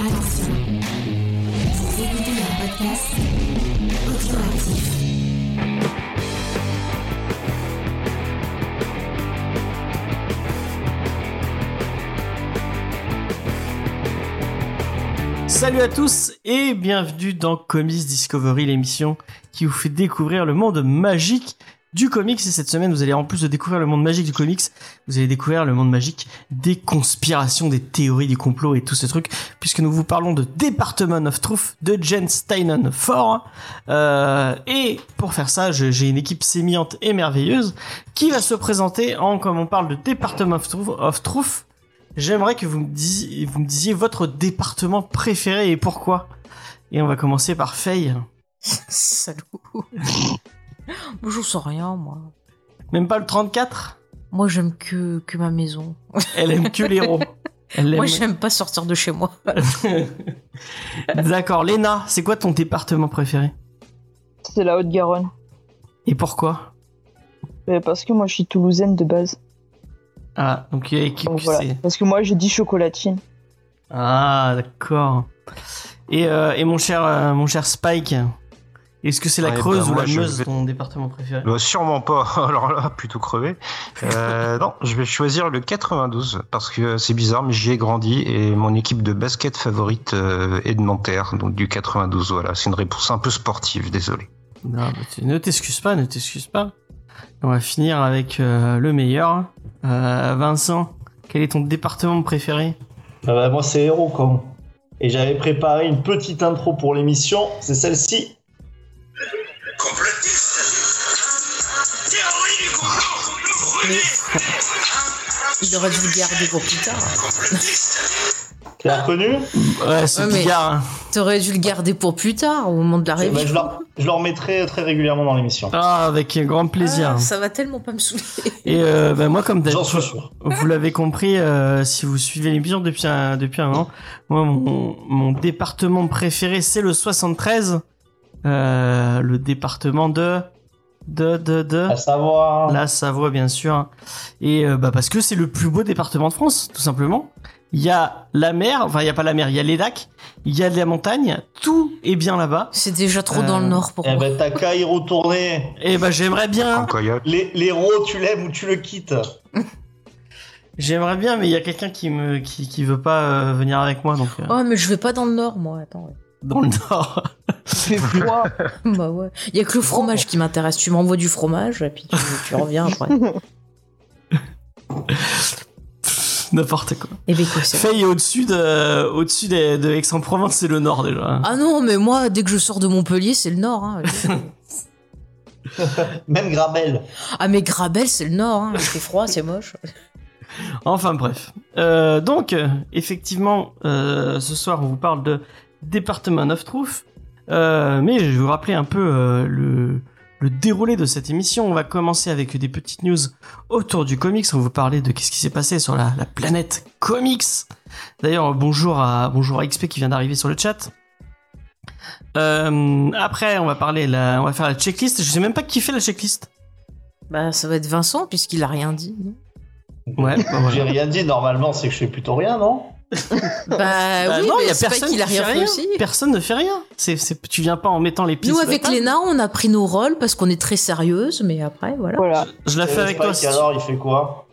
Attention, écoutez un podcast. Salut à tous et bienvenue dans Comics Discovery, l'émission qui vous fait découvrir le monde magique du comics. Et cette semaine, vous allez en plus de découvrir le monde magique du comics, vous allez découvrir le monde magique des conspirations, des théories du complot et tous ces trucs, puisque nous vous parlons de Department of Truth de Jen Steinen Ford. Euh, et pour faire ça, j'ai une équipe sémillante et merveilleuse qui va se présenter en, comme on parle de Department of Truth, of Truth J'aimerais que vous me, disiez, vous me disiez votre département préféré et pourquoi. Et on va commencer par Faye. Salaud. Moi, je sens rien, moi. Même pas le 34 Moi, j'aime que, que ma maison. Elle aime que l'héros. Elle Moi, aime... j'aime pas sortir de chez moi. D'accord, Léna, c'est quoi ton département préféré? C'est la Haute-Garonne. Et pourquoi? Euh, Parce que moi je suis toulousaine de base. Ah, donc il y a équipe Donc voilà. Parce que moi j'ai dit chocolatine. Ah, d'accord. Et, euh, et mon cher, euh, mon cher Spike, est-ce que c'est la Ouais, Creuse bah, ou la Meuse vais- ton département préféré? Bah, sûrement pas. Alors là, plutôt crevé. Euh, non, je vais choisir le 92 parce que c'est bizarre, mais j'y ai grandi et mon équipe de basket favorite euh, est de Nanterre, donc du 92. Voilà, c'est une réponse un peu sportive, désolé. Non, bah, tu- ne t'excuse pas, ne t'excuse pas. On va finir avec euh, le meilleur. Euh, Vincent, quel est ton département préféré? Ah bah, moi, c'est HeroCom. Et j'avais préparé une petite intro pour l'émission, c'est celle-ci. Il aurait dû le garder pour plus tard. Tu l'as reconnu? Ouais, c'est Ouais, Bigard. hein. T'aurais dû le garder pour plus tard, au moment de la Eh ben, révision. je, leur, je leur mettrai très régulièrement dans l'émission. Ah, avec grand plaisir. Ah, ça va tellement pas me saouler. Et euh, bah, moi, comme J'en suis d'habitude, sûr. vous l'avez compris, euh, si vous suivez l'émission depuis un, depuis un an, moi, mon, mon département préféré, c'est le 73. Euh, le département de... De, de, de... À savoir. La Savoie, bien sûr. Et euh, bah, parce que c'est le plus beau département de France, tout simplement. Il y a la mer, enfin il y a pas la mer, il y a les lacs, il y a de la montagne, tout est bien là-bas. C'est déjà trop dans Euh, le nord pour Eh moi. ben, t'as qu'à y retourner. Et bah j'aimerais bien, En coyote. Les- L'héros, tu l'aimes ou tu le quittes. j'aimerais bien, mais il y a quelqu'un qui me qui, qui veut pas euh, venir avec moi, donc euh, Oh, mais je vais pas dans le nord, moi. Attends. ouais. Dans le nord. Fait froid. bah ouais. Il y a que le fromage qui m'intéresse. Tu m'envoies du fromage, et puis tu, tu reviens après. N'importe quoi. Et ben quoi, c'est Faye est au-dessus de au-dessus de, de Aix-en-Provence, c'est le nord déjà. Ah non, mais moi, dès que je sors de Montpellier, c'est le nord. Hein. Même Grabel. ah, mais Grabel, c'est le nord. Hein. Il fait froid, c'est moche. Enfin bref. Euh, donc, effectivement, euh, ce soir, on vous parle de Département of Truth. Euh, mais je vais vous rappeler un peu euh, le, le déroulé de cette émission. On va commencer avec des petites news autour du comics. On va vous parler de qu'est-ce qui s'est passé sur la, la planète comics. D'ailleurs, bonjour à, bonjour à XP qui vient d'arriver sur le chat. Euh, après, on va parler, la, on va faire la checklist. Je sais même pas qui fait la checklist. Bah, ça va être Vincent, puisqu'il a rien dit. non? Ouais, bah voilà. J'ai rien dit, normalement, c'est que je fais plutôt rien, non? Bah, Bah oui, non, mais il y a personne qui fait rien fait aussi. Personne ne fait rien. C'est, c'est, tu viens pas en mettant les pieds Nous, sur la avec. Léna, on a pris nos rôles parce qu'on est très sérieuse, mais après, voilà. Voilà. Je la fais Et avec toi. Tu- alors, il fait quoi?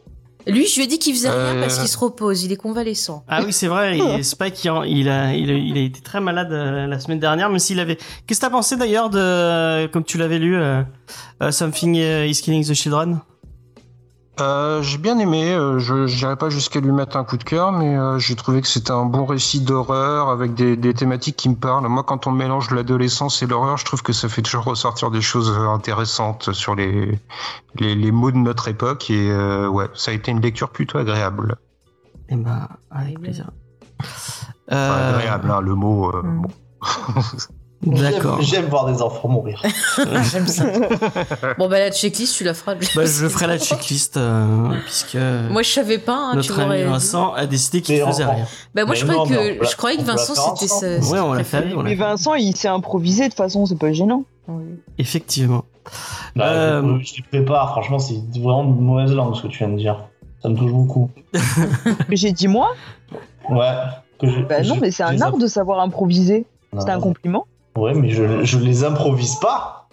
Lui, je lui ai dit qu'il faisait rien Euh. parce qu'il se repose, il est convalescent. Ah oui, c'est vrai. Et Spike, il, a, il, a, il, a, il a été très malade euh, la semaine dernière, même s'il avait. Qu'est-ce que t'as pensé d'ailleurs de, euh, comme tu l'avais lu, euh, euh, Something euh, is Killing the Children? Euh, j'ai bien aimé. euh, je n'irai pas jusqu'à lui mettre un coup de cœur, mais euh, j'ai trouvé que c'était un bon récit d'horreur avec des, des thématiques qui me parlent. Moi, quand on mélange l'adolescence et l'horreur, je trouve que ça fait toujours ressortir des choses intéressantes sur les les, les mots de notre époque. Et ouais, ça a été une lecture plutôt agréable. Eh ben, avec plaisir. Enfin, agréable, hein, le mot. bon. D'accord. J'aime- voir des enfants mourir. J'aime ça. bon, bah, la checklist, tu la feras. Bah, je ferai la checklist euh, puisque Moi, je savais pas, hein, tu notre ami m'aurais dit. Vincent a décidé qu'il faisait rien. Bah, moi, Mais je non, croyais que, je croyais que Vincent, c'était ça. Ouais, on l'a fait. Mais. Vincent, il s'est improvisé, de toute façon, c'est pas gênant. Effectivement. Bah, Euh, Je te prépare, franchement, c'est vraiment de mauvaise langue ce que tu viens de dire. Ça me touche beaucoup. Mais j'ai dit moi? Ouais. que je- Bah non, mais c'est un art de savoir improviser. C'est un compliment. Ouais, mais je, je les improvise pas.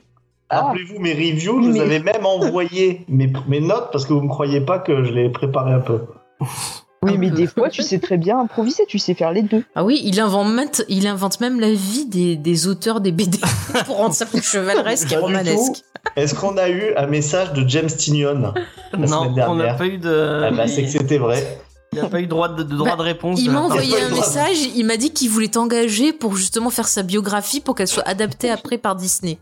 Ah. Rappelez-vous mes reviews, je vous avais même envoyé mes, mes notes parce que vous me croyez pas que je les ai préparées un peu. Oui, mais des fois, tu sais très bien improviser, tu sais faire les deux. Ah oui, il invente, même- il invente même la vie des, des auteurs des BD pour rendre ça plus chevaleresque et romanesque. Est-ce qu'on a eu un message de James Tinion La Non, semaine on n'a dernière. pas eu de. Ah bah, c'est que c'était vrai. Il n'y a pas eu droit de, de droit Bah, de réponse. Il m'a envoyé un message, il m'a dit qu'il voulait t'engager pour justement faire sa biographie pour qu'elle soit adaptée après par Disney.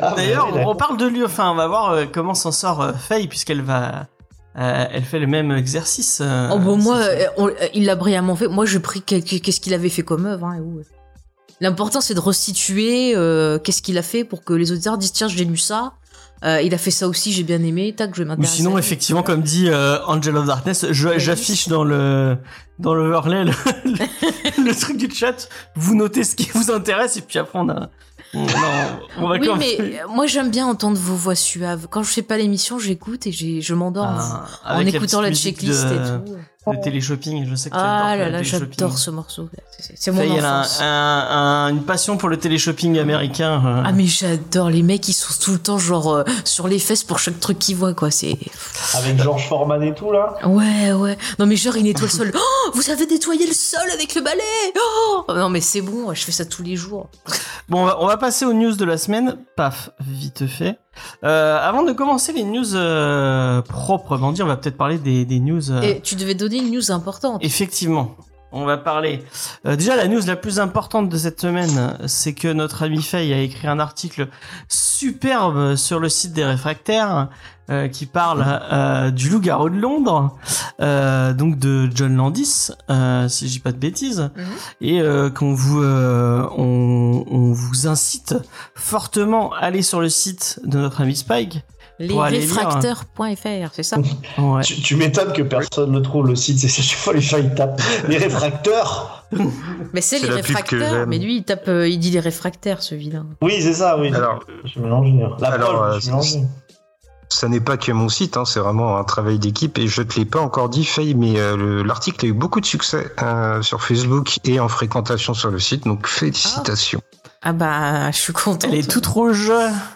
Ah, D'ailleurs, on d'accord. parle de lui. Enfin, on va voir euh, comment s'en sort euh, Faye puisqu'elle va. euh, elle fait le même exercice. euh, oh bon, moi, on- euh, il l'a brillamment fait. Moi, je pris quel- qu'est-ce qu'il avait fait comme œuvre. hein. L'important, c'est de restituer euh, qu'est-ce qu'il a fait pour que les auditeurs disent tiens, j'ai lu ça. Euh, il a fait ça aussi, j'ai bien aimé. Tac, je vais Ou sinon, effectivement, comme dit euh, Angel of Darkness, j'affiche dans le dans le overlay le, le- le truc du chat. Vous notez ce qui vous intéresse et puis après on a. On, non, on va Oui, mais moi, j'aime bien entendre vos voix suaves. Quand je fais pas l'émission, j'écoute et je m'endors Ah, en écoutant la, checklist de, et tout. De téléshopping. Je sais que tu Ah adores là le là, téléshopping. j'adore ce morceau. C'est- C'est mon Faye, elle a enfance. un- un- une passion pour le téléshopping américain. euh. Ah mais j'adore les mecs ils sont tout le temps genre euh, sur les fesses pour chaque truc qu'ils voient quoi c'est Avec Georges Forman et tout, là ouais ouais non mais genre il nettoie le sol oh vous avez nettoyé le sol avec le balai oh non mais c'est bon je fais ça tous les jours Bon, on va, on va passer aux news de la semaine. Paf, vite fait. Euh, avant de commencer les news euh, proprement dit, on va peut-être parler des, des news. euh, et tu devais donner une news importante Effectivement. On va parler. Euh, déjà, la news la plus importante de cette semaine, c'est que notre ami Faye a écrit un article superbe sur le site des réfractaires euh, qui parle euh, du loup-garou de Londres, donc de John Landis, si je dis pas de bêtises, Mhm. et qu'on vous, on, on vous incite fortement à aller sur le site de notre ami Spike. Lesréfracteurs.fr c'est ça Ouais. Tu, tu m'étonnes que personne ne trouve le site, c'est chaque fois les gens ils tapent les réfracteurs. mais c'est les la pub que réfractaires j'aime. mais lui il tape euh, il dit les réfractaires ce vilain Oui, c'est ça, oui. Alors- je mélange. La Alors, euh, je me mélange. Ça n'est pas que mon site, hein, c'est vraiment un travail d'équipe et je te l'ai pas encore dit, Faye, mais euh, le- l'article a eu beaucoup de succès euh, sur Facebook et en fréquentation sur le site, donc félicitations. ah bah je suis contente Elle est toute rouge.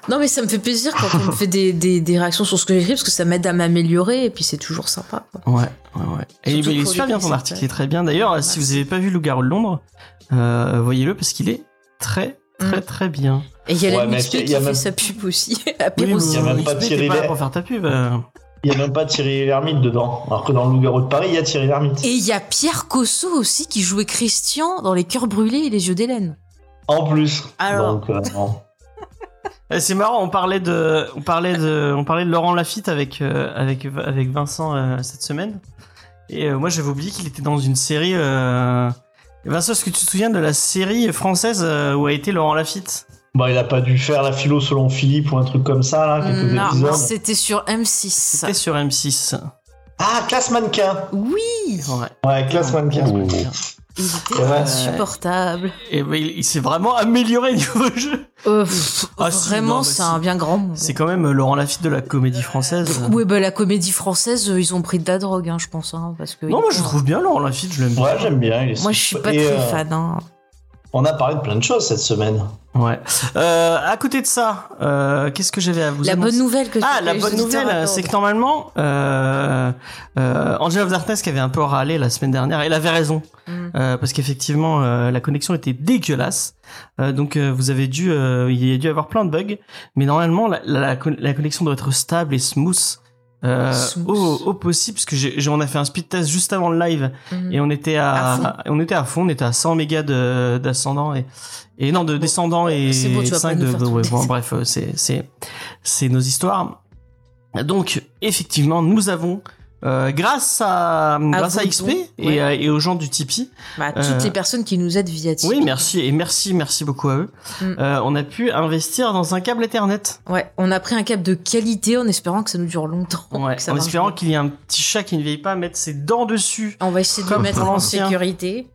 non mais ça me fait plaisir quand on me fait des, des, des réactions sur ce que j'écris parce que ça m'aide à m'améliorer et puis c'est toujours sympa quoi. Ouais, ouais, ouais. Et il est super bien ton article, il est très bien. D'ailleurs, Ouais, si merci. vous n'avez pas vu Loup-garou de Londres, euh, voyez-le parce qu'il est très, très, Mm. très bien. Et il y a Ouais, la qui a fait même- sa pub aussi. Oui, il y a même pas Thierry pas là Lay. pour faire ta pub. euh. Il n'y a même pas Thierry Lhermitte dedans. Alors que dans le Loup-garou de Paris, il y a Thierry Lhermitte. Et il y a Pierre Cosso aussi qui jouait Christian dans Les Cœurs Brûlés et Les Yeux d'Hélène. En plus. Alors. Donc, euh, non. Eh, C'est marrant, on parlait de, on parlait de, on parlait de Laurent Lafitte avec, euh, avec, avec Vincent euh, cette semaine. Et euh, moi, j'avais oublié qu'il était dans une série. Euh... Vincent, est-ce que tu te souviens de la série française euh, où a été Laurent Lafitte? Bah, il a pas dû faire la philo selon Philippe ou un truc comme ça, là, quelques Non, c'était sur M6. C'était sur M6. Ah, classe mannequin. Oui, Ouais. Ouais, classe mannequin. Il était Ouais. insupportable. Et ben, il, il s'est vraiment amélioré niveau jeu. Euh, pff, Ah, vraiment, c'est un bien grand mot. C'est quand même euh, Laurent Lafitte de la comédie française. Oui, bah la comédie française, euh, ils ont pris de la drogue, hein, je pense, hein, parce que. Non, moi je le trouve bien Laurent Lafitte, je l'aime bien. Ouais, j'aime bien. il est Moi, je suis pas Et, très euh, fan. Hein. On a parlé de plein de choses cette semaine. Ouais. Euh, à côté de ça, euh, qu'est-ce que j'avais à vous La annoncer bonne nouvelle que Ah, la bonne nouvelle, c'est que normalement, euh, euh, Angela of Darkness qui avait un peu râlé la semaine dernière, elle avait raison, Mm. euh, parce qu'effectivement, euh, la connexion était dégueulasse. Euh, donc, euh, vous avez dû, euh, il y a dû avoir plein de bugs, mais normalement, la, la, la con- la connexion doit être stable et smooth. Euh, au, au possible parce que j'ai, on a fait un speed test juste avant le live. Mhm. et on était À on était à fond on était à 100 mégas de d'ascendant et et non de descendant et bon, tu vas pas 5 nous de, de- ouais, bon, bref euh, c'est c'est c'est nos histoires. Donc effectivement nous avons euh, grâce à grâce à XP dons, et, ouais. euh, et aux gens du Tipeee Bah, toutes euh, les personnes qui nous aident via Tipeee. oui merci et merci merci beaucoup à eux Mm. Euh, on a pu investir dans un câble Ethernet Ouais, on a pris un câble de qualité en espérant que ça nous dure longtemps. ouais, en espérant qu'il y ait un petit chat qui ne vieille pas mettre ses dents dessus On va essayer de le mettre en sécurité.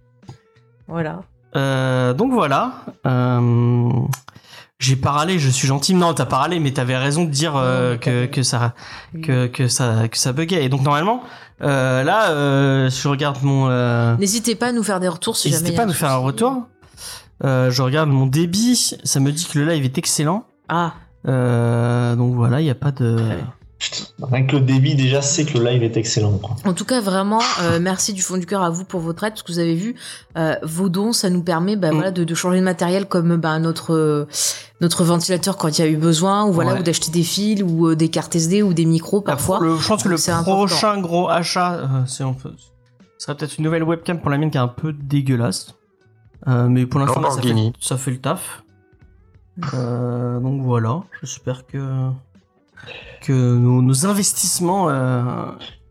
Voilà. Donc voilà. J'ai pas râlé, je suis gentil. Non, t'as pas râlé, mais t'avais raison de dire euh, que, que ça que, que ça que ça buguait. Et donc normalement, euh, là, euh, je regarde mon. Euh, N'hésitez pas à nous faire des retours si jamais. N'hésitez pas à nous faire un retour. Euh, je regarde mon débit, ça me dit que le live est excellent. Ah, Euh, donc voilà, il y a pas de. Rien que le débit, déjà, c'est que le live est excellent. quoi. en tout cas, vraiment, euh, merci du fond du cœur à vous pour votre aide, parce que vous avez vu, euh, vos dons, ça nous permet bah, Mm. voilà, de, de changer de matériel comme bah, notre, euh, notre ventilateur quand il y a eu besoin, ou, voilà, Ouais. ou d'acheter des fils, ou euh, des cartes SD, ou des micros parfois. Le- je pense que le important. prochain gros achat, euh, c'est on peut- ce sera peut-être une nouvelle webcam pour la mienne qui est un peu dégueulasse. Euh, mais pour l'instant, ça fait, Lamborghini. ça fait le taf. Euh, donc voilà, j'espère que que nos, nos investissements. euh,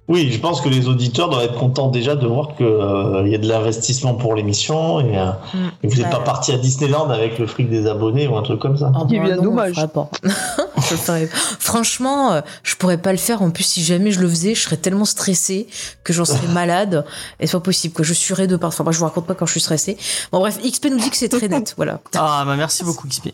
Oui, je pense que les auditeurs doivent être contents déjà de voir qu'il y a de l'investissement pour l'émission et, euh, Mm. et vous n'êtes Bah, pas parti à Disneyland avec le fric des abonnés ou un truc comme ça. Ah C'est bah bien non, dommage. pas. Franchement, euh, je pourrais pas le faire. En plus, si jamais je le faisais, je serais tellement stressée que j'en serais malade. Et c'est pas possible que je suerais de parfois. Moi, je vous raconte pas quand je suis stressée. Bon, bref, XP nous dit que c'est très net. Voilà. Ah bah merci beaucoup XP.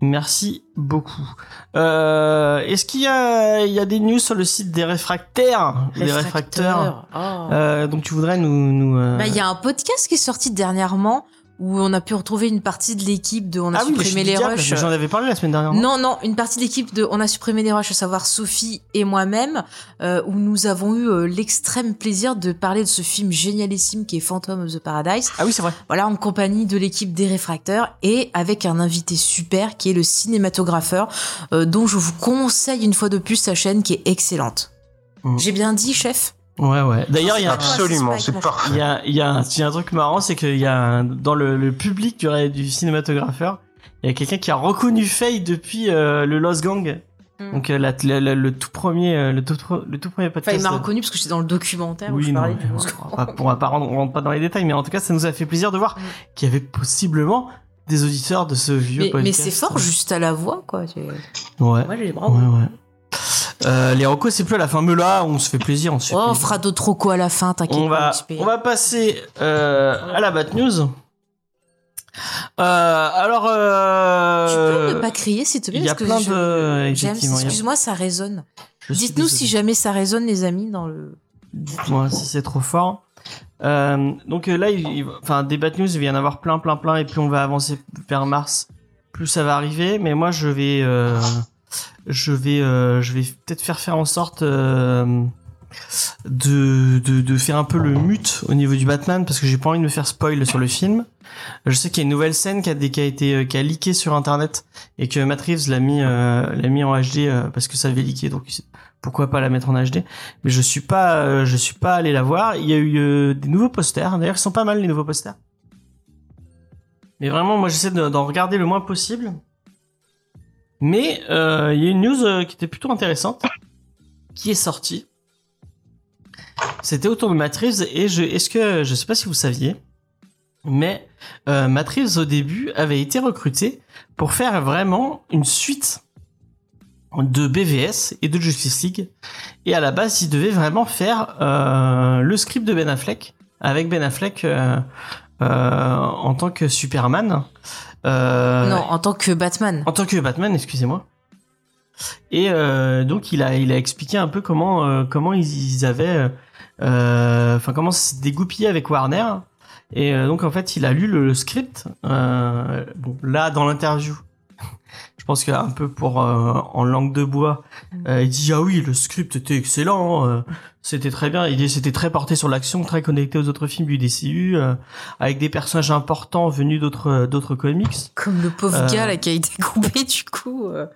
Merci beaucoup. Euh, Est-ce qu'il y a, il y a des news sur le site des réfractaires? Des réfracteurs. Oh. Euh, donc tu voudrais nous... nous euh, Bah, il y a un podcast qui est sorti dernièrement où on a pu retrouver une partie de l'équipe de On a ah supprimé les Diable, rushs. J'en avais parlé la semaine dernière. Non, non, une partie de l'équipe de On a supprimé les rushs, à savoir Sophie et moi-même, euh, où nous avons eu euh, l'extrême plaisir de parler de ce film génialissime qui est Phantom of the Paradise. Ah oui, c'est vrai. Voilà, en compagnie de l'équipe des réfracteurs et avec un invité super qui est le cinématographeur, euh, dont je vous conseille une fois de plus sa chaîne qui est excellente. Mm. J'ai bien dit, chef? Ouais, ouais. D'ailleurs, il y a... Absolument, c'est parfait. Il y a, il y, a un, il y a un truc marrant, c'est qu'il y a un- dans le, le public du, ré- du cinématographeur, il y a quelqu'un qui a reconnu Faye depuis euh, le Lost Gang. Mm. Donc euh, la- la- la- le tout premier, euh, le tout, le tout premier Enfin, podcast. il m'a reconnu parce que j'étais dans le documentaire où Oui, je non, parlais mais du on, va pas- on va pas rendre- on rentre pas dans les détails, mais en tout cas, ça nous a fait plaisir de voir Mm. qu'il y avait possiblement des auditeurs de ce vieux Mais, mais podcast. c'est fort juste à la voix, quoi. Ouais. Moi, j'ai les Ouais, bras. ouais. Euh, les recos, c'est plus à la fin, mais là, on se fait plaisir, on se fait Oh, on plaisir. fera d'autres recos à la fin, t'inquiète on va, on va passer euh, à la Bat News. Euh, alors, Tu peux ne pas crier, s'il te plaît il y a parce que plein de- excuse-moi, ça résonne. Dites-nous si jamais ça résonne, les amis, dans le. Dites-moi si c'est trop fort. Donc là, il, il- enfin, des Bat News, il va y en avoir plein, plein, plein, et plus on va avancer vers mars, plus ça va arriver. Mais moi, je vais, je vais, euh, je vais peut-être faire faire en sorte euh, de, de, de faire un peu le mute au niveau du Batman, parce que j'ai pas envie de me faire spoil sur le film. Je sais qu'il y a une nouvelle scène qui a, été, euh, qui a leaké sur Internet, et que Matt Reeves l'a mis, euh, l'a mis en HD euh, parce que ça avait leaké, donc pourquoi pas la mettre en HD mais je suis pas je suis pas allé la voir. Il y a eu des nouveaux posters. D'ailleurs ils sont pas mal les nouveaux posters. Mais vraiment moi j'essaie de- d'en regarder le moins possible mais euh, il y a une news euh, qui était plutôt intéressante qui est sortie c'était autour de Reeves et je est-ce que je sais pas si vous saviez mais euh, Reeves au début avait été recruté pour faire vraiment une suite de BVS et de Justice League et à la base, il devait vraiment faire euh, le script de Ben Affleck avec Ben Affleck en tant que Superman. Euh, Non, en tant que Batman. En tant que Batman, excusez-moi. Et euh, donc il a il a expliqué un peu comment euh, comment ils, ils avaient euh, enfin comment ça s'est dégoupillé avec Warner. Et euh, donc en fait il a lu le, le script. Euh, bon là dans l'interview, je pense qu'un peu pour euh, en langue de bois, euh, il dit ah oui le script était excellent, euh, c'était très bien, il c'était très porté sur l'action, très connecté aux autres films du DCU, euh, avec des personnages importants venus d'autres d'autres comics. Comme le pauvre Euh. gars là qui a été coupé du coup. euh,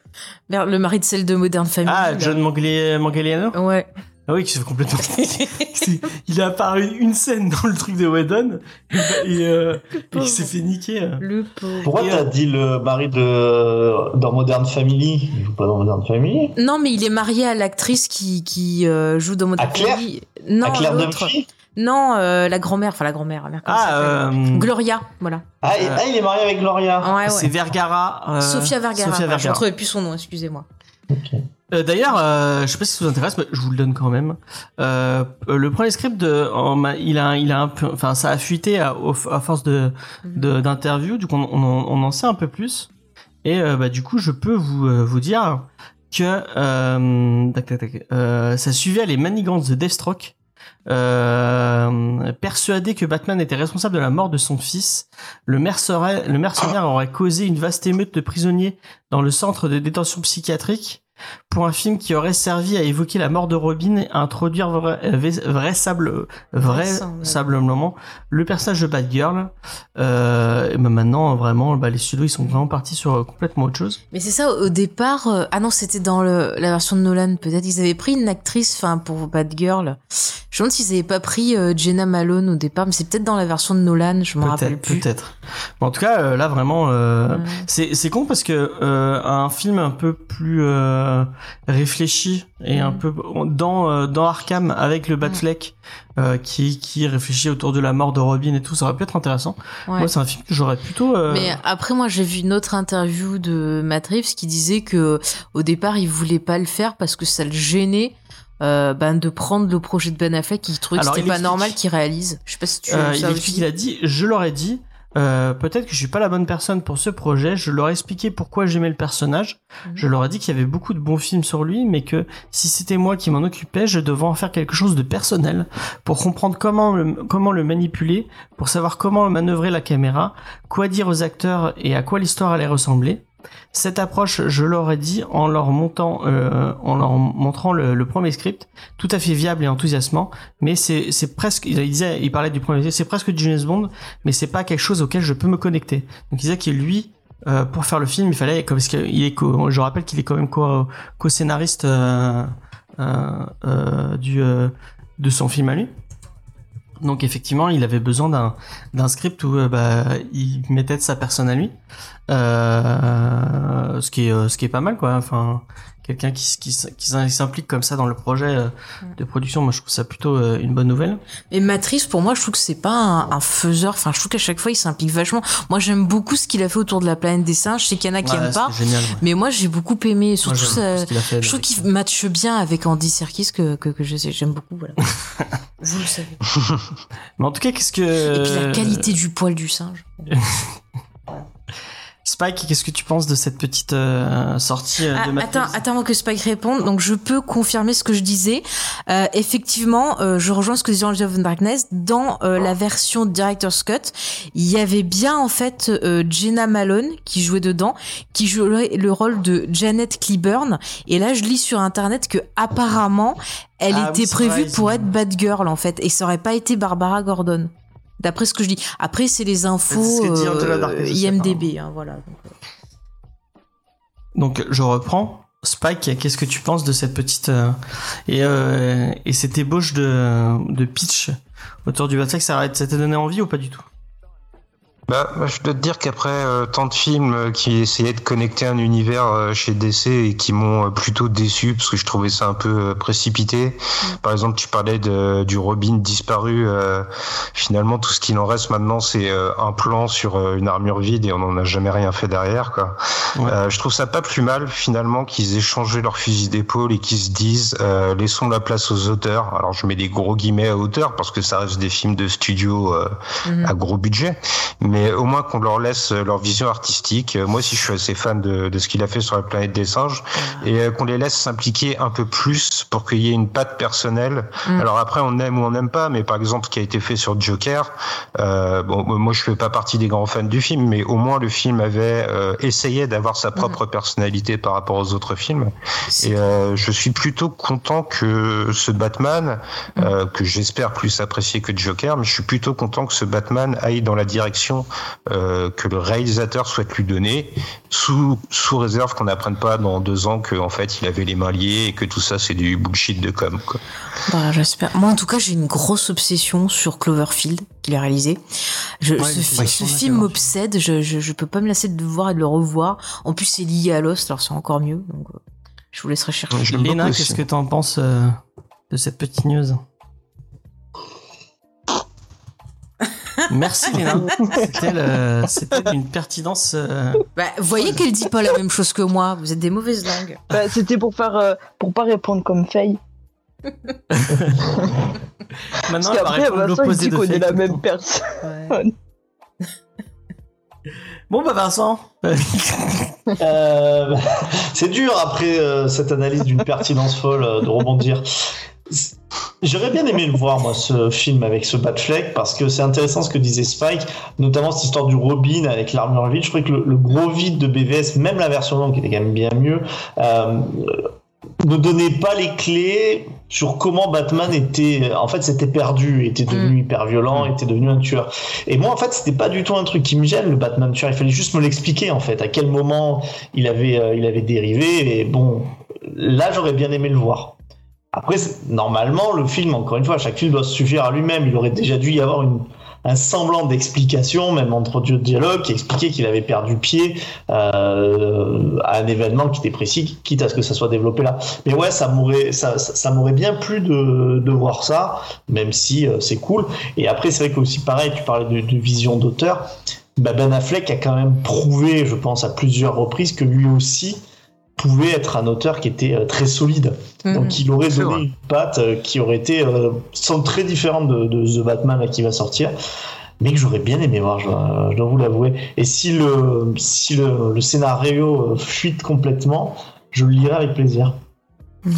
le mari de celle de Modern Family. Ah là. John Manganiello Ouais. Ah oui, qui se fait complètement. C'est- il a apparu une scène dans le truc de Whedon et, et, euh, et il s'est fait niquer. Le pauvre. Pourquoi t'as euh, dit le mari de dans Modern Family? Il joue pas dans Modern Family? Non, mais il est marié à l'actrice qui, qui euh, joue dans Modern À Claire? Family. Non, À Claire Non, euh, la grand-mère, enfin la grand-mère. la mère, comment ça Ah, euh, Gloria, voilà. ah, et- Euh, ah, il est marié avec Gloria. Ouais, c'est ouais. Vergara. euh, Sophia Vergara. Sofia voilà, Je Vergara. ne trouvais plus son nom, excusez-moi. Euh, D'ailleurs, euh, je sais pas si ça vous intéresse, mais je vous le donne quand même. Euh, euh, le premier script, de, en il a, il a un peu, enfin, ça a fuité à, force de Mhm. de- d'interviews, du coup, on, on, en- on en sait un peu plus. Et bah, du coup, je peux vous, vous dire que tac, tac, tac, ça suivait les manigances de Deathstroke. Euh, persuadé que Batman était responsable de la mort de son fils, le mercenaire, le mercenaire aurait causé une vaste émeute de prisonniers dans le centre de détention psychiatrique pour un film qui aurait servi à évoquer la mort de Robin et à introduire vra- euh, vrais- vraisable- vraisemblablement le personnage de Batgirl. Euh, et ben maintenant, vraiment, bah, les studios ils sont vraiment partis sur euh, complètement autre chose. Mais c'est ça, au départ, euh, ah non, c'était dans le, la version de Nolan, peut-être. Ils avaient pris une actrice, enfin, pour Batgirl. Je me demande s'ils avaient pas pris euh, Jenna Malone au départ, mais c'est peut-être dans la version de Nolan, je me rappelle Peut-être, plus. peut-être. Mais en tout cas, là vraiment, Ouais. c'est con parce que un film un peu plus euh, réfléchi et un Mhm. peu dans euh, dans Arkham avec le Batfleck euh, qui qui réfléchit autour de la mort de Robin et tout, ça aurait pu être intéressant. Ouais. Moi, c'est un film que j'aurais plutôt. euh, Mais après, moi, j'ai vu une autre interview de Matt Reeves qui disait que au départ, il voulait pas le faire parce que ça le gênait. Euh, ben, de prendre le projet de Ben Affleck, qui trouvait que c'était il pas normal qu'il réalise. Je sais pas si tu Euh, as il ça aussi. il a dit, je leur ai dit, euh, peut-être que je suis pas la bonne personne pour ce projet. Je leur ai expliqué pourquoi j'aimais le personnage. Mhm. Je leur ai dit qu'il y avait beaucoup de bons films sur lui, mais que si c'était moi qui m'en occupais, je devais en faire quelque chose de personnel pour comprendre comment le, comment le manipuler, pour savoir comment manœuvrer la caméra, quoi dire aux acteurs et à quoi l'histoire allait ressembler. Cette approche, je leur ai dit en leur euh, montrant le, premier script, tout à fait viable et enthousiasmant, mais c'est presque, il parlait du premier c'est presque du James Bond, mais c'est pas quelque chose auquel je peux me connecter. Donc il disait que lui, euh, pour faire le film, il fallait, parce qu'il est, je rappelle qu'il est quand même co- co-scénariste euh, de son film à lui. Donc effectivement, il avait besoin d'un script où euh, bah, il mettait de sa personne à lui, euh, ce qui est euh, ce qui est pas mal quoi. Enfin, quelqu'un qui s'implique comme ça dans le projet euh, de production, moi je trouve ça plutôt euh, une bonne nouvelle. Mais Matrice, pour moi, je trouve que c'est pas un, un faiseur. Enfin, je trouve qu'à chaque fois, il s'implique vachement. Moi, j'aime beaucoup ce qu'il a fait autour de la planète des singes. Je sais qu'il y en a qui Ouais, aiment pas. c'est génial. ouais. Mais moi, j'ai beaucoup aimé. Moi, Surtout, ça, ce qu'il a fait je trouve avec- qu'il matche bien avec Andy Serkis que, que, que je sais. J'aime beaucoup, voilà. Vous le savez. Mais en tout cas, qu'est-ce que Et puis la qualité du poil du singe. Spike, qu'est-ce que tu penses de cette petite euh, sortie euh, Ah, de Matt attends, Reeves? attends avant que Spike réponde. Donc je peux confirmer ce que je disais. Euh, effectivement, euh, je rejoins ce que disait Angel of Darkness. Dans euh, la version Director's Cut, il y avait bien en fait euh, Jenna Malone qui jouait dedans, qui jouait le rôle de Janet Cleburne. Et là, je lis sur internet que apparemment, elle Ah était prévue vrai, pour être Batgirl en fait, et ça aurait pas été Barbara Gordon. D'après ce que je dis. Après, c'est les infos C'est ce que dit euh, IMDb, hein, voilà. Donc, euh, Donc je reprends. Spike, qu'est-ce que tu penses de cette petite euh, et, euh, et cette ébauche de, de pitch autour du Batfleck, ça ça t'a donné envie ou pas du tout? Bah, je dois te dire qu'après euh, tant de films euh, qui essayaient de connecter un univers euh, chez DC et qui m'ont euh, plutôt déçu parce que je trouvais ça un peu précipité. Par exemple, tu parlais de, du Robin disparu. euh, finalement, tout ce qu'il en reste maintenant, c'est euh, un plan sur une armure vide et on n'en a jamais rien fait derrière. Quoi. Ouais. Euh, je trouve ça pas plus mal finalement qu'ils aient changé leur fusil d'épaule et qu'ils se disent euh, laissons la place aux auteurs. Alors je mets des gros guillemets à auteurs parce que ça reste des films de studio euh, mhm. à gros budget, mais au moins qu'on leur laisse euh, leur vision artistique. Euh, Moi aussi, je suis assez fan de, de ce qu'il a fait sur la planète des singes et euh, qu'on les laisse s'impliquer un peu plus pour qu'il y ait une patte personnelle. Mm. Alors après, on aime ou on n'aime pas, mais par exemple, ce qui a été fait sur Joker, euh, bon, moi je fais pas partie des grands fans du film, mais au moins le film avait euh, essayé d'avoir sa propre personnalité par rapport aux autres films. Et euh, je suis plutôt content que ce Batman, euh, que j'espère plus apprécier que Joker, mais je suis plutôt content que ce Batman aille dans la direction euh, que le réalisateur souhaite lui donner, sous sous réserve qu'on n'apprenne pas dans deux ans que en fait il avait les mains liées et que tout ça c'est du bullshit de com. Quoi. Bah, j'espère. Moi, en tout cas, j'ai une grosse obsession sur Cloverfield qu'il a réalisé. Je, Ouais, ce, film m'obsède. Je, je, je peux pas me lasser de le voir et de le revoir. En plus, c'est lié à Lost, alors c'est encore mieux. Donc, euh, je vous laisserai chercher. Léna, qu'est-ce que t'en penses euh, de cette petite news? Merci Léna. C'était d'une pertinence. euh, Bah, vous voyez qu'elle dit pas la même chose que moi. Vous êtes des mauvaises langues. Bah, C'était pour faire, euh, pour pas répondre comme Faye. Maintenant, Parce elle va qu'après, répondre Vincent, il l'opposé dit de qu'on est Faye la même temps. personne. Bon, Bon bah Vincent, Euh, c'est dur après euh, cette analyse d'une pertinence folle euh, de rebondir. J'aurais bien aimé le voir, moi, ce film avec ce Batfleck, parce que c'est intéressant ce que disait Spike, notamment cette histoire du Robin avec l'armure vide. Je trouvais que le, le gros vide de BVS, même la version longue, qui était quand même bien mieux, euh, ne donnait pas les clés sur comment Batman était, en fait, s'était perdu, était devenu hyper violent, était devenu un tueur. Et moi, en fait, c'était pas du tout un truc qui me gêne, le Batman tueur. Il fallait juste me l'expliquer, en fait, à quel moment il avait, euh, il avait dérivé. Et bon, là, j'aurais bien aimé le voir. Après, normalement, le film, encore une fois, chaque film doit se suffire à lui-même. Il aurait déjà dû y avoir une, un semblant d'explication, même entre deux dialogues, qui expliquait qu'il avait perdu pied euh, à un événement qui était précis, quitte à ce que ça soit développé là. Mais ouais, ça m'aurait, ça, ça, m'aurait bien plu de, de voir ça, même si euh, c'est cool. Et après, c'est vrai que aussi pareil, tu parlais de, de vision d'auteur. Bah, ben Affleck a quand même prouvé, je pense, à plusieurs reprises que lui aussi pouvait être un auteur qui était euh, très solide. Mhm. Donc il aurait donné une patte euh, qui aurait été euh, sans très différente de, de The Batman là, qui va sortir, mais que j'aurais bien aimé voir, je dois, je dois vous l'avouer. Et si le, si le, le scénario euh, fuite complètement, je le lirai avec plaisir. Euh,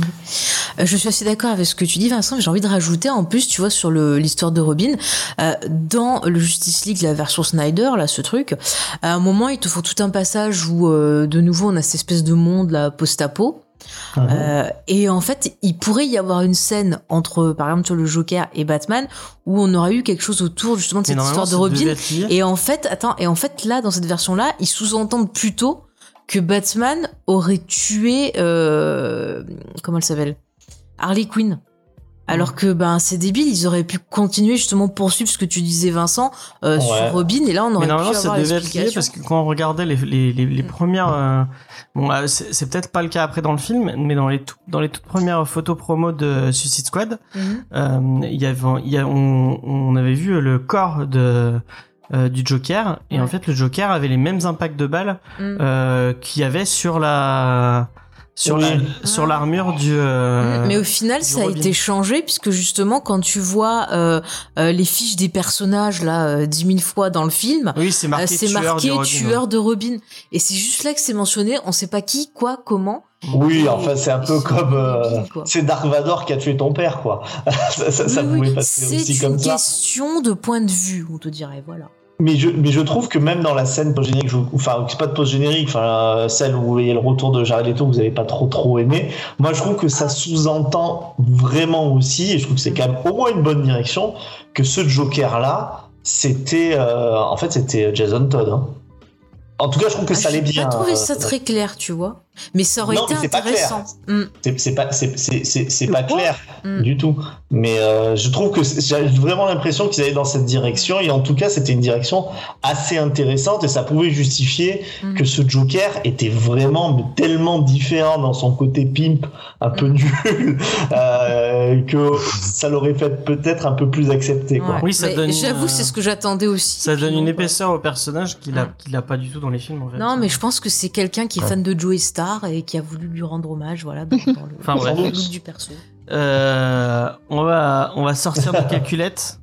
Je suis assez d'accord avec ce que tu dis, Vincent, mais j'ai envie de rajouter en plus, tu vois, sur l'histoire de Robin, euh, dans le Justice League, la version Snyder, là, ce truc, à un moment, il te faut tout un passage où, euh, de nouveau, on a cette espèce de monde, là, post-apo. Mhm. Euh, et en fait, il pourrait y avoir une scène entre, par exemple, sur le Joker et Batman, où on aurait eu quelque chose autour, justement, de cette histoire de Robin. Et en fait, attends, et en fait, là, dans cette version-là, ils sous-entendent plutôt que Batman aurait tué, euh, comment elle s'appelle? Harley Quinn. Alors que ben c'est débile, ils auraient pu continuer justement poursuivre ce que tu disais Vincent euh, Ouais. sur Robin et là on Mais aurait pu normalement, ça avoir devait être lié parce que quand on regardait les, les, les, les premières, euh, bon, euh, c'est peut-être pas le cas après dans le film, mais dans les tout- dans les toutes premières photos promo de Suicide Squad, euh, il y avait, il y a, on, on avait vu le corps de euh, du Joker et Ouais. en fait le Joker avait les mêmes impacts de balles qu'il y avait sur la sur Oui. la sur l'armure du. euh, Mais au final, ça a été changé puisque justement, quand tu vois euh, euh, les fiches des personnages là euh, dix mille fois dans le film, oui, c'est marqué tueur marqué de Robin. Et c'est juste là que c'est mentionné. On sait pas qui, quoi, comment. Oui, enfin c'est un peu comme euh, c'est Dark Vador qui a tué ton père quoi. ça ça, ça Oui, oui, pouvait passer c'est aussi une comme ça. question de point de vue, on te dirait. Voilà. Mais je, mais je trouve que même dans la scène post-générique, enfin, c'est pas de post-générique, enfin, celle où vous voyez le retour de Jared Leto, que vous avez pas trop trop aimé, moi je trouve que ça sous-entend vraiment aussi, et je trouve que c'est quand même au moins une bonne direction, que ce Joker-là, c'était, euh, en fait, c'était Jason Todd. hein. En tout cas, je trouve que Ah, ça allait J'ai bien. pas trouvé euh, ça très clair, tu vois. Mais ça aurait Non, été mais c'est pas intéressant. Mm, C'est c'est pas, c'est, c'est, c'est, c'est pas clair mm. du tout. Mais euh, je trouve que j'ai vraiment l'impression qu'ils allaient dans cette direction et en tout cas c'était une direction assez intéressante et ça pouvait justifier Mm. que ce Joker était vraiment tellement différent dans son côté pimp, un peu Mm. nul, euh, que ça l'aurait fait peut-être un peu plus accepté. Quoi. Ouais. Oui, ça donne J'avoue, c'est ce que j'attendais aussi. Ça donne une épaisseur au personnage qu'il a Ouais. qu'il a pas du tout dans les films en fait. Non, mais je pense que c'est quelqu'un qui est Ouais. fan de Joey Star et qui a voulu lui rendre hommage, voilà, dans, dans le, Enfin, dans bref. le look du perso. Euh, on va on va sortir nos calculettes.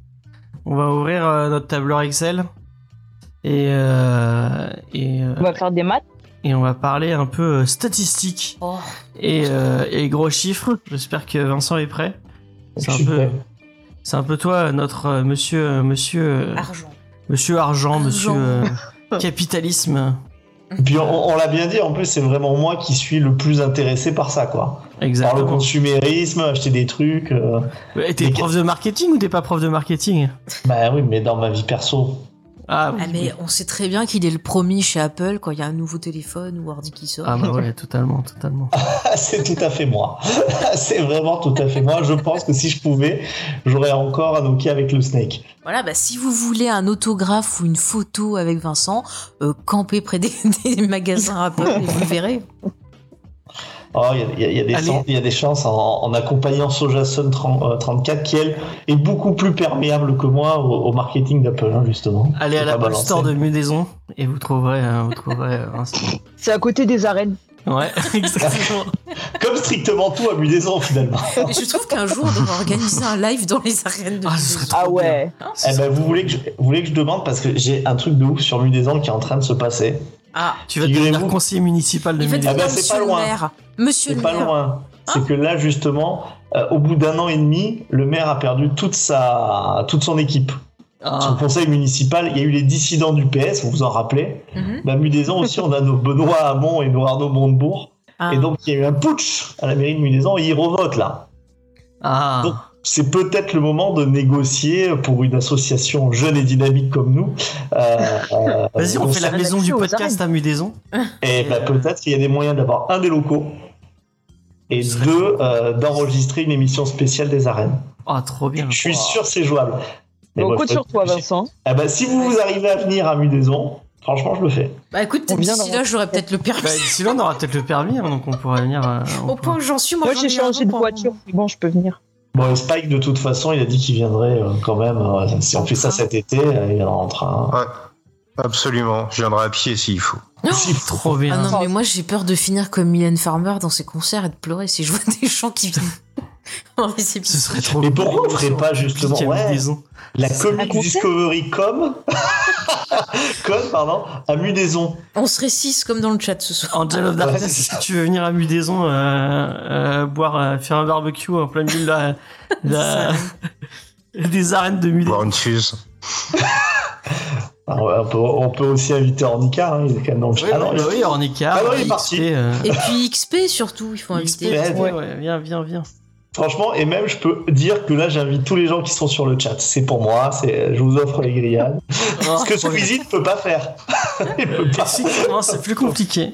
On va ouvrir euh, notre tableur Excel et euh, et euh, On va faire des maths. et on va parler un peu euh, statistiques Oh, et euh, et gros chiffres. J'espère que Vincent est prêt. C'est un peu c'est un peu toi notre euh, monsieur euh, monsieur euh, argent. monsieur argent, monsieur Argent. euh, capitalisme. Et puis on, on l'a bien dit, en plus c'est vraiment moi qui suis le plus intéressé par ça, quoi. Par le Exactement. consumérisme, acheter des trucs. euh, Et T'es prof de marketing ou t'es pas prof de marketing? Bah oui, mais dans ma vie perso. Ah, Ah, mais on sait très bien qu'il est le premier chez Apple quand il y a un nouveau téléphone ou ordi qui sort. ah bah ouais, totalement, totalement. C'est tout à fait moi. c'est vraiment tout à fait moi. Je pense que si je pouvais, j'aurais encore un Nokia avec le Snake. Voilà, bah, si vous voulez un autographe ou une photo avec Vincent, euh, campez près des, des magasins Apple et vous le verrez. Oh, il y a- y, y des Allez. chan- il y a des chances en, en accompagnant Sojason 30, euh, 34 qui, elle, est beaucoup plus perméable que moi au, au marketing d'Apple, hein, justement. Allez à l'Apple. Store de Mudaison et vous trouverez, euh, vous trouverez euh, Vincent. C'est à côté des arènes. Ouais, exactement. Comme strictement tout à Mudaison finalement. Et je trouve qu'un jour, on devrait organiser un live dans les arènes de Ah, ce trop Ah ouais. bien. Eh ben, vous voulez que je, vous voulez que je demande parce que j'ai un truc de ouf sur Mudaison qui est en train de se passer. Ah, Tu vas devenir Figurez-vous- conseiller municipal de Mudaison. Ah bah, Monsieur c'est pas le loin. maire. Monsieur C'est le pas maire. loin. C'est que là justement, euh, au bout d'un an et demi, le maire a perdu toute sa, toute son équipe. Son Ah, conseil municipal, il y a eu les dissidents du PS, vous vous en rappelez. Bah, Mudaison aussi, on a nos Benoît Hamon et nos Arnaud Montebourg. Ah. Et donc, il y a eu un putsch à la mairie de Mudaison et ils revotent là. ah. Donc, c'est peut-être le moment de négocier pour une association jeune et dynamique comme nous. Euh, euh, Vas-y, on fait la maison du podcast à Mudaison. Et bah, peut-être qu'il y a des moyens d'avoir un des locaux et deux, euh, d'enregistrer une émission spéciale des arènes. Ah, trop bien. Je suis sûr que c'est jouable. Mais On moi, compte sur toi, Vincent. Ah bah, si vous, vous arrivez à venir à Mudaison, franchement, je le fais. Bah écoute, d'ici là, j'aurais peut-être le permis. Bah, d'ici là, on aura peut-être le permis, hein, donc on pourra venir. euh, on Au point où j'en suis, moi, Moi, j'ai changé an de voiture. Bon, je peux venir. Bon, et Spike, de toute façon, il a dit qu'il viendrait euh, quand même. euh, si on En fait ça cet été, euh, il viendra en train. Ouais, absolument. Je viendrai à pied s'il faut. S'il faut. Trop bien. Ah non, mais moi, j'ai peur de finir comme Mylène Farmer dans ses concerts et de pleurer si je vois des gens qui viennent en Ce serait trop Mais pourquoi on ferait pas justement ouais, Mudaison. la concert Discovery com com pardon à Mudaison On serait six comme dans le chat ce soir. Angel of Darkness, que tu veux venir à Mudaison euh, euh, boire, euh, faire un barbecue en plein milieu de la, la- des arènes de Mudaison Voir une fuse. Ah on, peut, on peut aussi inviter Ornica hein, il est quand même dans le chat. Oui, Ah non, oui, il- bah oui, Ornica, Ah non, il est XP, parti. euh, Et puis XP surtout, il faut XP, inviter. ouais, Ouais. ouais, viens, viens, viens. Franchement, et même je peux dire que là j'invite tous les gens qui sont sur le chat. C'est pour moi, c'est je vous offre les grillades. Ce que. Squeezie ne peut pas faire. il peut pas. C'est plus compliqué.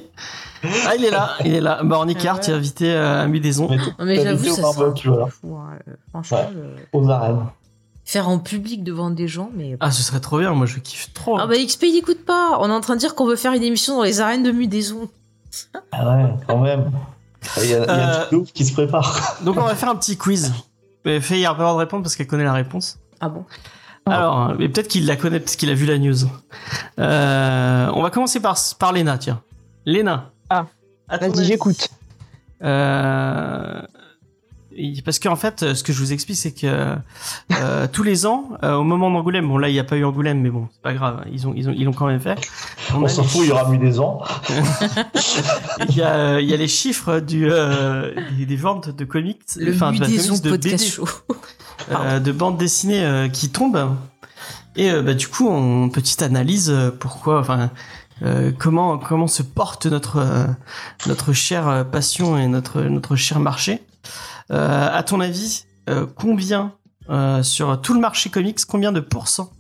Ah, il est là, il est là. Bah, Ah ouais. tu es invité à Mudaison. Mais j'avoue, ça barbecue, hein, euh, Franchement, Ouais. euh, aux arènes. faire en public devant des gens, mais. Ah, ce serait trop bien, moi je kiffe trop. Ah bah XP il écoute pas. On est en train de dire qu'on veut faire une émission dans les arènes de Mudaison. Ah ouais, quand même. Il y a, il y a Euh, qui se prépare. Donc on va faire un petit quiz. Faye a pas le droit de répondre parce qu'elle connaît la réponse. Ah bon Alors, mais peut-être qu'il la connaît parce qu'il a vu la news. Euh, on va commencer par, par Léna, tiens. Léna. Ah. Vas-y, j'écoute. Euh, parce qu'en fait, ce que je vous explique, c'est que euh, tous les ans, euh, au moment d'Angoulême, bon là il n'y a pas eu Angoulême, mais bon c'est pas grave, ils ont ils ont ils l'ont quand même fait. On a s'en fout, il y aura Mudaison. il y a, euh, il y a les chiffres du, euh, des, des ventes de comics, Le enfin, de comics, de BD, show. euh, de bandes dessinées euh, qui tombent. Et euh, bah, du coup, on petite analyse euh, pourquoi, enfin, euh, comment comment se porte notre euh, notre chère euh, passion et notre notre cher marché. Euh, à ton avis, euh, combien euh, sur tout le marché comics, combien de pourcents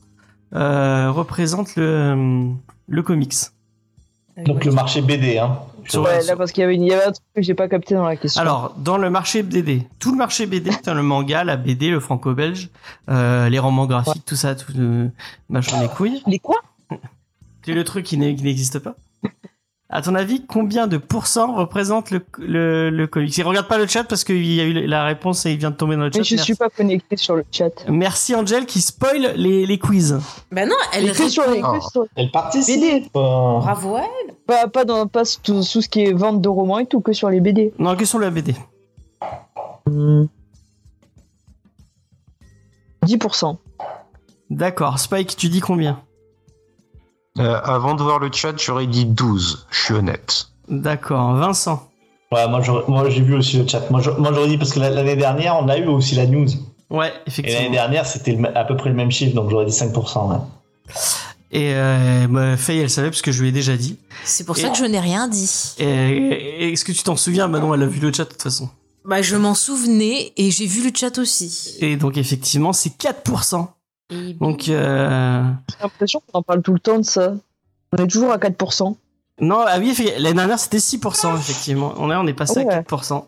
euh, représente le le comics? Donc le marché BD, hein. Sur- Ouais, sur- là, parce qu'il y avait, une... il y avait un truc que j'ai pas capté dans la question. Alors, dans le marché BD, tout le marché BD, le manga, la BD, le franco-belge, euh, les romans graphiques, tout ça, tout le machin les couilles. Les quoi? C'est le truc qui n'existe pas. À ton avis, combien de pourcents représente le, le, le comics? Et regarde pas le chat parce qu'il y a eu la réponse et il vient de tomber dans le chat. Mais je Merci. suis pas connecté sur le chat. Merci Angel qui spoil les, les quiz. Bah non, elle Mais que sur les sur- Elle participe. BD. euh, Bravo elle. Pas, pas dans pas tout, tout ce qui est vente de romans et tout, que sur les BD. Non, que sur la BD. 10%. D'accord. Spike, tu dis combien? Euh, avant de voir le chat, j'aurais dit 12. Je suis honnête. D'accord. Vincent. Ouais, moi, j'ai vu aussi le chat. Moi, j'aurais dit parce que la- l'année dernière, on a eu aussi la news. Ouais, Et l'année effectivement. dernière, c'était à peu près le même chiffre, donc j'aurais dit 5%. ouais. Et euh, bah, Faye, elle savait parce que je lui ai déjà dit. C'est pour Et- ça que je n'ai rien dit. Est-ce que tu t'en souviens Manon, elle a vu le chat de toute façon. Bah je m'en souvenais et j'ai vu le chat aussi. Et donc effectivement, c'est 4%. Et Donc euh... J'ai l'impression qu'on en parle tout le temps de ça. On est toujours à 4%. non, ah oui, l'année dernière c'était 6% effectivement. On est on est passé Ouais. à 4%.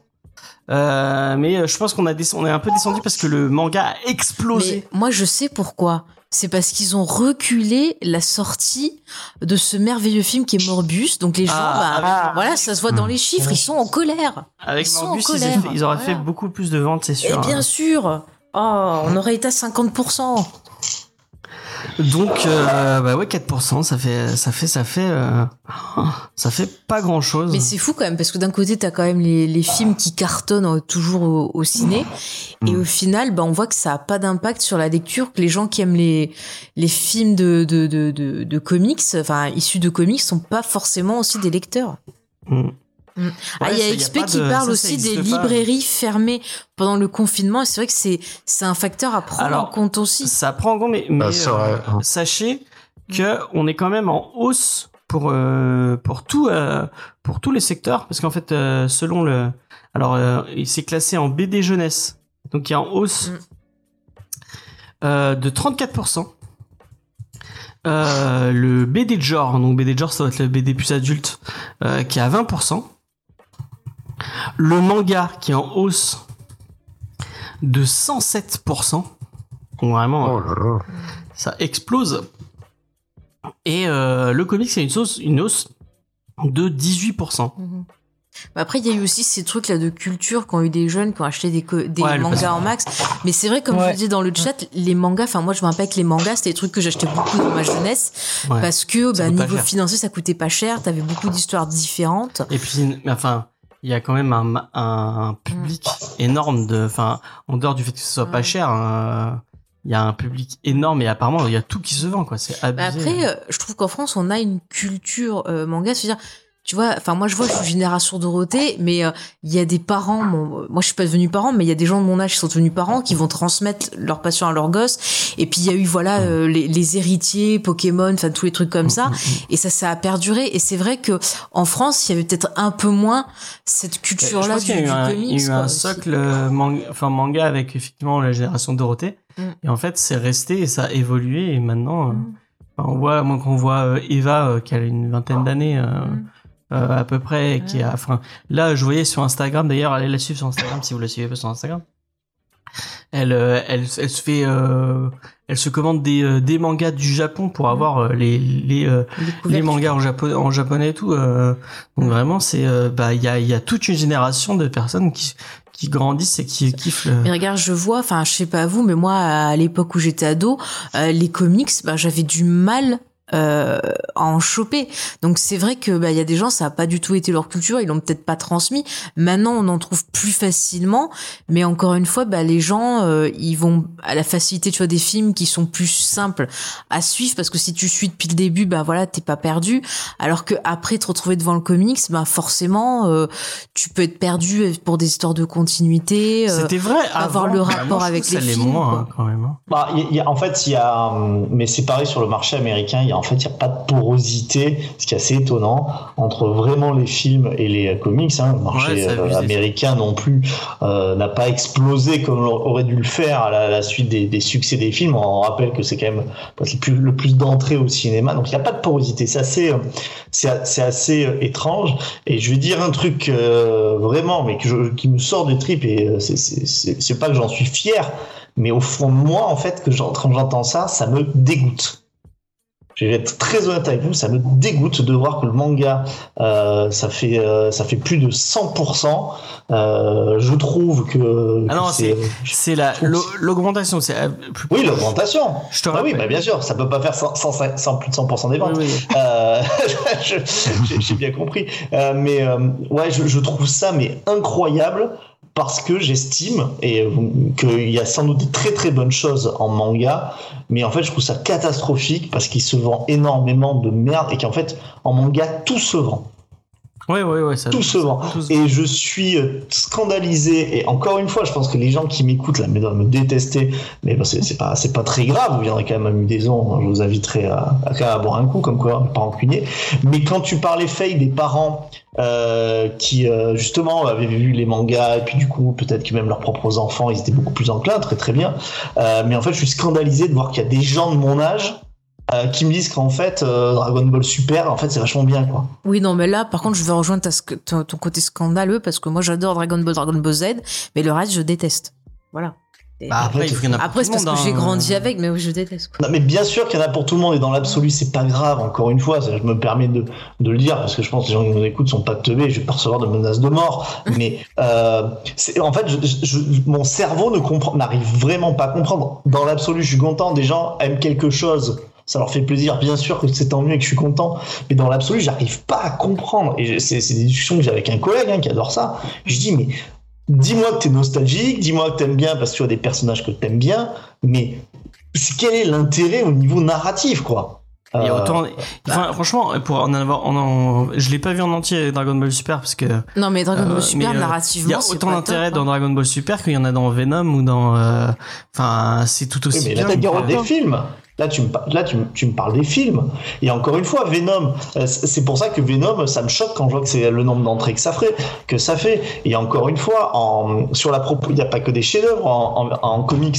Euh, mais euh, je pense qu'on a on est un peu descendu parce que le manga a explosé. Mais moi, je sais pourquoi. C'est parce qu'ils ont reculé la sortie de ce merveilleux film qui est Morbus. Donc les gens, Ah, bah, ah. voilà, ça se voit dans Hmm. les chiffres. Ils sont en colère. Avec ils sont Morbus, en ils, colère. auraient fait beaucoup plus de ventes, c'est Et sûr. bien sûr. Oh, on aurait été à 50%. Donc, euh, bah ouais, 4%, ça fait, ça fait, ça fait, euh, ça fait pas grand chose. Mais c'est fou quand même, parce que d'un côté, t'as quand même les, les films qui cartonnent euh, toujours au, au ciné, et Mm. au final, bah, on voit que ça a pas d'impact sur la lecture, que les gens qui aiment les, les films de, de, de, de, de comics, enfin, issus de comics, sont pas forcément aussi des lecteurs. Mm. Mm. Ah, il y a XP qui de- parle ça, ça aussi des pas. librairies fermées pendant le confinement, et c'est vrai que c'est, c'est un facteur à prendre Alors, en compte aussi. Ça prend en compte, mais, mais, Bah, euh, sachez que on est quand même en hausse pour euh, pour tout euh, pour tous les secteurs, parce qu'en fait, euh, selon le, alors euh, il s'est classé en BD jeunesse, donc il est en hausse Mm. euh, de 34%. Euh, le BD de genre, donc BD de genre, ça doit être le BD plus adulte, euh, qui est à 20%. Le manga qui est en hausse de 107%. Donc vraiment, Oh là là. ça explose. Et euh, le comics, c'est une, hausse- une hausse de 18%. Mhm. Bah Après, il y a eu aussi ces trucs là de culture quand eu des jeunes qui ont acheté des, Ouais, mangas passé. en max. Mais c'est vrai, comme je Ouais. le disais dans le chat, les mangas, enfin moi je me rappelle que les mangas c'était des trucs que j'achetais beaucoup dans ma jeunesse Ouais. parce que bah, niveau financier ça coûtait pas cher, t'avais beaucoup d'histoires différentes. Et puis, mais enfin, il y a quand même un, un public énorme de, enfin, en dehors du fait que ce soit pas Ouais. cher, hein, il y a un public énorme et apparemment il y a tout qui se vend quoi. C'est abusé. Bah après, euh, je trouve qu'en France on a une culture euh, manga, c'est-à-dire tu vois, enfin moi je vois, je suis génération Dorothée, mais euh, il y a des parents, moi je suis pas devenue parent, mais il y a des gens de mon âge qui sont devenus parents, qui vont transmettre leur passion à leurs gosses. Et puis il y a eu voilà euh, les, les héritiers, Pokémon, enfin tous les trucs comme ça. Et ça, ça a perduré. Et c'est vrai que en France, il y avait peut-être un peu moins cette culture-là du, qu'il y a eu du un, comics. il y a eu quoi, un socle euh, manga, enfin manga avec effectivement la génération Dorothée. Mm. Et en fait, c'est resté et ça a évolué et maintenant, Mm. on voit, moi quand on voit Eva qui a une vingtaine d'années. Mm. Euh, à peu près qui a enfin là je voyais sur Instagram d'ailleurs allez la suivre sur Instagram si vous la suivez pas sur Instagram. Elle euh, elle, elle se fait euh, elle se commande des, euh, des mangas du Japon pour avoir euh, les les, euh, Les les mangas en, japo en japonais et tout euh, donc vraiment c'est bah il y a il y a toute une génération de personnes qui qui grandissent et qui kiffent le Mais regarde, je vois, enfin, je sais pas vous, mais moi, à l'époque où j'étais ado, euh, les comics, bah, j'avais du mal euh, à en choper. Donc c'est vrai que bah il y a des gens ça a pas du tout été leur culture, ils l'ont peut-être pas transmis. Maintenant on en trouve plus facilement, mais encore une fois bah les gens euh, ils vont à la facilité tu vois des films qui sont plus simples à suivre parce que si tu suis depuis le début bah voilà t'es pas perdu. Alors que après te retrouver devant le comics bah forcément euh, tu peux être perdu pour des histoires de continuité. euh, c'était vrai avoir le rapport avec les ça l'est films, moins quoi. hein, quand même hein. Bah, il y y a- en fait, il y a, hum, mais c'est pareil sur le marché américain. Il y a en fait, il y a pas de porosité, ce qui est assez étonnant entre vraiment les films et les comics. Hein. Le marché Ouais, euh, américain non plus euh, n'a pas explosé comme aurait dû le faire à la, la suite des, des succès des films. On rappelle que c'est quand même le plus, le plus d'entrées au cinéma, donc il n'y a pas de porosité. C'est assez, euh, c'est assez euh, étrange. Et je vais dire un truc euh, vraiment, mais que je- qui me sort des tripes et c'est- pas que j'en suis fier, mais au fond de moi, en fait, que quand j'entends ça, ça me dégoûte. Je vais être très honnête avec vous, ça me dégoûte de voir que le manga, euh, ça fait euh, ça fait plus de 100%. Euh, je trouve que, Ah non, c'est c'est la l'augmentation c'est euh, plus- oui l'augmentation. je te Ah oui, bah bien sûr, ça peut pas faire 100, 100, 100 plus de 100% des ventes. Oui, oui. Euh, j'ai- bien compris. Euh, mais euh, ouais, je, je trouve ça mais incroyable parce que j'estime et euh, qu'il y a sans doute des très très bonnes choses en manga, mais en fait je trouve ça catastrophique parce qu'il se vend énormément de merde et qu'en fait en manga tout se vend. Ouais, ouais, ouais, ça Tout se vend. Et je suis euh, scandalisé. Et encore une fois, je pense que les gens qui m'écoutent là me doivent me détester. Mais bon, c'est pas, c'est pas très grave. Vous viendrez quand même à Mudaison. Je vous inviterai à, à, à boire un coup, comme quoi, pas rancunier. Mais quand tu parlais fake des parents euh, qui euh, justement avaient vu les mangas et puis du coup peut-être que même leurs propres enfants ils étaient beaucoup plus enclins, très très bien. Euh, mais en fait, je suis scandalisé de voir qu'il y a des gens de mon âge euh, qui me disent qu'en fait euh, Dragon Ball Super, en fait, c'est vachement bien quoi. Oui, non, mais là, par contre, je vais rejoindre ta ton, ton côté scandaleux parce que moi, j'adore Dragon Ball, Dragon Ball Z, mais le reste, je déteste. Voilà. Bah, après, il faut qu'il y en a pour Après, c'est parce que j'ai hein. grandi avec, mais oui, je déteste. Quoi. Non, mais bien sûr qu'il y en a pour tout le monde et dans l'absolu c'est pas grave encore une fois ça, je me permets de, de le dire parce que je pense que les gens qui nous écoutent sont pas teubés je vais pas recevoir de menaces de mort mais euh, en fait je, je- mon cerveau ne comprend n'arrive vraiment pas à comprendre dans l'absolu je suis content des gens aiment quelque chose ça leur fait plaisir bien sûr que c'est tant mieux et que je suis content mais dans l'absolu j'arrive pas à comprendre et c'est des discussions que j'ai avec un collègue hein, qui adore ça je dis mais dis-moi que t'es nostalgique, dis-moi que t'aimes bien parce que tu as des personnages que t'aimes bien, mais quel est l'intérêt au niveau narratif, quoi? Il y a Euh, autant, enfin, franchement, pour en avoir, en, en- je l'ai pas vu en entier Dragon Ball Super parce que Non, mais Dragon Euh, Ball Super, mais, euh, narrativement, il y a autant d'intérêt dans hein. Dragon Ball Super qu'il y en a dans Venom ou dans, euh, enfin, c'est tout oui, aussi mais là, bien. parles que- des films. Là, tu me, parles des films. Et encore une fois, Venom, euh, c'est pour ça que Venom, ça me choque quand je vois que c'est le nombre d'entrées que ça fait. Et encore une fois, sur la propos, il n'y a pas que des chefs-d'œuvre en, comics.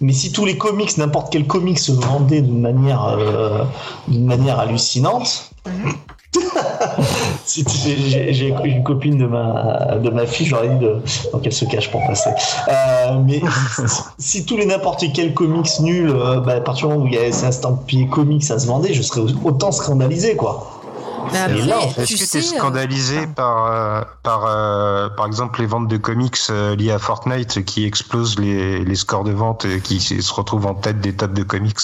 Mais si tous les comics, n'importe quel comic se vendait d'une manière, euh, d'une manière hallucinante. Tu- J'ai j'ai une copine de ma, de ma fille, j'aurais dit de, donc elle se cache pour passer. Euh, mais si tous les n'importe quel comics nul, euh, bah, à partir du moment où il y a ces estampillés comics, ça se vendait, je serais autant scandalisé, quoi. En Est-ce tu que tu es euh, scandalisé par, euh, par, euh, par exemple, les ventes de comics euh, liées à Fortnite qui explosent les, les scores de vente et qui se retrouvent en tête des tops de comics?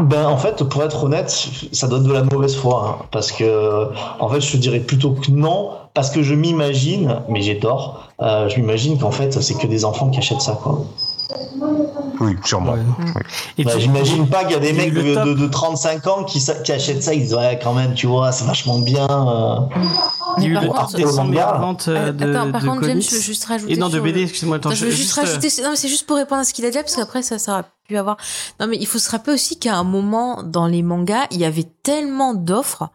Ben en fait, pour être honnête, ça donne de la mauvaise foi, hein, parce que en fait, je te dirais plutôt que non, parce que je m'imagine, mais j'ai tort, euh, je m'imagine qu'en fait, c'est que des enfants qui achètent ça, quoi. Oui, sûrement. Ouais. Bah, puis- J'imagine pas qu'il y a des mecs de, de- de 35 ans qui, achètent ça, ils disent ouais quand même, tu vois, c'est vachement bien. euh. il y a eu par le contre, top des euh, 100 meilleures ventes de, Attends, par de contre, James, je veux juste rajouter. Et non, de BD, Attends, je veux juste euh, rajouter. Non, mais c'est juste pour répondre à ce qu'il a dit là, parce qu'après, ça, ça aurait pu avoir. Non, mais il faut se rappeler aussi qu'à un moment, dans les mangas, il y avait tellement d'offres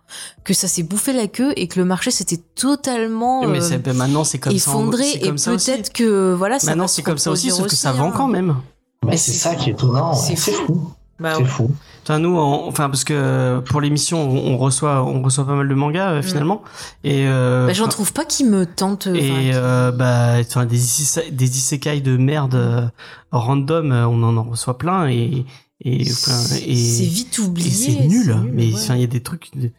que ça s'est bouffé la queue et que le marché s'était totalement mais euh, c'est- ben, maintenant, c'est comme effondré. Et comme peut-être que, voilà, ça Maintenant, c'est comme ça aussi, sauf que ça vend hein. quand même. Bah, Mais c'est ça qui est étonnant, c'est fou. Bah C'est ouais. fou. Enfin, nous, on- enfin, parce que pour l'émission, on, on reçoit, on reçoit pas mal de mangas euh, finalement. Et euh, Bah, j'en enfin, trouve pas qui me tentent. enfin, Et qui- euh, bah, enfin, des isekai- des isekai de merde euh, random, euh, on en en reçoit plein et et plein et, c'est vite et oublié. c'est nul. mais ouais. enfin, il y a des trucs de-.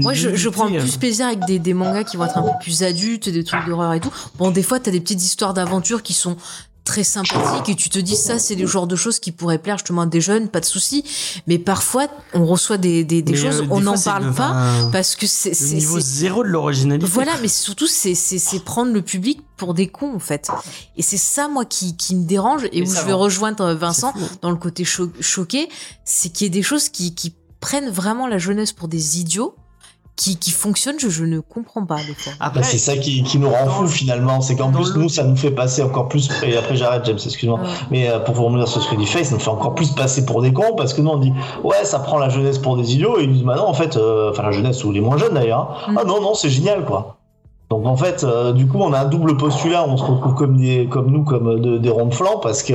Moi, je, je prends euh. plus plaisir avec des, des mangas qui vont être un peu plus adultes, des trucs d'horreur et tout. Bon, des fois, t'as des petites histoires d'aventure qui sont très sympathiques et tu te dis ça, c'est le genre de choses qui pourraient plaire justement à des jeunes, pas de souci. Mais parfois, on reçoit des, des, des choses, euh, des on n'en parle le- pas parce que c'est le c'est- niveau zéro de l'originalité. voilà, mais surtout c'est c'est c'est prendre le public pour des cons en fait. Et c'est ça moi qui qui me dérange et où je vais va. rejoindre euh, Vincent fou. dans le côté cho- choqué, c'est qu'il y ait des choses qui qui prennent vraiment la jeunesse pour des idiots qui qui fonctionnent, je, je ne comprends pas des fois. Après, Bah, c'est ça qui, qui nous rend fou le- finalement, c'est qu'en plus le- nous ça nous fait passer encore plus, et après j'arrête James, excuse-moi, Ouais. mais euh, pour vous revenir sur ce que dit Face, ça nous fait encore plus passer pour des cons parce que nous on dit ouais ça prend la jeunesse pour des idiots et ils disent bah non en fait, euh, enfin la jeunesse ou les moins jeunes d'ailleurs, hein. Mm. ah non non c'est génial quoi. Donc en fait, euh, du coup, on a un double postulat, on se retrouve comme des, comme nous, comme de- des ronds de flanc, parce que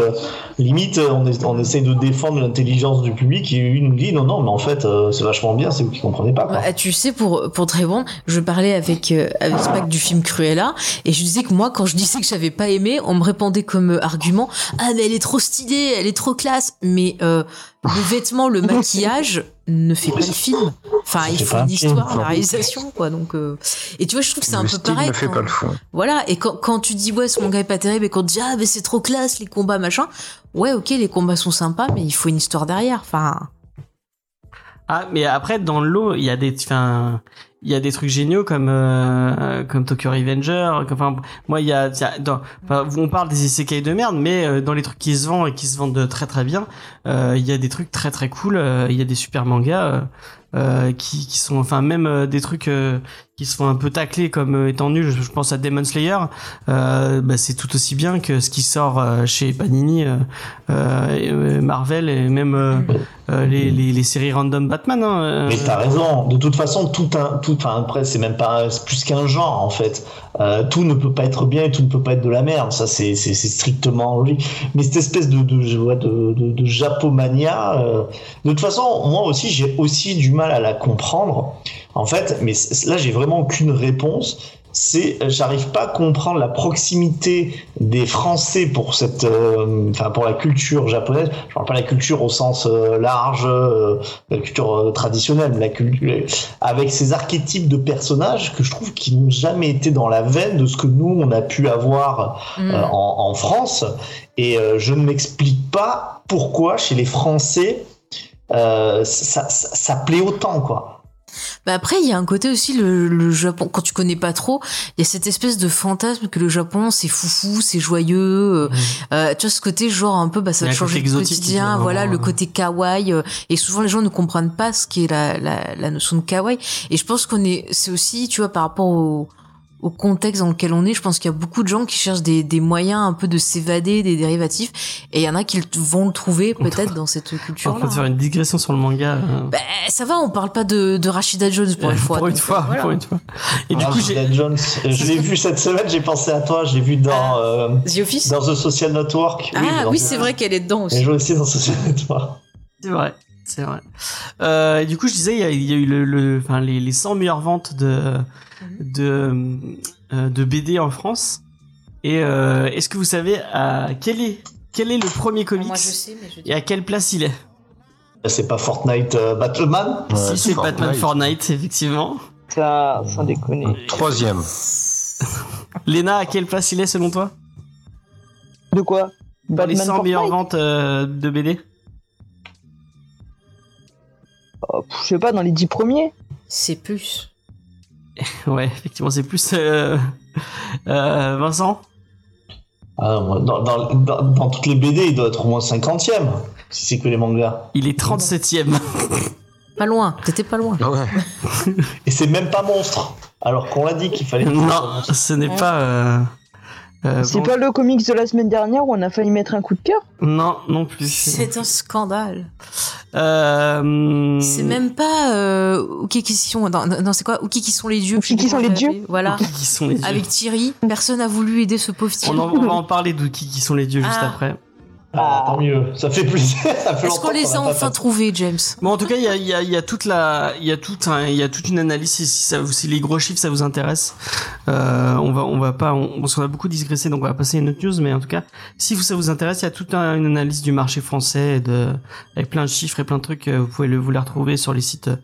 limite, on, est, on essaye de défendre l'intelligence du public, et lui nous dit non, non, mais en fait, euh, c'est vachement bien, c'est vous qui comprenez pas. Quoi. Ouais, tu sais, pour, pour te répondre, je parlais avec, euh, avec Spack du film Cruella, et je disais que moi, quand je disais que j'avais pas aimé, on me répondait comme euh, argument, ah, mais elle est trop stylée, elle est trop classe, mais euh, le vêtement, le maquillage ne fait pas le film. Enfin, il faut une histoire, la réalisation, quoi. Donc, euh, et tu vois, je trouve que c'est un peu pareil. ne fait quand- pas le fond. Voilà, et quand, quand tu dis ouais ce manga est pas terrible et qu'on te dit ah mais c'est trop classe les combats machin, ouais ok les combats sont sympas mais il faut une histoire derrière. Enfin Ah, mais après, dans le lot, il y a des, enfin, il y a des trucs géniaux comme, euh, comme Tokyo Revenger. Enfin, moi, il y a, dans, on parle des isekai de merde, mais euh, dans les trucs qui se vendent et qui se vendent de très très bien, euh, il y a des trucs très très cool. euh, Il y a des super mangas euh, qui, sont, enfin, même euh, des trucs euh, qui se font un peu tacler comme étant nuls. Je, pense à Demon Slayer. Bah, c'est tout aussi bien que ce qui sort chez Panini, et, Marvel et même les, les, les séries random Batman. Hein. Mais t'as raison. De toute façon, tout un, tout, enfin après, c'est même pas, plus qu'un genre en fait. Euh, tout ne peut pas être bien et tout ne peut pas être de la merde. Ça, c'est, strictement logique. Mais cette espèce de, de, de, de, japomania, euh, de toute façon, moi aussi, j'ai aussi du mal à la comprendre. En fait, mais là, j'ai vraiment aucune réponse. C'est euh, j'arrive pas à comprendre la proximité des Français pour cette, euh, enfin pour la culture japonaise. Je parle pas de la culture au sens euh, large, euh, la culture euh, traditionnelle, mais la culture avec ces archétypes de personnages que je trouve qui n'ont jamais été dans la veine de ce que nous on a pu avoir Mm. euh, en, en France. Et euh, je ne m'explique pas pourquoi chez les Français euh, ça, ça, ça plaît autant quoi. Bah après, il y a un côté aussi, le, le Japon, quand tu connais pas trop, il y a cette espèce de fantasme que le Japon, c'est foufou, c'est joyeux. euh, euh, tu vois, ce côté genre un peu, bah, ça va changer le qui quotidien, voilà, le euh, côté kawaii. euh, et souvent, les gens ne comprennent pas ce qu'est la, la, la notion de kawaii. Et je pense qu'on est, c'est aussi, tu vois, par rapport au, au contexte dans lequel on est, je pense qu'il y a beaucoup de gens qui cherchent des, des moyens un peu de s'évader des dérivatifs. Et il y en a qui vont le trouver peut-être dans cette On culture-là. peut faire une digression sur le manga. euh, Ben, ça va, on parle pas de, de Rashida Jones pour une fois. pour une fois, voilà. pour une fois. Et du coup, Rashida j'ai. Jones, euh, je l'ai vu cette semaine, j'ai pensé à toi, j'ai vu dans, euh, The Office dans The Social Network. Ah oui, c'est vrai qu'elle est dedans Elle aussi. joue aussi dans Social Network. C'est vrai, c'est vrai. Euh, et du coup, je disais, il y a, il y a eu le, le, enfin, les, les 100 meilleures ventes de, de, euh, de BD en France. Et euh, est-ce que vous savez à quel est, quel est le premier comics Moi, je sais, mais je et à quelle place il est? C'est pas Fortnite euh, Battleman Si c'est Batman Fortnite, effectivement. Ça, sans déconner. Troisième. Léna, à quelle place il est selon toi? De quoi? Dans les 100 Batman meilleures ventes euh, de BD Oh, Je sais pas, dans les 10 premiers? C'est plus. Ouais, effectivement, c'est plus euh, euh, Vincent? ah, dans, dans, dans, dans toutes les BD, il doit être au moins 50ème, si c'est que les mangas. Il est 37ème. Pas loin, t'étais pas loin. Ouais. Et c'est même pas monstre, alors qu'on l'a dit qu'il fallait. non, ce n'est pas. euh, euh, C'est bon- pas le comics de la semaine dernière où on a failli mettre un coup de cœur? Non, non plus. C'est un scandale. Euh, C'est même pas euh, ok qui sont non, non c'est quoi? Ok qui sont les dieux Ouki qui sont les dieux? voilà. Qui sont les dieux. Avec Thierry. Personne n'a voulu aider ce pauvre on, Thierry. en, on va en parler d'Ouki qui sont les dieux juste Ah. après. Ah, tant mieux, ça fait plaisir. Ça fait est-ce qu'on les a enfin trouvés James? Bon, en tout cas, il y a, il y, a, il y a toute la, il y a tout un, il y a toute une analyse si, ça, vous- si les gros chiffres ça vous intéresse. Euh, on va, on va pas, on, parce qu'on a beaucoup digressé, donc on va passer à une autre news. Mais en tout cas, si vous, ça vous intéresse, il y a toute un- une analyse du marché français et de, avec plein de chiffres et plein de trucs. euh, Vous pouvez le, vous les retrouver sur les sites, euh,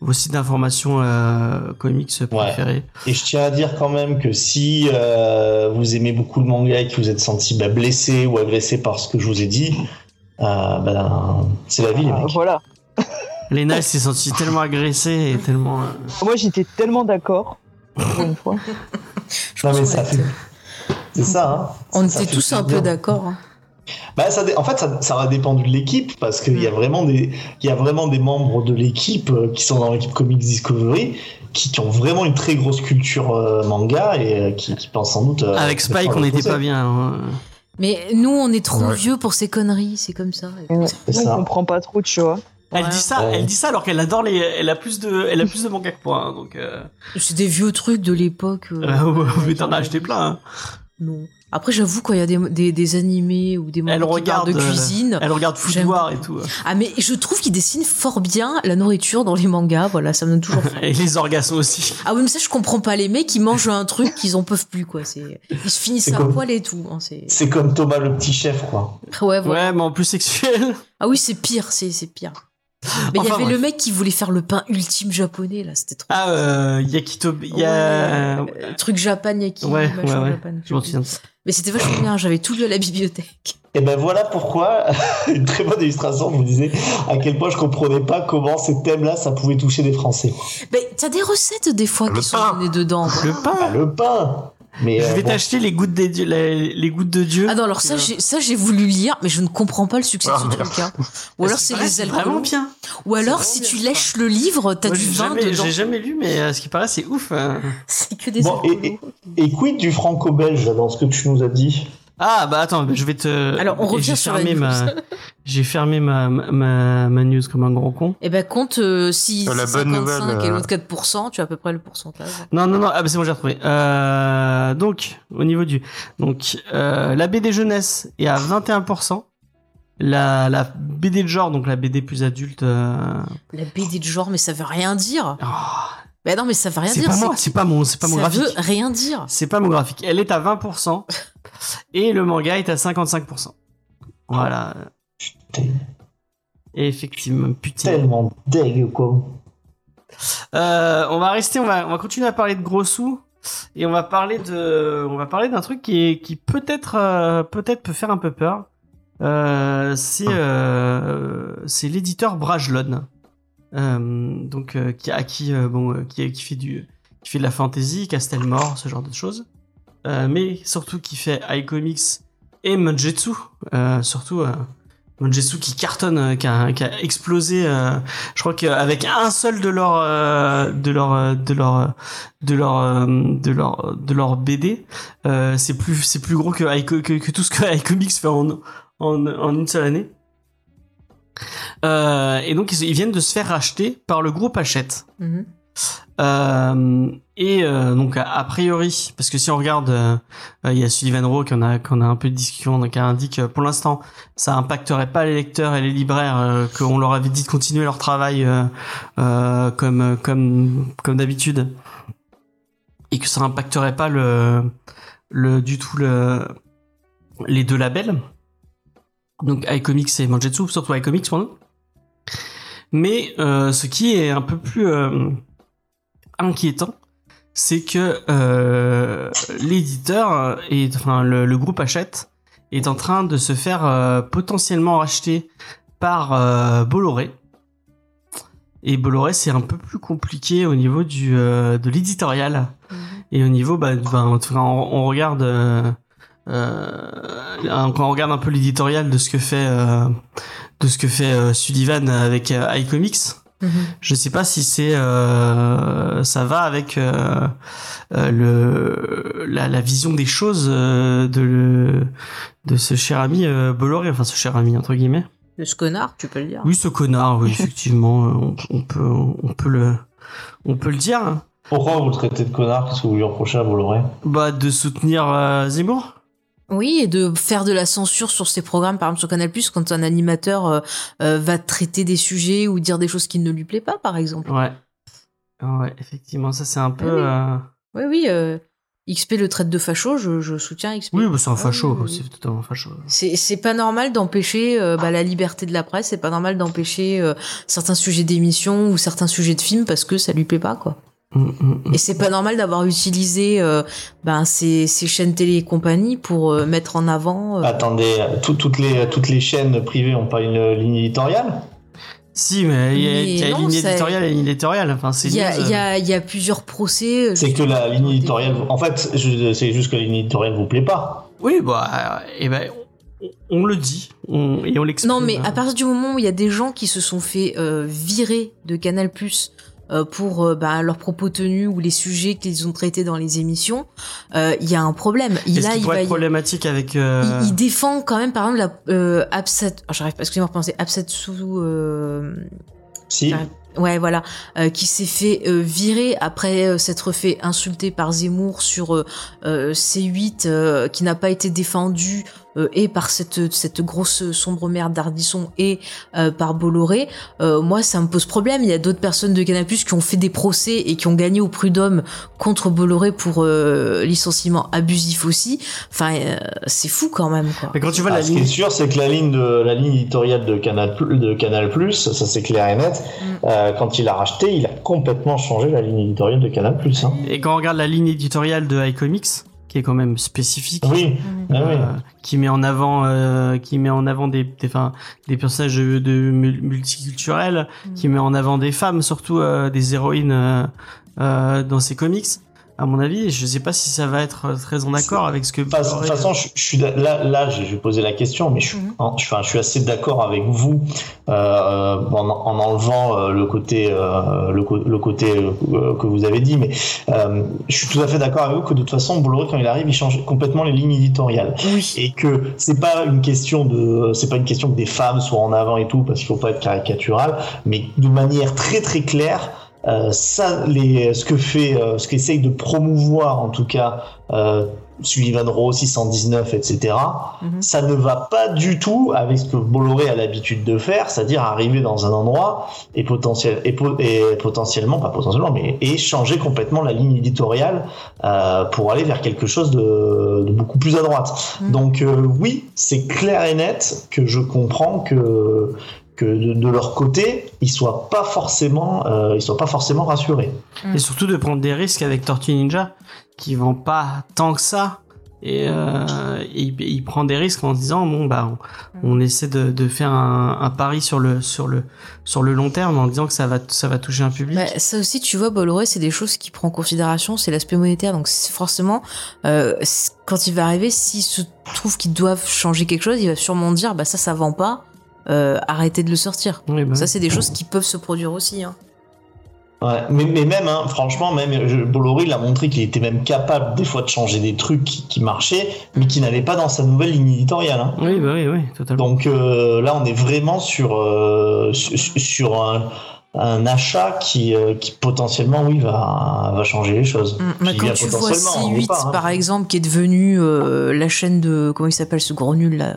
vos sites d'information euh, comics préférés. Et je tiens à dire quand même que si euh, vous aimez beaucoup le manga et que vous êtes senti bah, blessé ou agressé par ce que je vous ai dit, euh, ben, c'est la vie, les Ah, mecs. Voilà. Léna elle s'est sentie tellement agressée et tellement. euh, Moi, j'étais tellement d'accord. Pour une fois. Je Non, mais ça fait. C'est ça, hein. on était tous un peu d'accord hein. Bah, ça, en fait, ça, ça va dépendre de l'équipe parce qu'il y a vraiment des, il y a vraiment des membres de l'équipe euh, qui sont dans l'équipe Comics Discovery qui, qui ont vraiment une très grosse culture euh, manga et qui, qui pensent sans doute. euh, Avec Spike, on n'était pas bien. hein. Mais nous on est trop Ouais. vieux pour ces conneries c'est comme ça Ouais. C'est On ça. comprend pas trop, tu vois. Elle Ouais. dit ça, Ouais. elle dit ça alors qu'elle adore les, elle a plus de, elle a plus de manga que moi, hein, donc. Euh... c'est des vieux trucs de l'époque euh, euh, ouais, mais t'en as acheté plein. hein. non après j'avoue quand il y a des, des, des animés ou des qui regarde, de euh, cuisine Elle regarde J'aime Foudoir et tout. ah mais je trouve qu'ils dessinent fort bien la nourriture dans les mangas voilà ça me donne toujours. Et les orgasmes aussi. Ah oui, mais ça, je comprends pas. Les mecs, ils mangent un truc qu'ils en peuvent plus, quoi. C'est, ils se finissent à comme- poil et tout. hein, c'est... Comme Thomas le petit chef, quoi. Ouais, voilà. Ouais, mais en plus sexuel. Ah oui, c'est pire, c'est, c'est pire. Mais il Enfin, y avait bref. le mec qui voulait faire le pain ultime japonais, là. C'était trop. Ah, euh, Yakito, il y a. Ouais, euh, truc Japan Yaki. Ouais, ouais, ouais. Japan, Je m'en souviens de ça. Mais c'était vachement bien. J'avais tout lu à la bibliothèque. Et ben voilà pourquoi une très bonne illustration vous disait à quel point je comprenais pas comment ces thèmes-là ça pouvait toucher des Français. Mais t'as des recettes des fois Le qui sont données dedans. Le Ah, pain. le pain. Mais Je euh, vais bon, t'acheter les gouttes des dieux, les, les gouttes de Dieu. Ah non, alors ça, j'ai, ça, j'ai voulu lire, mais je ne comprends pas le succès de Ah, ce merde. truc. hein. Ou alors c'est vrai, les alcools. vraiment bien. Ou alors si bien. tu lèches le livre, t'as Moi, du vin jamais, dedans. j'ai jamais lu, mais euh, ce qui paraît, c'est ouf. hein. C'est que des Bon, et- alcools. et quid du franco-belge dans ce que tu nous as dit? Ah, bah attends, je vais te. Alors, on revient j'ai sur la fermé news. ma, j'ai fermé ma, ma, ma news comme un gros con. Eh ben, compte euh, si Euh, la bonne 55 nouvelle, et euh, l'autre 4%, tu as à peu près le pourcentage. Non, non, non, ah bah c'est bon, j'ai retrouvé. Euh, donc, au niveau du... Donc, euh, la BD jeunesse est à 21%. La, la BD de genre, donc la BD plus adulte... euh, La BD de genre, mais ça veut rien dire. oh, Bah non, mais ça veut rien C'est dire. pas moi, c'est pas mon, c'est pas mon ça graphique. veut rien dire. C'est pas mon graphique. Elle est à 20% et le manga est à 55%. Voilà. Putain, Et effectivement, putain. tellement deg, quoi. Euh, on va rester, on va, on va continuer à parler de gros sous et on va parler de, on va parler d'un truc qui est, qui peut-être, euh, peut-être peut faire un peu peur. Euh, c'est, euh, c'est l'éditeur Brajlon. Euh, donc euh, qui, à qui, euh, bon, qui, qui fait du, qui fait de la fantasy, Castelmore, ce genre de choses. Mais surtout qui fait iComics et Manjetsu, surtout. Manjetsu qui cartonne, qui a, qui a explosé. euh, je crois qu'avec un seul de leur euh, de leur de leur de leur euh, de leur de leur BD, c'est plus c'est plus gros que, que que tout ce que iComics fait en en en une seule année. Euh, et donc ils, ils viennent de se faire racheter par le groupe Hachette. Mhm. Euh, et euh, donc a, a priori, parce que si on regarde, il y a Sullivan Rowe qui en a, qu'on a un peu de discussion, donc qui indique pour l'instant ça impacterait pas les lecteurs et les libraires, qu'on leur avait dit de continuer leur travail comme comme comme d'habitude, et que ça impacterait pas le le du tout le les deux labels. Donc iComics et Manjetsu, surtout iComics pour nous. Mais euh, ce qui est un peu plus euh, inquiétant, c'est que euh, l'éditeur et enfin le, le groupe Hachette est en train de se faire euh, potentiellement racheter par euh, Bolloré. Et Bolloré, c'est un peu plus compliqué au niveau du euh, de l'éditorial et au niveau bah, bah, en tout cas, on, on regarde quand on regarde un peu l'éditorial de ce que fait euh, de ce que fait euh, Sullivan avec euh, iComics. Mhm. Je sais pas si c'est euh, ça va avec euh, euh, le la, la vision des choses euh, de le- de ce cher ami euh, Bolloré, enfin ce cher ami entre guillemets. Ce connard, tu peux le dire. Oui, ce connard, oui, effectivement, euh, on, on peut on peut le on peut le dire. Pourquoi vous le traitez de connard Qu'est-ce que vous lui reprochez à Bolloré? Bah de soutenir euh, Zemmour. Oui, et de faire de la censure sur ces programmes, par exemple sur Canal+, quand un animateur euh, euh, va traiter des sujets ou dire des choses qui ne lui plaît pas, par exemple. Ouais. Ouais, effectivement, ça c'est un peu Ah oui. euh, Oui, oui, euh, XP le traite de facho, je, je soutiens XP. Oui, bah, c'est un Ah facho, oui, oui, oui. c'est totalement facho. C'est pas normal d'empêcher bah, la liberté de la presse, c'est pas normal d'empêcher certains sujets d'émission ou certains sujets de films parce que ça lui plaît pas, quoi. Et c'est pas normal d'avoir utilisé euh, ben, ces, ces chaînes télé et compagnie pour euh, mettre en avant. euh, Attendez, tout- toutes, les, toutes les chaînes privées ont pas une ligne éditoriale? Si, mais il y a, Mais il y a non, une ligne éditoriale et une ligne éditoriale. Enfin, c'est Il y y, a, il y a plusieurs procès. C'est que la ligne des- éditoriale. En fait, c'est juste que la ligne éditoriale vous plaît pas. Oui, bah, euh, eh ben, on, on le dit on- et on l'exprime. Non, mais hein. à partir du moment où il y a des gens qui se sont fait euh, virer de Canal Plus pour euh, bah, leurs propos tenus ou les sujets qu'ils ont traités dans les émissions, euh, il y a un problème. Il, Est-ce là, qu'il il pourrait va être problématique avec. euh, il, il défend quand même, par exemple, la euh, Absat. oh, J'arrive pas, excusez-moi, à repenser. Absatsu. Euh, Si. Ouais, voilà, euh, qui s'est fait euh, virer après euh, s'être fait insulter par Zemmour sur euh, euh, C8, euh, qui n'a pas été défendu euh, et par cette cette grosse sombre merde d'Ardisson et euh, par Bolloré. Euh, moi, ça me pose problème. Il y a d'autres personnes de Canal+ qui ont fait des procès et qui ont gagné au prud'homme contre Bolloré pour euh, licenciement abusif aussi. Enfin, euh, c'est fou quand même, quoi. Mais quand tu vois Ah, la ce qui est sûr, c'est que la ligne de la ligne éditoriale de Canal de Canal ça c'est clair et net. Mm. Euh, quand il a racheté, il a complètement changé la ligne éditoriale de Canal Hein. Et quand on regarde la ligne éditoriale de iComics, qui est quand même spécifique. Oui, Mhm. ah oui. euh, qui met en avant euh, qui met en avant des des, enfin, des personnages de, de mul- multiculturels Mhm. qui met en avant des femmes surtout euh, des héroïnes euh, euh, dans ses comics à mon avis je sais pas si ça va être très en accord avec ce que De toute façon- de toute façon, je, je suis d'a- là, là, je vais poser la question, mais je, suis- Mhm. en- je, enfin, je suis assez d'accord avec vous euh, en, en enlevant euh, le côté, euh, le, côté euh, que vous avez dit, mais euh, je suis tout à fait d'accord avec vous que de toute façon, Bolloré quand il arrive, il change complètement les lignes éditoriales Oui. et que c'est pas une question de, c'est pas une question que des femmes soient en avant et tout parce qu'il faut pas être caricatural, mais de manière très très claire. Euh, ça, les, ce que fait, euh, ce qu'essaye de promouvoir en tout cas euh, Sullivan Rowe 619, etc. Mhm. Ça ne va pas du tout avec ce que Bolloré a l'habitude de faire, c'est-à-dire arriver dans un endroit et, potentiel, et, po- et potentiellement, pas potentiellement, mais et changer complètement la ligne éditoriale euh, pour aller vers quelque chose de, de beaucoup plus à droite. Mhm. Donc euh, oui, c'est clair et net que je comprends que que de, de leur côté, ils soient pas forcément, euh, ils soient pas forcément rassurés. Et surtout de prendre des risques avec Tortue Ninja qui vont pas tant que ça. Et, euh, et il, il prend des risques en se disant bon bah on, on essaie de, de faire un, un pari sur le sur le sur le long terme en disant que ça va ça va toucher un public. Bah, ça aussi, tu vois, Bolloré, c'est des choses qu'il prend en considération, c'est l'aspect monétaire. Donc forcément, euh, quand il va arriver, s'il se trouve qu'ils doivent changer quelque chose, il va sûrement dire, bah ça, ça vend pas, euh, arrêtez de le sortir. Oui, bah, Ça, c'est des choses qui peuvent se produire aussi. Hein. Ouais, mais, mais même, hein, franchement, même je- Bolloré il a montré qu'il était même capable des fois de changer des trucs qui, qui marchaient, mais qui n'allaient pas dans sa nouvelle ligne éditoriale. Hein. oui bah oui oui totalement. Donc euh, là, on est vraiment sur euh, sur, sur un, un achat qui, euh, qui potentiellement, oui, va, va changer les choses. Mm. Bah, Puis il y quand a tu vois potentiellement, on veut C8, pas, hein. par exemple, qui est devenu euh, la chaîne de, comment il s'appelle ce gros nul là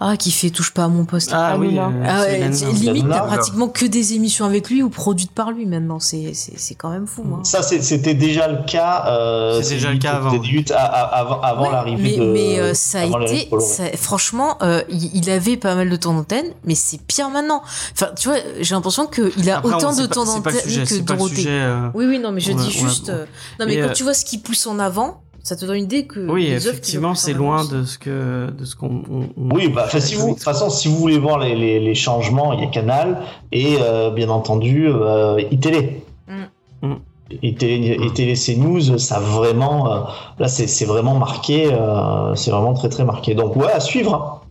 Ah, qui fait touche pas à mon poste. Ah oui, euh, Ah c'est ouais, Hanouna. c'est- limite, t'as pratiquement que des émissions avec lui ou produites par lui maintenant. C'est c'est- c'est quand même fou. Hein. Ça, c'était déjà le cas. Euh, C'est déjà le cas avant. Avant, avant Ouais, l'arrivée mais, de. mais euh, ça a été, ça- franchement, euh, il, il avait pas mal de temps d'antenne, mais c'est pire maintenant. Enfin, tu vois, j'ai l'impression qu'il a Après, autant de pas- temps d'antenne que Dorothée. sujet, euh, Oui, oui, non, mais je dis juste. euh, non, mais quand tu vois ce qu'il pousse en avant, ça te donne une idée que. Oui, effectivement, c'est loin de ce que de ce qu'on. on- on- Oui, bah, si vous, de toute façon, si vous voulez voir les, les, les changements, il y a Canal et euh, bien entendu euh, iTélé. Mm. Mm. iTélé, iTélé CNews, ça a vraiment, euh, là c'est vraiment marqué, euh, c'est vraiment très très marqué. Donc ouais, à suivre. hein.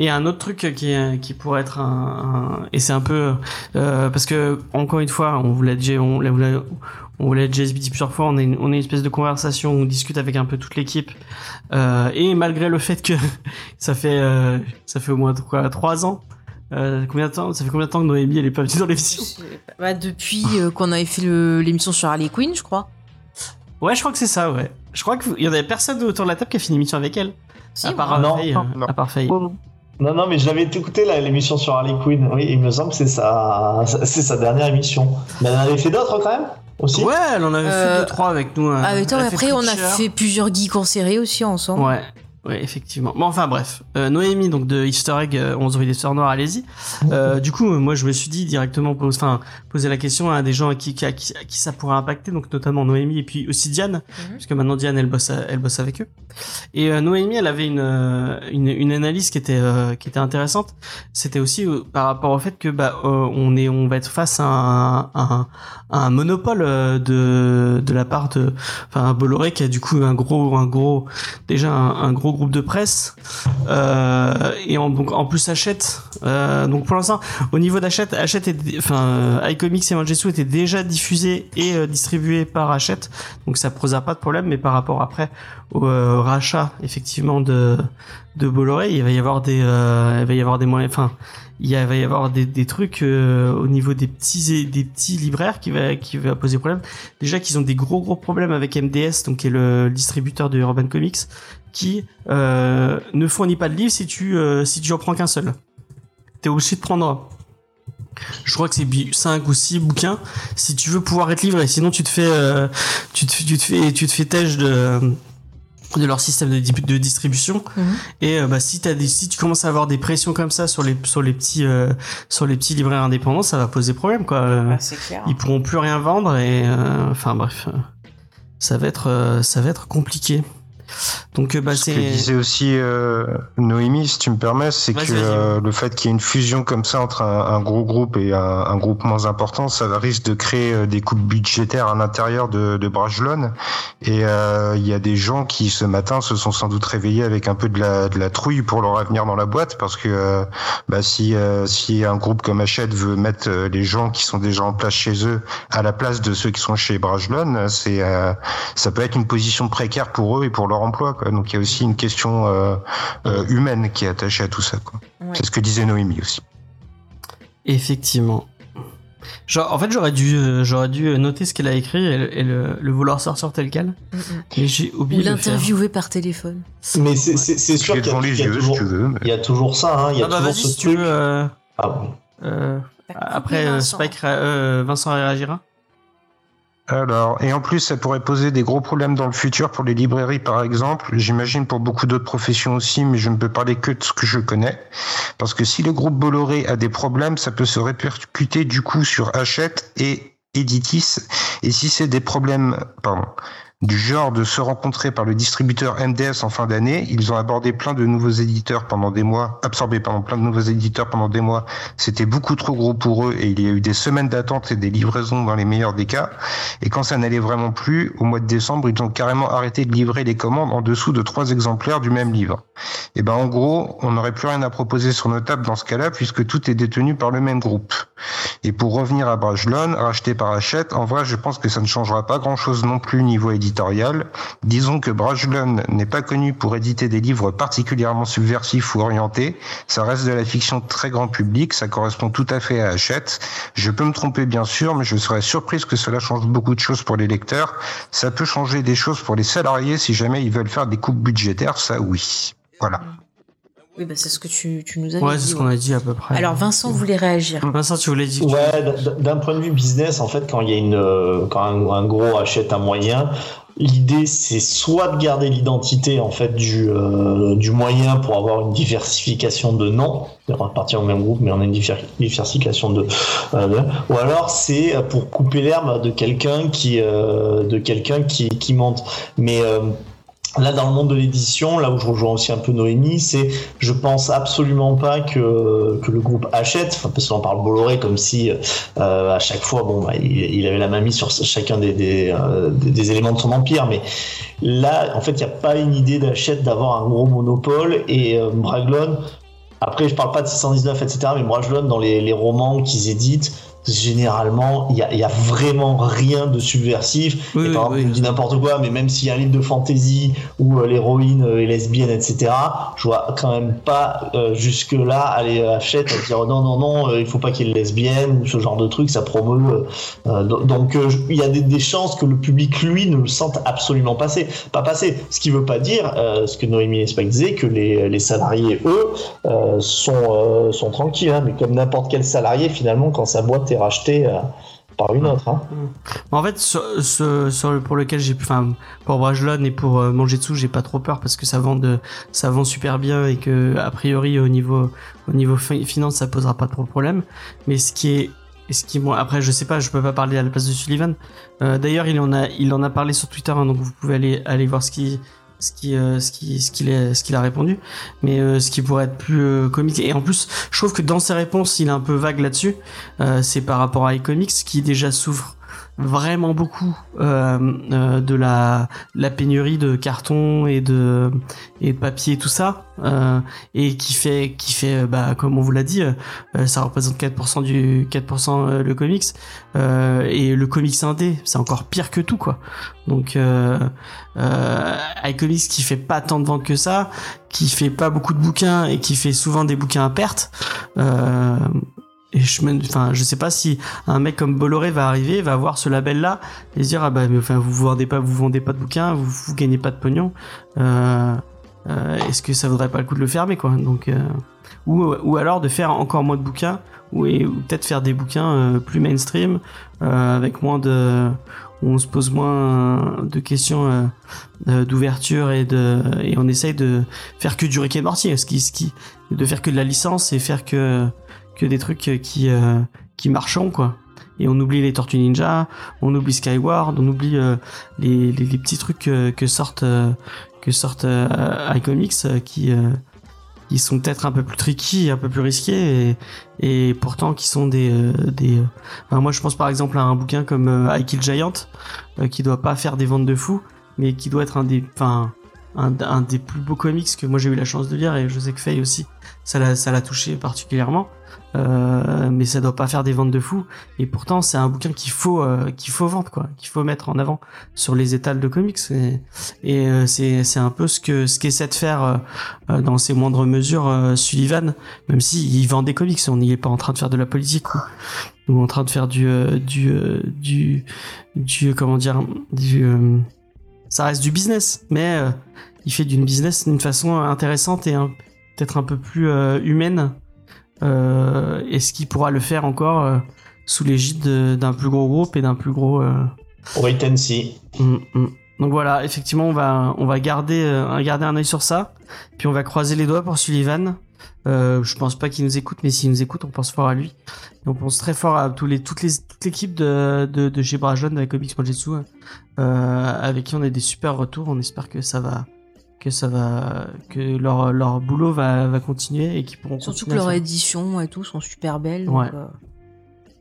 Et un autre truc qui, pourrait être un, un- et c'est un peu euh, parce que encore une fois, on vous l'a déjà, on on l'a- on l'a déjà expliqué plusieurs fois, on a une, on a une espèce de conversation où on discute avec un peu toute l'équipe euh, et malgré le fait que ça fait euh, ça fait au moins quoi, trois ans? Euh, combien de temps? Ça fait combien de temps que Noémie elle est pas venue dans l'émission? Bah, depuis euh, qu'on avait fait l'émission sur Harley Quinn, je crois. Ouais, je crois que c'est ça. Ouais. Je crois qu'il y en avait personne autour de la table qui a fait une émission avec elle. Si, à part euh, Non, Faye, non, euh, non. à part Faye. Bon, Non, non, mais je l'avais écouté l'émission sur Harley Quinn. Oui, il me semble que c'est sa, c'est sa dernière émission. Mais elle en avait fait d'autres quand même? Aussi. Ouais, elle en avait fait Euh, deux trois avec nous. hein. Avec toi, Elle a après, on a fait plusieurs geeks en série aussi ensemble. Ouais, ouais, effectivement. Bon, enfin bref, euh, Noémie, donc de Easter Egg, euh, 11 rue des Sœurs Noires, allez-y. Euh, du coup, euh, moi, je me suis dit directement, pose- enfin, poser la question à des gens à qui, qui, à qui, à qui ça pourrait impacter, donc notamment Noémie et puis aussi Diane, Mhm. puisque maintenant Diane, elle bosse, à- elle bosse avec eux. Et euh, Noémie, elle avait une, euh, une, une analyse qui était, euh, qui était intéressante. C'était aussi euh, par rapport au fait que, bah, euh, on est, on va être face à un, à un, à un monopole euh, de, de la part de, enfin, Bolloré qui a du coup un gros, un gros, déjà un, un gros groupe de presse euh, et en, donc en plus Hachette euh, donc pour l'instant au niveau d'Hachette Hachette est, enfin iComics et Mangetsu étaient déjà diffusés et euh, distribués par Hachette. Donc ça posera pas de problème mais par rapport après au euh, rachat effectivement de de Bolloré il va y avoir des euh, il va y avoir des moyens enfin il va y avoir des, des trucs au niveau des petits des petits libraires qui va qui va poser problème. Déjà qu'ils ont des gros gros problèmes avec MDS donc qui est le distributeur de Urban Comics qui euh, ne fournit pas de livres si tu euh, si tu en prends qu'un seul. T'es obligé de prendre je crois que c'est 5 ou 6 bouquins si tu veux pouvoir être livré. Sinon tu te fais euh, tu te, tu te fais tu te fais têche de de leur système de, di- de distribution. Mhm. et euh, bah si des si tu commences à avoir des pressions comme ça sur les sur les petits sur les petits libraires indépendants ça va poser problème quoi. C'est clair. ils pourront plus rien vendre et enfin bref ça va être ça va être compliqué donc euh, bah Ce que disait aussi euh, Noémie, si tu me permets, c'est que euh, le fait qu'il y ait une fusion comme ça entre un, un gros groupe et un, un groupe moins important, ça risque de créer euh, des coupes budgétaires à l'intérieur de, de Brajlon. Et euh, il y a des gens qui ce matin se sont sans doute réveillés avec un peu de la, de la trouille pour leur avenir dans la boîte, parce que euh, bah, si, euh, si un groupe comme Hachette veut mettre euh, les gens qui sont déjà en place chez eux à la place de ceux qui sont chez Brajlon, c'est euh, ça peut être une position précaire pour eux et pour leur emploi. Quoi. Donc il y a aussi une question euh, euh, humaine qui est attachée à tout ça. Ouais. C'est ce que disait Noémie aussi. effectivement Genre, en fait, j'aurais dû, euh, j'aurais dû noter ce qu'elle a écrit et, le- et le, le vouloir sortir tel quel. Mais j'ai Ou oublié de le faire. l'interviewer par téléphone. Mais c'est sûr J'ai qu'il y, a- toujours- tu veux. mais- il y a toujours ça. Hein, il y a Ah bah toujours vas-y ce si tu truc. veux. euh, Ah bon. euh, Bah, après, Vincent. Spike, ré- Vincent réagira. Alors, et en plus, ça pourrait poser des gros problèmes dans le futur pour les librairies, par exemple. J'imagine pour beaucoup d'autres professions aussi, mais je ne peux parler que de ce que je connais. Parce que si le groupe Bolloré a des problèmes, ça peut se répercuter du coup sur Hachette et Editis. Et si c'est des problèmes, pardon, du genre de se rencontrer par le distributeur MDS en fin d'année, ils ont abordé plein de nouveaux éditeurs pendant des mois, absorbé pardon, plein de nouveaux éditeurs pendant des mois. C'était beaucoup trop gros pour eux et il y a eu des semaines d'attente et des livraisons dans les meilleurs des cas. Et quand ça n'allait vraiment plus, au mois de décembre, ils ont carrément arrêté de livrer les commandes en dessous de trois exemplaires du même livre. Et ben, en gros, on n'aurait plus rien à proposer sur nos tables dans ce cas-là, puisque tout est détenu par le même groupe. Et pour revenir à Brajlon, racheté par Hachette, en vrai, je pense que ça ne changera pas grand-chose non plus niveau éditorial. Disons que Brajlon n'est pas connu pour éditer des livres particulièrement subversifs ou orientés. Ça reste de la fiction très grand public, ça correspond tout à fait à Hachette. Je peux me tromper bien sûr, mais je serais surprise que cela change beaucoup de choses pour les lecteurs. Ça peut changer des choses pour les salariés si jamais ils veulent faire des coupes budgétaires, ça oui. Voilà. Oui, bah c'est ce que tu, tu nous avais Ouais, dit. c'est ce qu'on a dit à peu près. Alors Vincent voulait réagir. Vincent, tu voulais dire. Ouais, d'un point de vue business, en fait, quand il y a une, euh, quand un, un gros achète un moyen, l'idée c'est soit de garder l'identité en fait du euh, du moyen pour avoir une diversification de noms, c'est-à-dire appartient au même groupe, mais on a une diversification de, euh, de- ou alors c'est pour couper l'herbe de quelqu'un qui euh, de quelqu'un qui qui monte. Mais euh, Là, dans le monde de l'édition, là où je rejoins aussi un peu Noémie, c'est je pense absolument pas que, que le groupe achète, enfin, parce qu'on parle Bolloré comme si euh, à chaque fois, bon, bah, il, avait la main mise sur chacun euh, des- des éléments de son empire, mais là, en fait, il n'y a pas une idée d'achète d'avoir un gros monopole et euh, Braglon. Après, je parle pas de 619, etc., mais Braglon, dans les, les romans qu'ils éditent, généralement, il y a, vraiment rien de subversif. Oui, et oui, par exemple, oui. je dis n'importe quoi, mais même s'il y a un livre de fantasy où euh, l'héroïne euh, est lesbienne, etc., je vois quand même pas euh, jusque-là aller à Hachette à dire non, non, non, euh, il faut pas qu'il y ait lesbienne ou ce genre de truc, ça promeut. do- donc il y a des, des chances que le public, lui, ne le sente absolument passer. Pas passer. Ce qui veut pas dire, ce que Noémie et Spike disaient, que les, les salariés, eux, sont, sont tranquilles. hein, mais comme n'importe quel salarié, finalement, quand sa boîte est rachetée euh, par une autre. hein. En fait, sur, sur le- pour lequel j'ai, enfin, pour Brajlon et pour euh, Mangetsu, j'ai pas trop peur parce que ça vend de, ça vend super bien et que a priori au niveau, au niveau fi- finance, ça posera pas trop de problème. Mais ce qui est, ce qui, moi, après, je sais pas, je peux pas parler à la place de Sullivan. Euh, D'ailleurs, il en a, il en a parlé sur Twitter, hein, donc vous pouvez aller, aller voir ce qui, ce qui, euh, ce qui, ce qu'il ce qu'il a répondu. Mais euh, ce qui pourrait être plus euh, comique. Et en plus, je trouve que dans ses réponses, il est un peu vague là-dessus. Euh, c'est par rapport à iComics qui déjà souffre vraiment beaucoup euh, euh, de la, la pénurie de carton et de et de papier tout ça euh, et qui fait qui fait euh, bah comme on vous l'a dit euh, ça représente 4% du 4% euh, le comics et le comics indé c'est encore pire que tout quoi. Donc euh, iComics qui fait pas tant de ventes que ça qui fait pas beaucoup de bouquins et qui fait souvent des bouquins à perte et je me, enfin, je sais pas si un mec comme Bolloré va arriver, va voir ce label-là et se dire ah bah mais enfin vous vendez pas, vous vendez pas de bouquins, vous, vous gagnez pas de pognon. Euh, euh, Est-ce que ça vaudrait pas le coup de le fermer quoi? Donc euh, ou ou alors de faire encore moins de bouquins ou, et- ou peut-être faire des bouquins euh, plus mainstream euh, avec moins de où on se pose moins de questions euh, euh, d'ouverture et de et on essaye de faire que du Rick and Morty, ce qui ce qui de faire que de la licence et faire que que des trucs qui euh, qui marchent quoi. Et on oublie les Tortues Ninja, on oublie Skyward, on oublie euh, les, les, les petits trucs que, que sortent euh, que sortent euh, iComics euh, qui euh, qui sont peut-être un peu plus tricky, un peu plus risqués et, et pourtant qui sont des euh, des. euh, moi je pense par exemple à un bouquin comme euh, I Kill Giant euh, qui doit pas faire des ventes de fou, mais qui doit être un des enfin un, un des plus beaux comics que moi j'ai eu la chance de lire et je sais que Faye aussi ça l'a touché particulièrement euh, mais ça doit pas faire des ventes de fou. Et pourtant c'est un bouquin qu'il faut euh, qu'il faut vendre quoi qu'il faut mettre en avant sur les étals de comics. Et, euh, c'est c'est un peu ce que ce qu'essaie de faire dans ses moindres mesures Sullivan même si il vend des comics on n'y est pas en train de faire de la politique ou, en train de faire du du du comment dire du ça reste du business. Mais il fait d'une business d'une façon intéressante et peut-être un peu plus humaine est-ce qu'il pourra le faire encore euh, sous l'égide de- d'un plus gros groupe et d'un plus gros euh, Wait and see. mm, mm. donc voilà effectivement on va on va garder euh, garder un œil sur ça. Puis on va croiser les doigts pour Sullivan. Euh, je pense pas qu'il nous écoute mais s'il nous écoute on pense fort à lui. Et on pense très fort à tous les toutes les toute l'équipe de, de de chez Brajon avec Comics Mojetsu euh, avec qui on a des super retours. On espère que ça va que ça va que leur leur boulot va va continuer et qu'ils pourront Surtout que continuer leurs éditions et tout sont super belles. donc, Ouais. euh,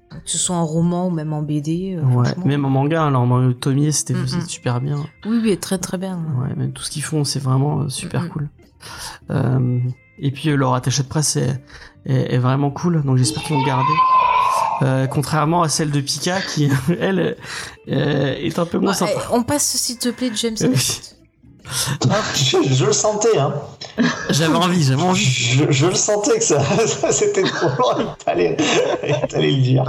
que ce soit en roman ou même en BD. euh, Ouais, même en manga, alors en Tomie, c'était Mm, mm. super bien. Oui, oui, très très bien. Ouais, même tout ce qu'ils font, c'est vraiment euh, super Mm, mm. cool. Euh, et puis leur attaché de presse est, est, est vraiment cool, donc j'espère qu'ils vont le garder. Euh, contrairement à celle de Pika, qui elle euh, est un peu moins Ouais, sympa. on passe s'il te plaît, James. Je, je le sentais, hein. J'avais envie, j'avais envie. Je, je le sentais que ça, ça, c'était trop il fallait le dire.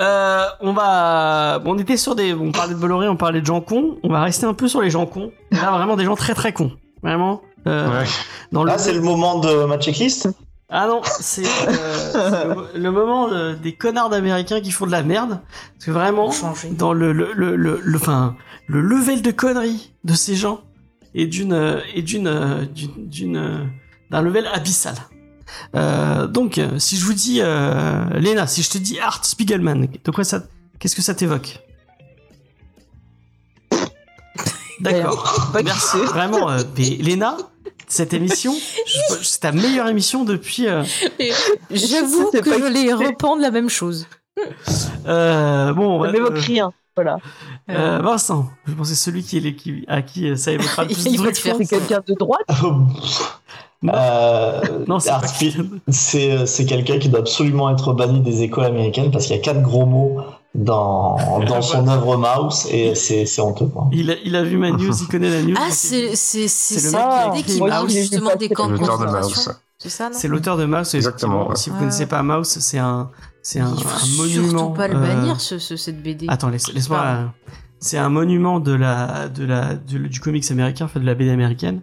Euh, on va, on était sur des, on parlait de Bolloré, on parlait de gens cons. On va rester un peu sur les gens cons. Là, vraiment des gens très très cons, vraiment. Euh, Ouais. Dans le Là, c'est le moment de ma checklist? Ah non, c'est euh, le, le moment euh, des connards d'américains qui font de la merde. Parce que vraiment, dans le, le, le, le, le, enfin, le level de conneries de ces gens est d'une, est d'une, euh, d'une, d'un level abyssal. Euh, donc, si je vous dis, Lena, si je te dis Art Spiegelman, de quoi ça, qu'est-ce que ça t'évoque? D'accord. Merci. Vraiment, mais Léna, cette émission, c'est ta meilleure émission depuis. euh, J'avoue C'est que je vais kiffé. reprendre la même chose. euh, bon, euh, m'évoque rien. Voilà. euh, Vincent, je pensais celui qui est les- qui, à qui euh, ça évoquera le plus Il de va faire C'est quelqu'un de droite. Euh, Non, c'est c'est c'est quelqu'un qui doit absolument être banni des écoles américaines parce qu'il y a quatre gros mots dans, dans son œuvre Mouse et c'est c'est honteux. Quoi. Il a, il a vu ma news, il connaît la news. Ah, c'est c'est c'est C'est le cette mec qui qui Mouse. parle justement des camps de L'auteur de concentration. Mouse. C'est ça, non C'est l'auteur de Mouse. Exactement, ouais. Si vous Ouais. connaissez pas Mouse, c'est un, c'est un, un monument. surtout pas le euh, bannir, ce, ce- cette BD. Attends, laisse, laisse-moi. C'est un monument de la, de la, de- du comics américain, enfin de la BD américaine.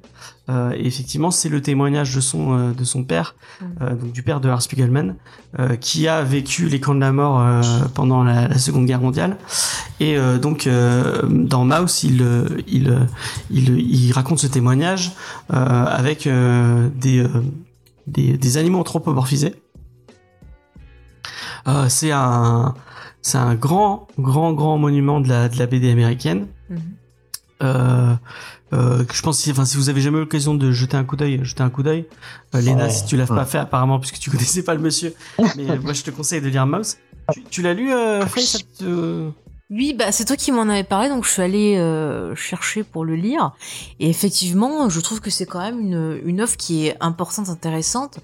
Euh, et effectivement, c'est le témoignage de son, euh, de son père, Mm. euh, donc du père de Art Spiegelman, euh, qui a vécu les camps de la mort euh, pendant la, la Seconde Guerre mondiale. Et euh, donc, euh, dans Mouse, il, il, il, il raconte ce témoignage euh, avec euh, des, euh, des, des animaux anthropomorphisés. Euh, c'est un, c'est un grand, grand, grand monument de la, de la BD américaine. Mhm. Euh, euh, je pense, si, enfin, si vous avez jamais eu l'occasion de jeter un coup d'œil, jeter un coup d'œil. Euh, Léna, Ouais. si tu l'as pas fait apparemment, puisque tu connaissais pas le monsieur, mais euh, moi je te conseille de lire Mouse. Tu, tu l'as lu, euh, Faye, ça te- Oui, bah c'est toi qui m'en avais parlé, donc je suis allée euh, chercher pour le lire. Et effectivement, je trouve que c'est quand même une, une œuvre qui est importante, intéressante.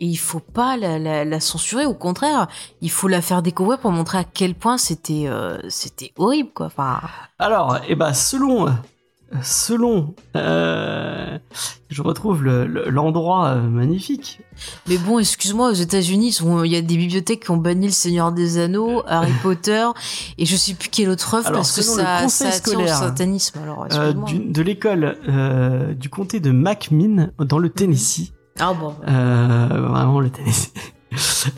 Et il faut pas la, la, la censurer, au contraire, il faut la faire découvrir pour montrer à quel point c'était euh, c'était horrible, quoi. Enfin, Alors, eh ben, selon, selon, euh, je retrouve le- le- l'endroit euh, magnifique. mais bon, excuse-moi, aux États-Unis, il y a des bibliothèques qui ont banni le Seigneur des Anneaux, Harry Potter, et je sais plus quelle autre œuvre parce que ça, ça attire au satanisme. Alors, euh, du- de l'école du comté de McMinn dans le Tennessee. Ah bon. Euh, vraiment le Tennessee.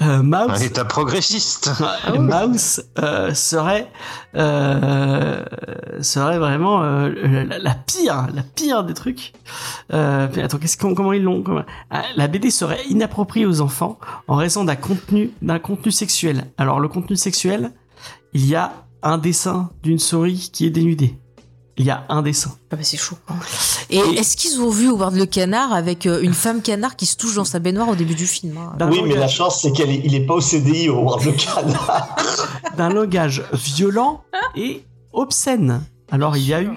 Euh, Mouse. Un état progressiste. Mouse euh, serait euh, serait vraiment euh, la, la pire, la pire des trucs. Euh, attends, qu'est-ce qu'on- comment ils l'ont comment- Ah, La BD serait inappropriée aux enfants en raison d'un contenu d'un contenu sexuel. Alors le contenu sexuel, il y a un dessin d'une souris qui est dénudée. Il y a un dessin. Ah bah c'est chaud. quoi. Et Et- est-ce qu'ils ont vu Howard le canard avec euh, une femme canard qui se touche dans sa baignoire au début du film hein? D'un Oui, mais la langage- chance, c'est qu'il est, il est pas au CDI au World of Canada. d'un langage violent et obscène. Alors il y a eu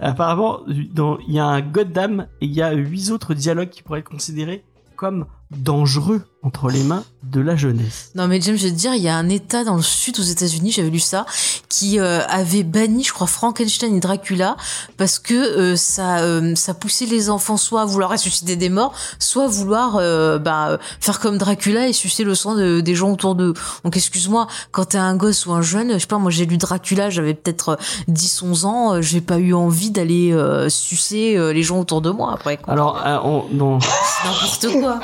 apparemment, dans- il y a un Goddam et il y a huit autres dialogues qui pourraient être considérés comme dangereux entre les mains de la jeunesse. Non mais James, je vais te dire, il y a un État dans le sud aux États-Unis, j'avais lu ça, qui euh, avait banni, je crois, Frankenstein et Dracula parce que euh, ça, euh, ça poussait les enfants soit à vouloir ressusciter des morts, soit à vouloir bah, faire comme Dracula et sucer le sang de- des gens autour d'eux. Donc excuse-moi, quand t'es un gosse ou un jeune, je sais pas, moi j'ai lu Dracula, j'avais peut-être 10-11 ans, j'ai pas eu envie d'aller sucer les gens autour de moi après. Quoi. Alors, on- dans, n'importe quoi.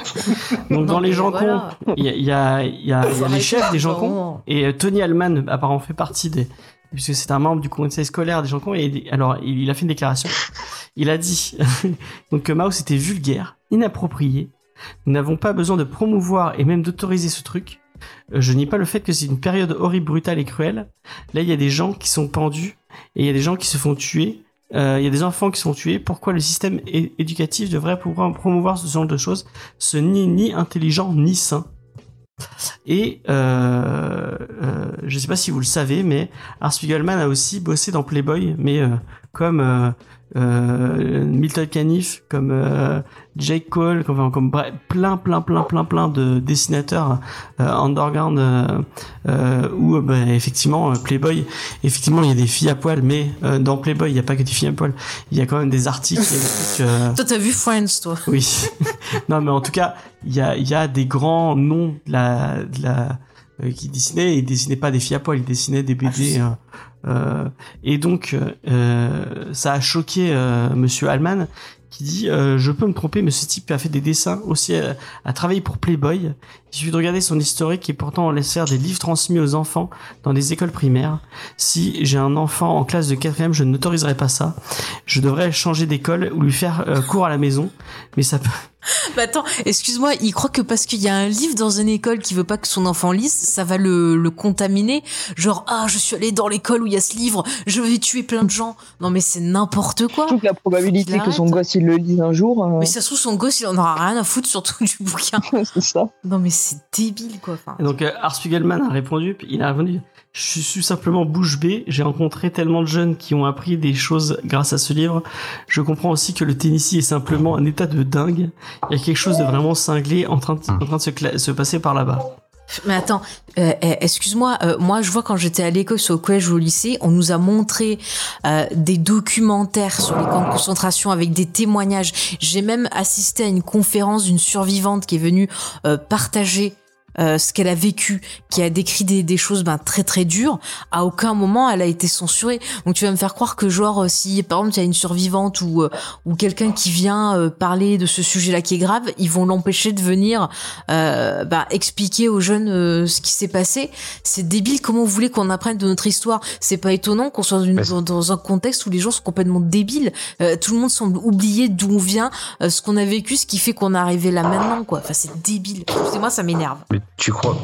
donc dans les mais gens voilà. cons, il y a, il y a- il y a- il y a les chefs des gens cons. Et euh, Tony Allman, apparemment, fait partie des. Puisque c'est un membre du conseil scolaire des gens cons. Et alors, il a fait une déclaration. Il a dit donc que Mouse était vulgaire, inapproprié. Nous n'avons pas besoin de promouvoir et même d'autoriser ce truc. Euh, Je nie pas le fait que c'est une période horrible, brutale et cruelle. Là, il y a des gens qui sont pendus et il y a des gens qui se font tuer. Euh, Il y a des enfants qui sont tués. Pourquoi le système éducatif devrait pouvoir promouvoir ce genre de choses? Ce n'est ni intelligent ni sain. Et euh, euh, je sais pas si vous le savez, mais Art Spiegelman a aussi bossé dans Playboy, mais euh, comme euh, Milton Caniff, comme euh, Jake Cole, comme, comme bref, plein, plein, plein, plein, plein de dessinateurs euh, underground euh, euh, où bah, effectivement euh, Playboy, effectivement il y a des filles à poil, mais euh, dans Playboy il n'y a pas que des filles à poil, il y a quand même des articles. des trucs, euh, Toi t'as vu Friends toi oui. non, mais en tout cas, il y a, il y a des grands noms de la, de la, euh, qui dessinaient, ils dessinaient pas des filles à poil, ils dessinaient des BD. euh, et donc, euh, ça a choqué euh, Monsieur Allman, qui dit euh, Je peux me tromper, mais ce type a fait des dessins aussi, euh, a travaillé pour Playboy. Il suffit de regarder son historique et pourtant on laisse faire des livres transmis aux enfants dans des écoles primaires. Si j'ai un enfant en classe de quatrième, je n'autoriserai pas ça. Je devrais changer d'école ou lui faire euh, cours à la maison. Mais ça peut, Bah attends, excuse-moi, il croit que parce qu'il y a un livre dans une école qui veut pas que son enfant lise, ça va le, le contaminer. Genre, ah, je suis allé dans l'école où il y a ce livre, je vais tuer plein de gens. Non mais c'est n'importe quoi. Toute la probabilité que son gosse il le lise un jour, euh, Mais ça se trouve, son gosse, il en aura rien à foutre surtout du bouquin. c'est ça. Non mais c'est débile quoi. Enfin, Et donc euh, Art Spiegelman a répondu, puis il a répondu Je suis simplement bouche bée, j'ai rencontré tellement de jeunes qui ont appris des choses grâce à ce livre. Je comprends aussi que le Tennessee est simplement un état de dingue. Il y a quelque chose de vraiment cinglé en train de, se, passer par là-bas. Mais attends, euh, euh, excuse-moi, euh, moi je vois quand j'étais à l'école, au collège ou au lycée, on nous a montré euh, des documentaires sur les camps de concentration avec des témoignages. J'ai même assisté à une conférence d'une survivante qui est venue partager euh, ce qu'elle a vécu, qui a décrit des, des choses ben, très très dures. À aucun moment elle a été censurée. Donc tu vas me faire croire que genre euh, si par exemple il y a une survivante ou euh, ou quelqu'un qui vient euh, parler de ce sujet-là qui est grave, ils vont l'empêcher de venir euh, bah, expliquer aux jeunes euh, ce qui s'est passé. C'est débile. Comment vous voulez qu'on apprenne de notre histoire C'est pas étonnant qu'on soit dans, une- dans, dans un contexte où les gens sont complètement débiles. Euh, tout le monde semble oublier d'où on vient, euh, ce qu'on a vécu, ce qui fait qu'on est arrivé là maintenant. Quoi. Enfin, c'est débile. Excusez-moi, ça m'énerve. Mais tu crois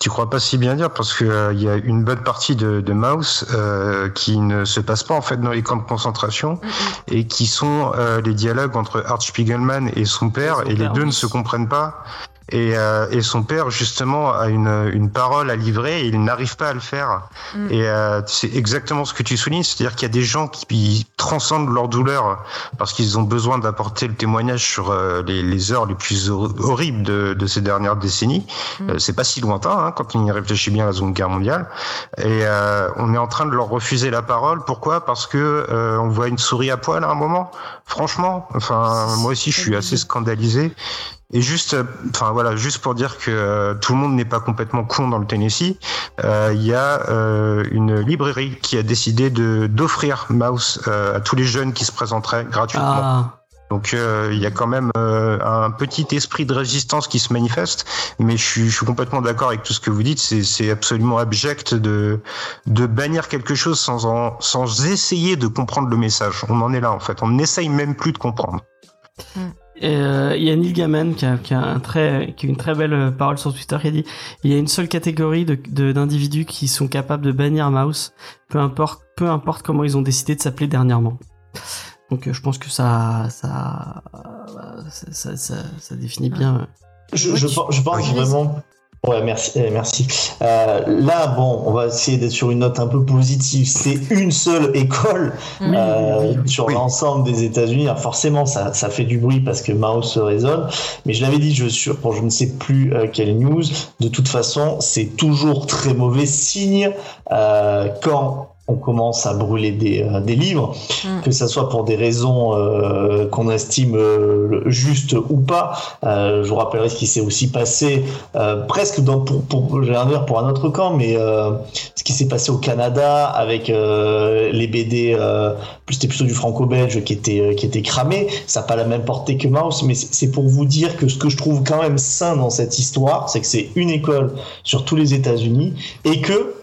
tu crois pas si bien dire parce que euh, il y a une bonne partie de, de Mouse euh, qui ne se passe pas en fait dans les camps de concentration et qui sont euh, les dialogues entre Art Spiegelman et son père Son et les père, deux oui. ne se comprennent pas et, euh, et son père justement a une, une parole à livrer et il n'arrive pas à le faire Mm. et euh, c'est exactement ce que tu soulignes c'est-à-dire qu'il y a des gens qui transcendent leur douleur parce qu'ils ont besoin d'apporter le témoignage sur euh, les, les heures les plus hor- horribles de, de ces dernières décennies Mm. euh, c'est pas si lointain hein, quand on y réfléchit bien à la Seconde Guerre mondiale. Et euh, on est en train de leur refuser la parole. Pourquoi? Parce que euh, on voit une souris à poil à un moment. Franchement, enfin moi aussi je suis assez scandalisé. Et juste, euh, enfin voilà, juste pour dire que euh, tout le monde n'est pas complètement con dans le Tennessee. euh, Il y a euh, une librairie qui a décidé de d'offrir Mouse euh, à tous les jeunes qui se présenteraient gratuitement. Ah, Donc euh, il y a quand même euh, un petit esprit de résistance qui se manifeste, mais je suis, je suis complètement d'accord avec tout ce que vous dites. C'est, c'est absolument abject de de bannir quelque chose sans en, sans essayer de comprendre le message. On en est là en fait. On n'essaye même plus de comprendre. Et, euh, il y a Neil Gaiman qui a, qui a un très, qui a une très belle euh, parole sur Twitter qui a dit il y a une seule catégorie de, de- d'individus qui sont capables de bannir Mouse, peu importe, peu importe comment ils ont décidé de s'appeler dernièrement. Donc euh, je pense que ça, ça, ça, ça, ça- ça définit bien. euh, Je, je, je pense vraiment Ouais, merci. eh, merci. Euh, là, bon, on va essayer d'être sur une note un peu positive. C'est une seule école euh, sur oui. l'ensemble des États-Unis. Alors forcément, ça, ça fait du bruit parce que Mouse résonne. Mais je l'avais dit, je sur pour je ne sais plus euh, quelle news. De toute façon, c'est toujours très mauvais signe euh, quand on commence à brûler des, euh, des livres, Mm. que ça soit pour des raisons euh, qu'on estime euh, justes ou pas. Euh, je vous rappellerai ce qui s'est aussi passé euh, presque dans, pour, pour, j'allais dire pour un autre camp, mais euh, ce qui s'est passé au Canada avec euh, les BD, euh, plus c'était plutôt du franco-belge qui était euh, qui était cramé. Ça n'a pas la même portée que Mouse, mais c'est pour vous dire que ce que je trouve quand même sain dans cette histoire, c'est que c'est une école sur tous les États-Unis et que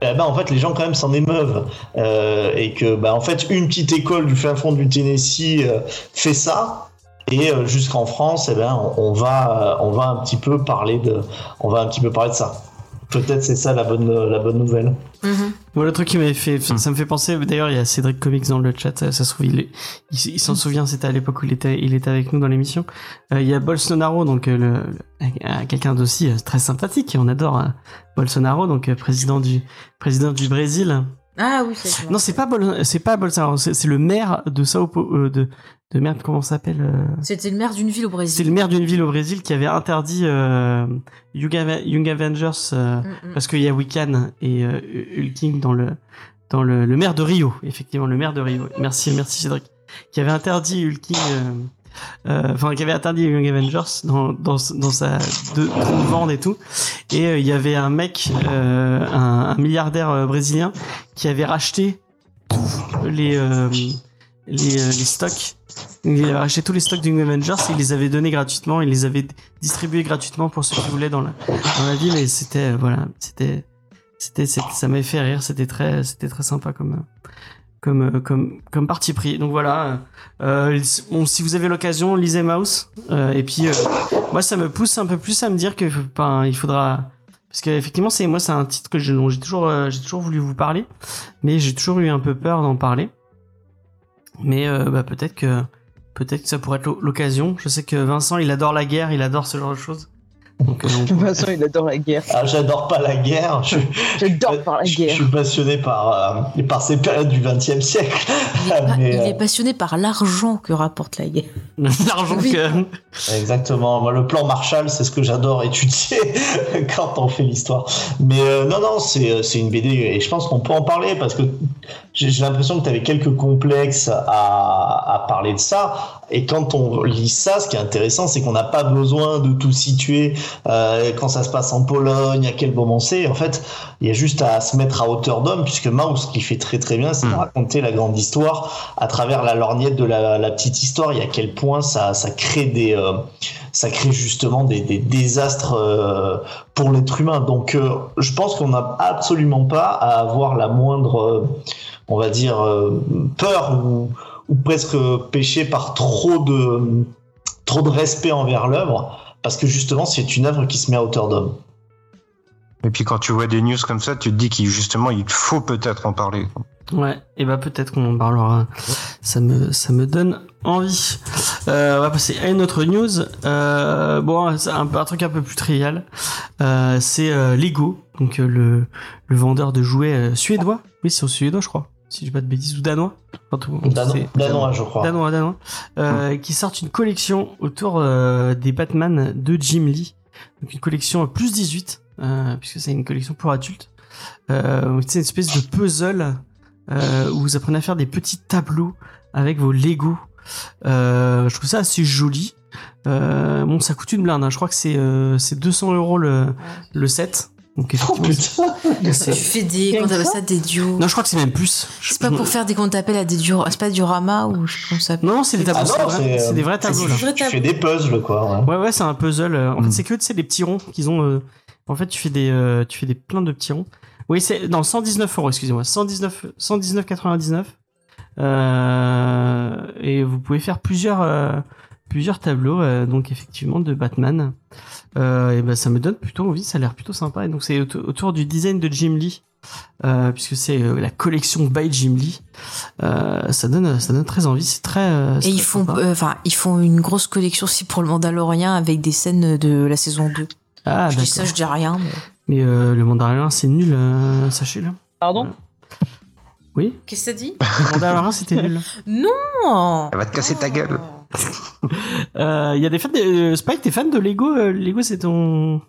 eh ben, en fait, les gens quand même s'en émeuvent euh, et que, bah, en fait, une petite école du fin fond du Tennessee euh, fait ça. Et euh, jusqu'en France, eh ben, on, va, euh, on va un petit peu parler de, on va un petit peu parler de ça. Peut-être c'est ça la bonne, la bonne nouvelle. Mhm. Bon, le truc qui m'avait fait, Hmm. ça me fait penser, d'ailleurs, il y a Cédric Comics dans le chat, ça, se trouve, il, est- il, il s'en souvient, c'était à l'époque où il était, il était avec nous dans l'émission. Euh, il y a Bolsonaro, donc, euh, le, le- euh, quelqu'un d'aussi euh, très sympathique, et on adore Bolsonaro, donc, président du, président du Brésil. Ah oui, c'est. Non, c'est pas Bol, c'est pas Bolsonaro, c'est c'est le maire de Sao Paulo, euh, de, de merde, comment ça s'appelle, euh, C'était le maire d'une ville au c'est Brésil. le maire d'une ville au Brésil qui avait interdit, euh, Young, Ave- Young Avengers, euh, Mm, mm. parce qu'il y a Wiccan et euh, Hulking dans le dans le, le maire de Rio, effectivement le maire de Rio. Merci, merci Cédric, qui avait interdit Hulking, enfin qui avait interdit Young Avengers dans dans dans sa de, de vendre et tout. Et euh, il y avait un mec, euh, un, milliardaire euh, brésilien, qui avait racheté tous les euh, les, euh, stocks. Il avait racheté tous les stocks du Avengers et il les avait donnés gratuitement, il les avait distribués gratuitement pour ceux qui voulaient dans la, dans la ville et c'était, euh, voilà, c'était, c'était, ça m'avait fait rire, c'était très, c'était très sympa comme, euh, comme, euh, comme, comme parti pris. Donc voilà, euh, si vous avez l'occasion, lisez Mouse, euh, et puis, moi, ça me pousse un peu plus à me dire que, ben, il faudra, parce qu'effectivement, c'est, moi, c'est un titre que dont j'ai toujours, j'ai toujours voulu vous parler, mais j'ai toujours eu un peu peur d'en parler. Mais, bah, peut-être que, peut-être que ça pourrait être l'o- l'occasion. Je sais que Vincent, il adore la guerre, il adore ce genre de choses. Donc, euh, De toute façon, il adore la guerre. Ah, j'adore pas la guerre. Je, J'adore par la guerre. je suis passionné par, euh, par ces périodes du XXe siècle. Il est, Mais, il euh, est passionné par l'argent que rapporte la guerre. L'argent Oui. que. Exactement. Moi, le plan Marshall, c'est ce que j'adore étudier quand on fait l'histoire. Mais euh, non, non, c'est c'est une BD et je pense qu'on peut en parler parce que j'ai j'ai l'impression que tu avais quelques complexes à, à parler de ça. Et quand on lit ça, ce qui est intéressant, c'est qu'on n'a pas besoin de tout situer euh, quand ça se passe en Pologne, à quel moment c'est. En fait, il y a juste à se mettre à hauteur d'homme, puisque Mouse, ce qu'il fait très très bien, c'est de Mm. raconter la grande histoire à travers la lorgnette de la, la petite histoire et à quel point ça, ça crée des, euh, ça crée justement des, des désastres euh, pour l'être humain. Donc, euh, je pense qu'on n'a absolument pas à avoir la moindre, euh, on va dire, peur ou, ou presque péché par trop de, trop de respect envers l'œuvre, parce que justement, c'est une œuvre qui se met à hauteur d'homme. Et puis quand tu vois des news comme ça, tu te dis qu'il justement il faut peut-être en parler. Ouais, et bah peut-être qu'on en parlera. Ça me, ça me donne envie. Euh, on va passer à une autre news. Euh, bon, c'est un, peu- un truc un peu plus trivial. Euh, c'est euh, Lego, donc euh, le, le vendeur de jouets euh, suédois. Oui, c'est au suédois, je crois. Si je dis pas de bêtises, ou danois. Enfin, tout- Dano- c'est- Danois, je crois. Danois, danois. Euh, qui sortent une collection autour euh, des Batman de Jim Lee. Donc une collection plus 18, euh, puisque c'est une collection pour adultes. Euh, c'est une espèce de puzzle euh, où vous apprenez à faire des petits tableaux avec vos Lego. Euh, je trouve ça assez joli. Euh, bon, ça coûte une blinde. hein. Je crois que c'est euh, c'est 200 euros le, le set. Donc Oh putain Tu fais des, comment t'appelles ça des duos. non, je crois que c'est même plus. C'est pas pour faire des qu'on t'appelle à des duos. C'est pas du rama ou je sais pas comment ça s'appelle. Non, c'est des tableaux. Ah c'est des vrais c'est- tableaux tu- là. Vrai Tu fais des puzzles, quoi. ouais. Ouais, ouais, c'est un puzzle. euh, En fait, Mm. c'est que tu sais les petits ronds qu'ils ont. euh, En fait, tu fais des, euh, tu fais des plein de petits ronds. Oui, c'est non 119 euros. Excusez-moi, 119, 119,99. Euh, et vous pouvez faire plusieurs, euh, plusieurs tableaux. euh, donc effectivement de Batman. Euh, et ben ça me donne plutôt envie. Ça a l'air plutôt sympa. Et donc c'est auto- autour du design de Jim Lee. Euh, puisque c'est euh, la collection by Jim Lee, euh, ça donne, ça donne très envie. C'est très. euh, Et ils très font, euh, enfin, ils font une grosse collection aussi pour le Mandalorien avec des scènes de la saison 2. Ah, je dis ça, je dis rien. mais- Mais euh, le mandarin, c'est nul, euh, sachez-le. Pardon Oui, Qu'est-ce que ça dit? Le mandarin, c'était nul. Non Elle va te casser ta gueule. Euh, Il y a des fans de... euh, Spike, t'es fan de Lego euh, Lego, c'est ton...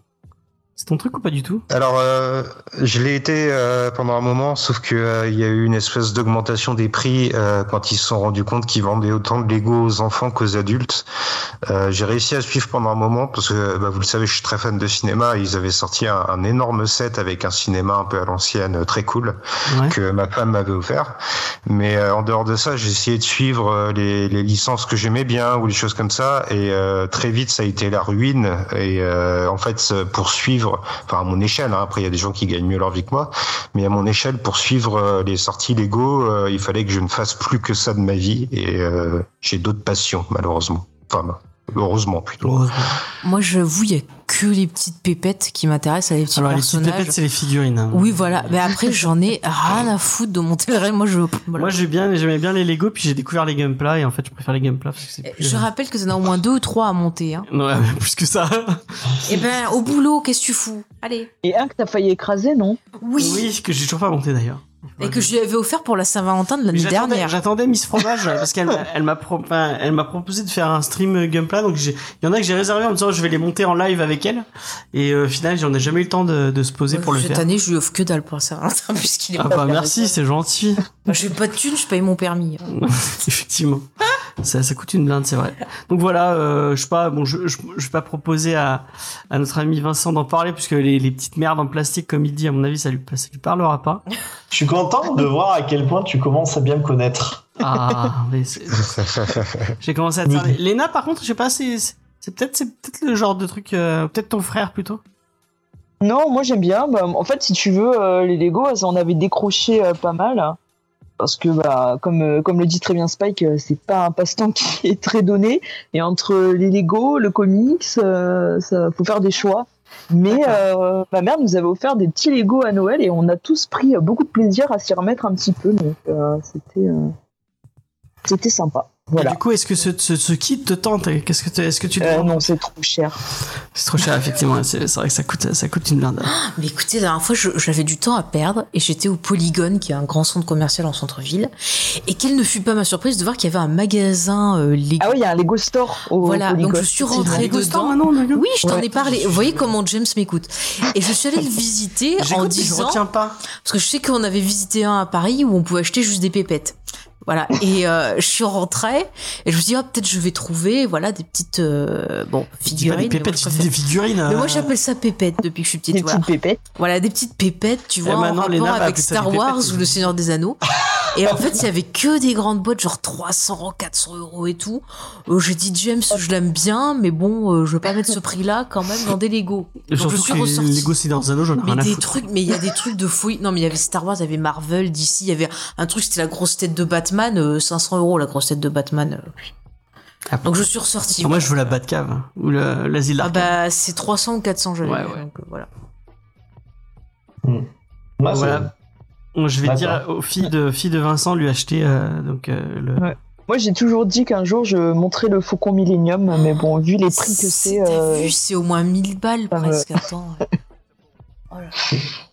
C'est ton truc ou pas du tout? Alors, euh, je l'ai été euh, pendant un moment, sauf que euh, il y a eu une espèce d'augmentation des prix euh, quand ils se sont rendus compte qu'ils vendaient autant de Lego aux enfants qu'aux adultes. Euh, J'ai réussi à suivre pendant un moment parce que, bah, vous le savez, je suis très fan de cinéma. Ils avaient sorti un, un énorme set avec un cinéma un peu à l'ancienne, euh, très cool, Ouais. que ma femme m'avait offert. Mais euh, en dehors de ça, j'ai essayé de suivre euh, les, les licences que j'aimais bien ou les choses comme ça. Et euh, très vite, ça a été la ruine. Et euh, en fait, pour suivre, enfin à mon échelle, hein, après il y a des gens qui gagnent mieux leur vie que moi, mais à mon échelle, pour suivre euh, les sorties Lego, euh, il fallait que je ne fasse plus que ça de ma vie. Et euh, j'ai d'autres passions, malheureusement. Enfin, heureusement plutôt. Heureusement. Moi, j'avoue, il y a que les petites pépettes qui m'intéressent, les petits Alors, les petites personnages. pépettes, c'est les figurines. hein. oui, voilà. Mais après, j'en ai rien à foutre de monter le. Moi, je. voilà. Moi, j'ai bien, j'aimais bien les Lego, puis j'ai découvert les Gunpla, et en fait, je préfère les Gunpla parce que c'est plus... Je rappelle que t'en as au moins deux ou trois à monter. Hein. Ouais, plus que ça. Eh ben, au boulot, qu'est-ce que tu fous? Allez. Et un que t'as failli écraser, non? Oui. Oui, que j'ai toujours pas monté d'ailleurs. Et que je lui avais offert pour la Saint-Valentin de l'année dernière. J'attendais Miss Fromage parce qu'elle m'a- elle m'a pro- elle m'a proposé de faire un stream Gunpla donc il y en a que j'ai réservé en me disant je vais les monter en live avec elle et euh, au final j'en ai jamais eu le temps de, de se poser pour le Cette faire. année, je lui offre que dalle pour la Saint-Valentin, puisqu'il est Ah pas. bah merci, c'est gentil. J'ai pas de thunes, je paye mon permis. Effectivement. Ça, ça coûte une blinde, c'est vrai. Donc voilà, euh, je sais pas, bon, je, je, je vais pas proposer à, à notre ami Vincent d'en parler puisque les, les petites merdes en plastique, comme il dit, à mon avis, ça lui, ça lui parlera pas. Je suis content de voir à quel point tu commences à bien me connaître. Ah, mais c'est- j'ai commencé à te Léna, par contre, je sais pas, c'est, c'est peut-être, c'est peut-être le genre de truc, euh, peut-être ton frère plutôt. Non, moi j'aime bien. Bah, en fait, si tu veux, euh, les Lego, elles en avaient décroché euh, pas mal. Parce que, bah, comme, euh, comme le dit très bien Spike, euh, c'est pas un passe-temps qui est très donné. Et entre les Lego, le comics, euh, ça faut faire des choix. Mais euh, ma mère nous avait offert des petits Lego à Noël et on a tous pris beaucoup de plaisir à s'y remettre un petit peu. Donc, euh, c'était, euh, c'était sympa. Et Voilà. du coup, est-ce que ce, ce, ce kit te tente Qu'est-ce que tu- est-ce que tu te Euh, non, c'est trop cher. C'est trop cher, effectivement. C'est vrai que ça coûte, ça coûte une blinde. Mais écoutez, la dernière fois, j'avais du temps à perdre et j'étais au Polygone, qui est un grand centre commercial en centre-ville. Et quelle ne fut pas ma surprise de voir qu'il y avait un magasin euh, Lego. Ah oui, il y a un Lego Store au Voilà, Polygone. donc je suis rentrée Lego Store, dedans. maintenant, Lego Oui, je t'en Ouais. ai parlé. Vous voyez comment James m'écoute. Et je suis allée le visiter en mais je disant, retiens pas. parce que je sais qu'on avait visité un à Paris où on pouvait acheter juste des pépettes. Voilà. Et euh, je suis rentrée et je me suis dit, ah, peut-être je vais trouver, voilà, des petites, euh, bon, figurines. des pépettes, tu dis des figurines. Mais moi, euh, j'appelle ça pépette depuis que je suis petite. Des Voilà. petites pépettes. Voilà, des petites pépettes, tu vois, en rapport avec Star Wars ou Le Seigneur des Anneaux. Et en fait, il y avait que des grandes boîtes, genre 300, 400 euros et tout. Euh, J'ai dit, James, je l'aime bien, mais bon, je vais pas mettre ce prix-là quand même dans des Lego. Donc, je suis ressortie. Lego Seigneur des Anneaux, j'en ai Mais rien à des foutre. trucs, mais il y a des trucs de fouilles. Non, mais il y avait Star Wars, il y avait Marvel, DC, il y avait un truc, c'était la grosse tête de Batman, euh, 500 euros la grosse tête de Batman. euh. Ah, Donc je suis ressortie. Moi, je veux la Batcave hein, ou le- l'asile Ah bah, c'est 300 ou 400, j'avais Ouais, vu, ouais. donc, euh, voilà. Moi, c'est- Voilà. Je vais dire aux filles de, filles de Vincent lui acheter euh, donc euh, le. Ouais. Moi, j'ai toujours dit qu'un jour, je montrais le Faucon Millennium, mais bon, vu les prix que c'est... Euh, c'est au moins 1000 balles presque. Attends. Oh là.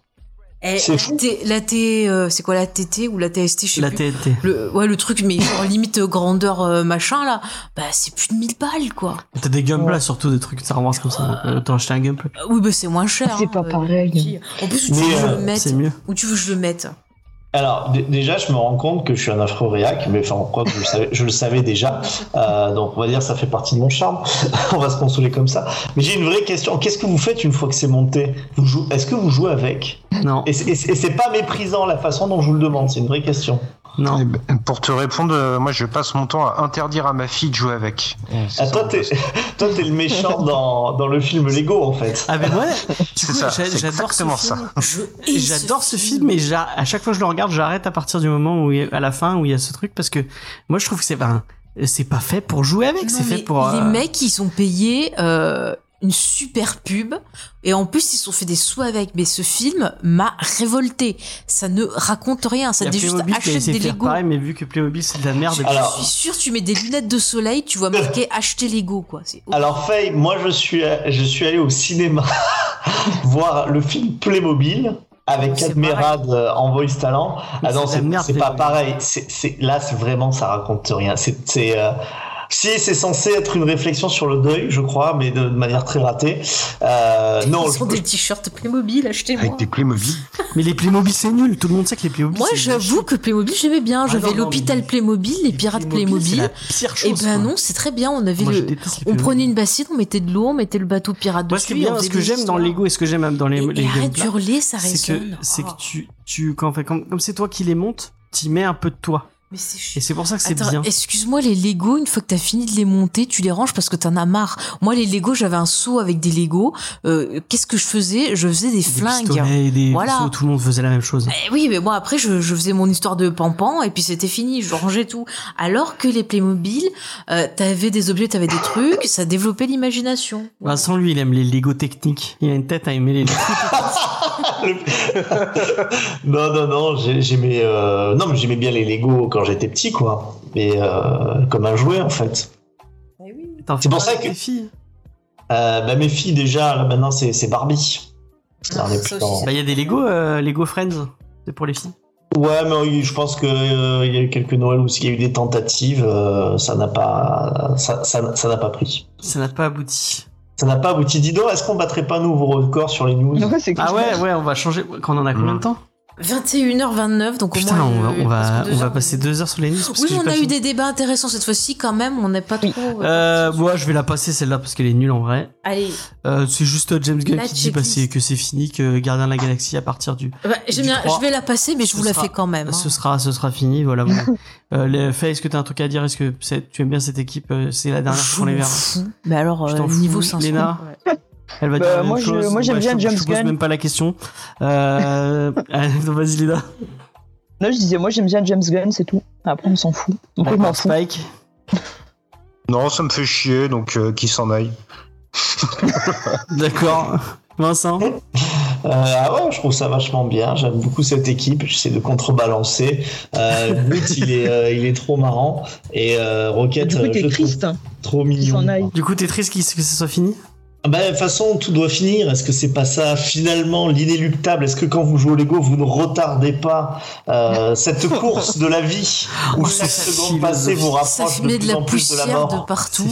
Eh, C'est la fou. T- la T, euh, c'est quoi la TT ou la TST, je sais La plus. TNT. Le, ouais, le truc, mais genre limite euh, grandeur euh, machin là, bah c'est plus de 1000 balles quoi. T'as des Gunpla surtout, des trucs Star Wars comme ça. euh, Autant acheter un Gunpla. Euh, oui, bah c'est moins cher. C'est hein, pas euh, pareil. petit. En plus, où tu veux que je le mette C'est mieux. Où tu veux que je le mette? Alors, déjà, je me rends compte que je suis un affreux réac, mais enfin, quoi que je le savais, je le savais déjà. Euh, donc, on va dire, ça fait partie de mon charme. on va se consoler comme ça. Mais j'ai une vraie question. Qu'est-ce que vous faites une fois que c'est monté? Vous jouez, Est-ce que vous jouez avec? Non, et c'est pas méprisant la façon dont je vous le demande. C'est une vraie question. Non. Eh ben, Pour te répondre, euh, moi je passe mon temps à interdire à ma fille de jouer avec. C'est Ah, toi, t'es toi, t'es le méchant dans, dans le film Lego, en fait. Ah ben ouais. C'est coup, ça, c'est j'adore ce exactement film. ça. Je Et J'adore ce film, mais j'a- à chaque fois que je le regarde, j'arrête à partir du moment où, il y a- à la fin, où il y a ce truc, parce que moi, je trouve que c'est ben, c'est pas fait pour jouer avec, Non, c'est fait pour. Les euh, mecs, ils sont payés euh, une super pub et en plus ils se sont fait des sous avec mais ce film m'a révolté ça ne raconte rien ça dit juste achète des Lego pareil, mais vu que Playmobil c'est de la merde. Alors- je suis sûr tu mets des lunettes de soleil tu vois marqué acheter Lego quoi Alors Faye, moi je suis je suis allé au cinéma voir le film Playmobil avec C'est Admirad euh, en voice talent. Ah non, C'est pas pareil. C'est là, c'est vraiment ça raconte rien. C'est c'est euh, si c'est censé être une réflexion sur le deuil, je crois, mais de, de manière très ratée. Euh, non, ils ont je- des t-shirts Playmobil achetez-moi Avec des Playmobil. Mais les Playmobil c'est nul, tout le monde sait que les Playmobil moi j'avoue que Playmobil j'aimais bien Ah j'avais l'hôpital mais- Playmobil les pirates c'est Playmobil la pire et chose. ben quoi. non c'est très bien on avait Moi, le on Playmobil. prenait une bassine on mettait de l'eau on mettait le bateau pirate Moi, dessus ce qui est et on bien, ce que j'aime dans. Lego et ce que j'aime dans les, et, les et arrête d'hurler ça c'est que résonne c'est que Oh. tu tu quand enfin, comme comme c'est toi qui les montes, t'y mets un peu de toi. Mais c'est Et c'est pour ça que c'est bien. excuse-moi, les Lego, une fois que t'as fini de les monter, tu les ranges parce que t'en as marre. Moi, les Lego, j'avais un seau avec des Lego. Euh, Qu'est-ce que je faisais? Je faisais des, Des flingues. pistolets, des Voilà. tout le monde faisait la même chose. Eh oui, mais moi après, je, je faisais mon histoire de pampan et puis c'était fini. Je rangeais tout. Alors que les Playmobil, euh, t'avais des objets, t'avais des trucs, ça développait l'imagination. Vincent, lui, il aime les Lego techniques. Il a une tête à aimer les Lego. non, non, non, j'ai- j'aimais, euh, non, mais j'aimais bien les Lego quand j'étais petit, quoi. Mais euh, comme un jouet, en fait. T'en C'est pour ça que- tes filles. Euh, bah, mes filles, déjà, là, maintenant, c'est c'est Barbie. Ah, Bah, il y a des Lego, euh, Lego Friends. C'est pour les filles. Ouais, mais oui, je pense que euh, il y a eu quelques Noëls où il y a eu des tentatives, euh, ça n'a pas, ça, ça, ça n'a pas pris. Ça n'a pas abouti. Ça n'a pas abouti. Dido, est-ce qu'on battrait pas un nouveau record sur les news? Ouais, Ah ouais, ouais, on va changer. Quand on en a combien de temps? 21h29, donc au Putain, moins. on va, euh, on va, on va passer deux heures sur les news. Oui, on a eu fini. des débats intéressants cette fois-ci quand même. On n'est pas trop. Euh, moi, je vais la passer celle-là parce qu'elle est nulle en vrai. Allez, Euh, c'est juste euh, James Gunn qui dit bah, que c'est fini, que Gardien de la Galaxie à partir du. bah, Du bien. Je vais la passer, mais je vous la sera- fais quand même. hein. Ce sera, ce sera fini, voilà. bon. euh, Faye, est-ce que t'as un truc à dire? Est-ce que tu aimes bien cette équipe euh, C'est la dernière Je fois qu'on les verra? Mais alors, euh, niveau 500. Léna? ouais. Elle va Bah, dire la même moi, je- chose. moi, j'aime Bah, bien je James Je pose Gunn. même pas la question. Euh, vas-y, Léna. Non, je disais, moi j'aime bien James Gunn, c'est tout. Après, on s'en fout. Donc, je m'en D'accord, fous. Spike. Non, ça me fait chier, donc euh, qu'il s'en aille. D'accord. Vincent. Euh, ah ouais, je trouve ça vachement bien. J'aime beaucoup cette équipe. J'essaie de contrebalancer. Euh, Groot, il est, euh, il est trop marrant. Et euh, Rocket, Du coup, je t'es triste. trop Qu'il mignon. s'en aille. Du coup, t'es triste qu'il- que ce soit fini? Bah, de toute façon, tout doit finir. Est-ce que c'est pas ça finalement l'inéluctable? Est-ce que quand vous jouez au Lego, vous ne retardez pas euh, cette course de la vie? Où Oh, chaque seconde passée vous Ça rapproche de de plus la en plus de la poussière de mort partout.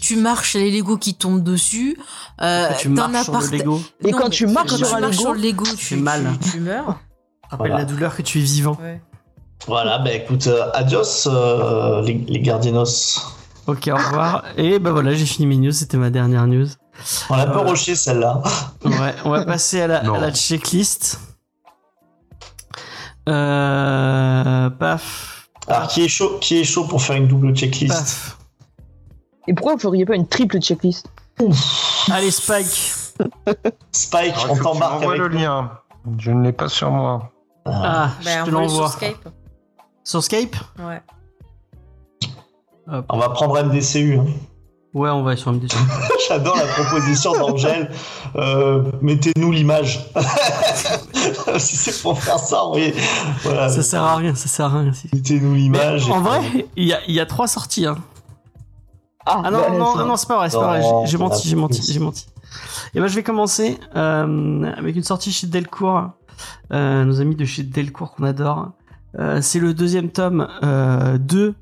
Tu marches, les Lego qui tombent dessus. Euh, tu marches sur par le Lego. Et Non, quand tu marches quand sur tu un marches Lego, sur le Lego, tu, mal. tu, tu meurs. Rappelle Voilà. la douleur que tu es vivant. Voilà, bah écoute, euh, adios euh, les, les Guardianos. Ok, au revoir. Et bah voilà, j'ai fini mes news. C'était ma dernière news. On a peu rushé celle-là. Ouais, on va passer à la, à la checklist. Euh, paf, Alors qui est chaud, qui est chaud pour faire une double checklist paf. Et pourquoi vous feriez pas une triple checklist Allez, Spike. Spike, Alors, on t'embarque avec le nous. lien. Je ne l'ai pas sur moi. Ah, je te l'envoie. Sur Skype Ouais. On va prendre MDCU. hein. Ouais, on va sur MDC. J'adore la proposition d'Angèle. Euh, Mettez-nous l'image. si c'est pour faire ça, oui. Voilà. ça sert à rien, ça sert à rien. si. Mettez-nous l'image. en vrai, il y a, il y a trois sorties. Hein. Ah, Ah non, bah, non, c'est- non, non, c'est pas vrai, c'est pas vrai. J'ai- menti, j'ai menti, j'ai menti. Et ben, je vais commencer euh, avec une sortie chez Delcourt, euh, nos amis de chez Delcourt qu'on adore. Euh, c'est le deuxième tome euh, de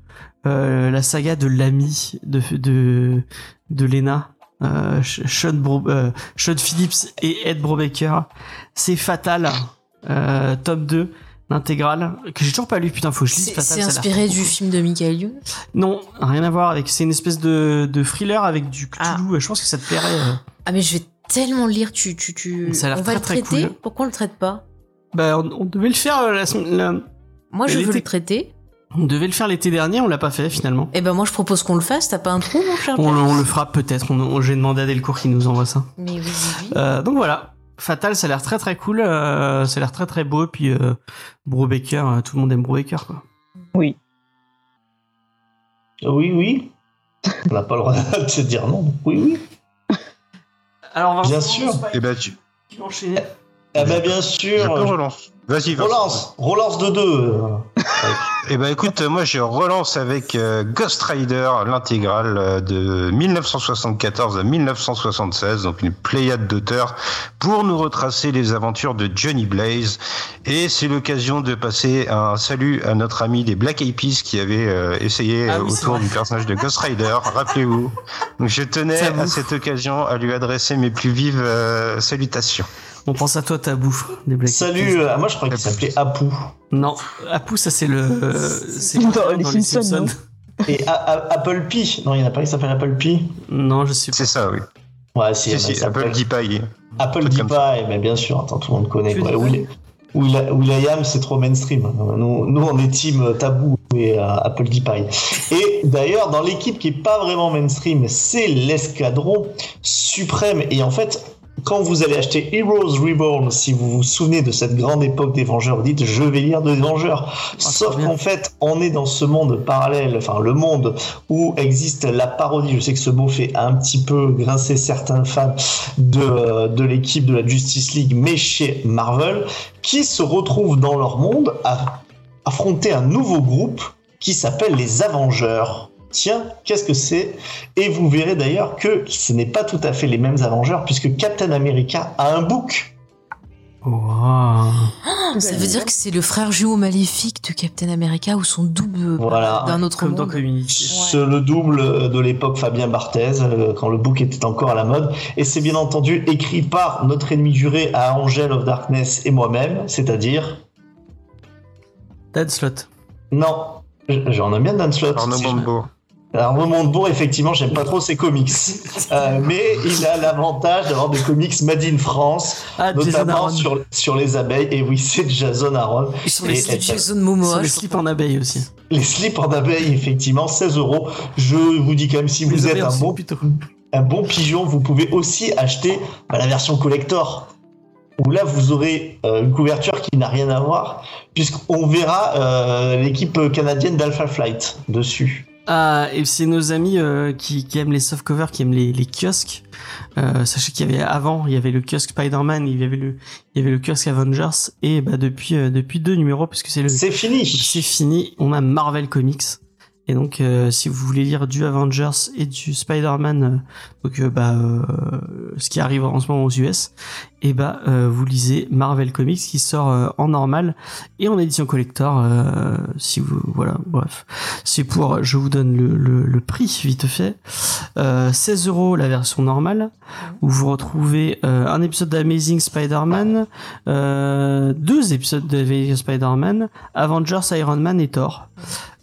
euh, la saga de l'ami de de de Lena. Euh, Sh- Sean, Bro- euh, Sean Phillips et Ed Brobaker. C'est Fatal, euh, tome 2, l'intégrale, que j'ai toujours pas lu, putain, faut que je lise Fatal. c'est inspiré du film de Michael Youn? Non, rien à voir avec. C'est une espèce de, de thriller avec du Cthulhu. Je pense que ça te plairait. Ah mais je vais tellement le lire. Tu, tu, tu. Ça a l'air on va très, le traiter? cool. Pourquoi on le traite pas? Bah, on, on devait le faire la semaine- la- Moi, je veux le traiter. On devait le faire l'été dernier. On l'a pas fait finalement. Et ben moi, je propose qu'on le fasse. T'as pas un trou, mon cher On, le fera peut-être. On, on- J'ai demandé à Delcourt qui nous envoie ça. Mais oui, oui, oui. Euh, donc voilà. Fatal, ça a l'air très très cool. euh, ça a l'air très très beau. Puis euh, Brubaker, euh, tout le monde aime Brubaker quoi. Oui. Oui, oui. On n'a pas le droit de se dire non. Oui, oui. Alors, on va Bien sûr. Eh ben, tu, enchaîner. Eh ben bien je sûr. peux relance. Vas-y. Relance, relance de deux. Eh ben écoute, moi je relance avec euh, Ghost Rider, l'intégrale euh, de 1974 à 1976, donc une pléiade d'auteurs pour nous retracer les aventures de Johnny Blaze. Et c'est l'occasion de passer un salut à notre ami des Black Eyed Peas qui avait euh, essayé Ah oui, autour du personnage de Ghost Rider, rappelez-vous. Donc je tenais à cette occasion à lui adresser mes plus vives euh, salutations. On pense à toi, Tabou. Des Black Eyed Salut, euh, moi je crois qu'il s'appelait Apu. Non, Apu, ça c'est le. euh, C'est Dans dans les Simpsons, Et A- A- Apple Pie. Non, il n'y en a pas qui s'appelle Apple Pie. Non, je suis pas. C'est ça, oui. Ouais, si, Si, Apple il- Apple eh ben, bien sûr, attends, tout le monde connaît. Quoi. Will.i.am, c'est trop mainstream. Nous, nous, on est team tabou et euh, Apple dit pas. Et d'ailleurs, dans l'équipe qui est pas vraiment mainstream, c'est l'escadron suprême. Et en fait, quand vous allez acheter Heroes Reborn, si vous vous souvenez de cette grande époque des Vengeurs, vous dites je vais lire des Vengeurs. Sauf trop bien. qu'en fait, on est dans ce monde parallèle, enfin le monde où existe la parodie. Je sais que ce mot fait un petit peu grincer certains fans de, euh, de l'équipe de la Justice League, mais chez Marvel, qui se retrouvent dans leur monde à affronter un nouveau groupe qui s'appelle les Avengeurs. Tiens, qu'est-ce que c'est? Et vous verrez d'ailleurs que ce n'est pas tout à fait les mêmes Avengeurs, puisque Captain America a un bouc. Wow. Ça veut dire que c'est le frère jumeau maléfique de Captain America ou son double Voilà. d'un autre Comme dans monde. Community. C'est le double de l'époque Fabien Barthez, euh, quand le book était encore à la mode. Et c'est bien entendu écrit par notre ennemi juré à Angel of Darkness et moi-même, c'est-à-dire... Dan Slott. Non, j'en aime bien Dan Slott. Arnaud Si je- Montebourg. Effectivement, j'aime pas trop ses comics. Euh, mais il a l'avantage d'avoir des comics made in France, Ah, notamment sur, sur les abeilles. Et oui, c'est Jason Aaron. Sur Et- les slips, Jason Momoa. les slips en abeille aussi. Les slips en abeille, effectivement, 16 euros. Je vous dis quand même, si vous êtes abeilles un bon, un bon pigeon, vous pouvez aussi acheter bah, la version collector. Où là, vous aurez euh, une couverture qui n'a rien à voir, puisqu'on verra euh, l'équipe canadienne d'Alpha Flight dessus. Ah, et c'est nos amis euh, qui, qui aiment les softcovers, qui aiment les, les kiosques. Euh, sachez qu'il y avait avant, il y avait le kiosque Spider-Man, il y avait le, il y avait le kiosque Avengers, et bah depuis, euh, depuis deux numéros, puisque c'est le, C'est fini. c'est fini, on a Marvel Comics. Et donc, euh, si vous voulez lire du Avengers et du Spider-Man, euh, euh, bah, euh, ce qui arrive en ce moment aux US, et bah euh, vous lisez Marvel Comics qui sort en normal et en édition collector. si vous voilà, bref, c'est pour, je vous donne le, le, le prix vite fait, euh, 16 euros la version normale, où vous retrouvez un épisode d'Amazing Spider-Man, deux épisodes d'Amazing Spider-Man, Avengers, Iron Man et Thor.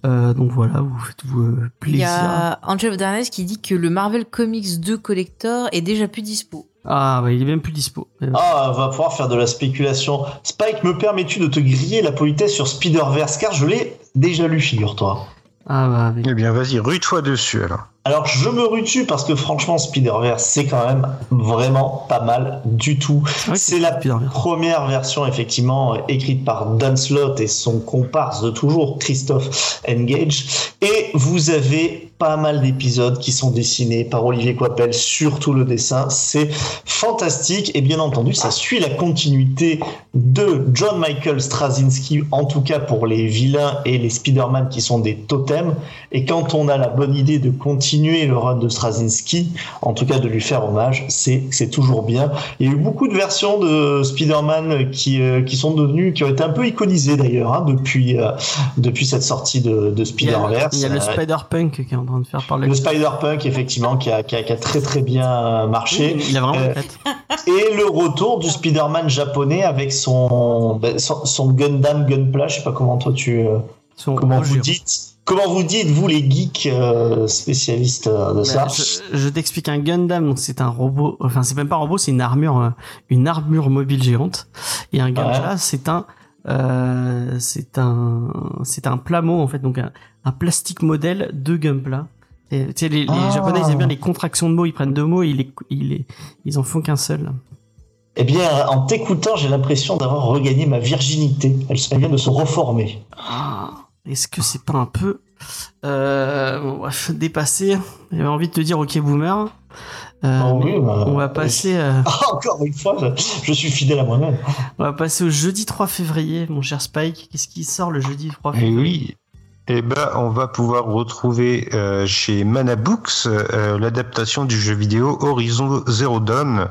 Euh, donc voilà, vous faites-vous euh, Il plaisir. y a Angel of Darkness qui dit que le Marvel Comics 2 Collector est déjà plus dispo. Ah, bah, il est même plus dispo. Ah, va pouvoir faire de la spéculation. Spike, me permets-tu de te griller la politesse sur Spider-Verse? Car je l'ai déjà lu, figure-toi. Ah bah, avec- Eh bien, vas-y, rue-toi dessus alors. Alors, je me rue dessus parce que franchement, Spider-Verse, c'est quand même vraiment pas mal du tout. que C'est la première version, effectivement, euh, écrite par Dan Slott et son comparse de toujours, Christophe Engage. Et vous avez pas mal d'épisodes qui sont dessinés par Olivier Coipel, surtout le dessin. C'est fantastique. Et bien entendu, ça suit la continuité de John Michael Straczynski, en tout cas pour les vilains et les Spider-Man qui sont des totems. Et quand on a la bonne idée de continuer le run de Straczynski, en tout cas de lui faire hommage, c'est toujours bien. Il y a eu beaucoup de versions de Spider-Man qui, euh, qui sont devenues, qui ont été un peu iconisées d'ailleurs, hein, depuis, euh, depuis cette sortie de, Spider-Verse. il y a le Euh, Spider-Punk qui est en train de faire parler. le Spider-Punk, effectivement, qui a, qui, a, qui a très très bien euh, marché. Il a vraiment Euh. Et le retour du Spider-Man japonais avec son, ben, son, son Gundam Gunpla, je sais pas comment toi tu, euh, Son comment vous dites, comment vous dites vous les geeks euh, spécialistes euh, de ça. Bah, je, je t'explique un Gundam, donc c'est un robot, enfin c'est même pas un robot, c'est une armure, euh, une armure mobile géante. Et un Gunpla, c'est un, c'est un, c'est un plamo en fait, donc un, un plastique modèle de Gunpla. Et, Tu sais, les, les Ah. Japonais ils aiment bien les contractions de mots, ils prennent deux mots, et ils les, ils les, ils en font qu'un seul. Eh bien, en t'écoutant, j'ai l'impression d'avoir regagné ma virginité. Elle, vient de se reformer. Ah, est-ce que c'est pas un peu, euh, dépassé? J'avais envie de te dire ok boomer. Euh, Oh oui, bah, on va passer, euh, Ah, encore une fois, je, je suis fidèle à moi-même. on va passer au jeudi 3 février, mon cher Spike. Qu'est-ce qui sort le jeudi 3 Et février? oui. Eh ben, on va pouvoir retrouver euh, chez Mana Books euh, l'adaptation du jeu vidéo Horizon Zero Dawn.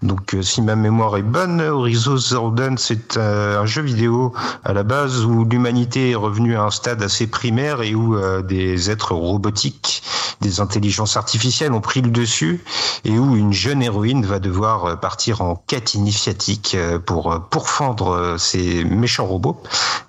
Donc, euh, si ma mémoire est bonne, Horizon Zero Dawn, c'est un jeu vidéo à la base où l'humanité est revenue à un stade assez primaire et où des êtres robotiques, des intelligences artificielles ont pris le dessus et où une jeune héroïne va devoir partir en quête initiatique pour pourfendre ces méchants robots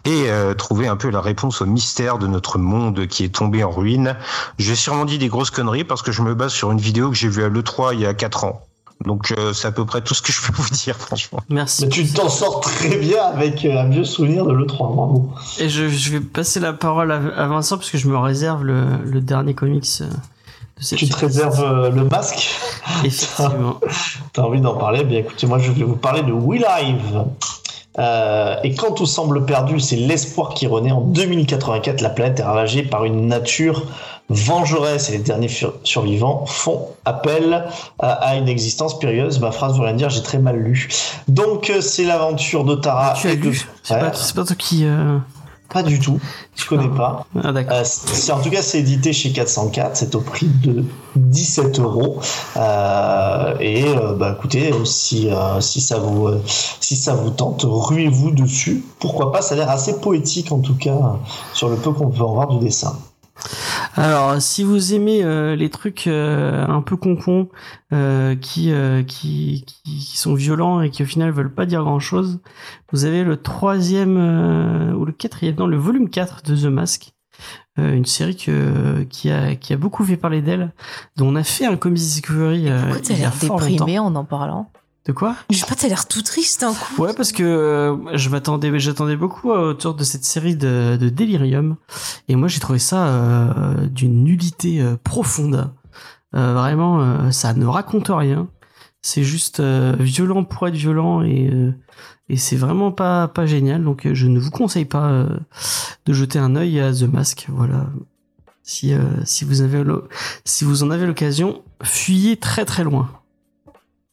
et trouver un peu la réponse au mystère de notre monde qui est tombé en ruine. J'ai sûrement dit des grosses conneries parce que je me base sur une vidéo que j'ai vue à l'E3 il y a 4 ans. Donc euh, c'est à peu près tout ce que je peux vous dire franchement. Merci. Mais tu t'en sors très bien avec euh, un vieux souvenir de l'E3, bravo. Et je, je vais passer la parole à, à Vincent parce que je me réserve le, le dernier comics euh, de cette Tu te réserves le masque? Effectivement. T'as envie d'en parler? Bien écoutez, moi je vais vous parler de We Live. Euh, et quand tout semble perdu, c'est l'espoir qui renaît. En 2084, la planète est ravagée par une nature vengeresse et les derniers survivants font appel à, à une existence périlleuse. Ma phrase veut rien dire, j'ai très mal lu. Donc euh, c'est l'aventure de Tara tu as de lu C'est pas, toi qui. euh, Pas du tout, je connais pas. Ah. Euh, c'est en tout cas c'est édité chez 404, c'est au prix de 17 euros. Euh, et euh, bah écoutez, si euh, si ça vous si ça vous tente, ruez-vous dessus. Pourquoi pas? Ça a l'air assez poétique en tout cas sur le peu qu'on peut en voir du dessin. Alors, si vous aimez euh, les trucs euh, un peu concons, euh, qui, euh, qui, qui, qui sont violents et qui au final veulent pas dire grand chose, vous avez le troisième euh, ou le quatrième, non, le volume 4 de The Mask. Euh, une série que, qui, a, qui a beaucoup fait parler d'elle, dont on a fait un Comics Discovery euh, Pourquoi t'as l'air déprimé en en parlant? De quoi? Je sais pas, t'as l'air tout triste un coup. Ouais, parce que euh, je m'attendais, j'attendais beaucoup euh, autour de cette série de, de Delirium, et moi j'ai trouvé ça euh, d'une nullité profonde. Vraiment, ça ne raconte rien. C'est juste violent pour être violent et et c'est vraiment pas pas génial. Donc je ne vous conseille pas de jeter un œil à The Mask. Voilà. Si si vous avez si vous en avez l'occasion, fuyez très très loin.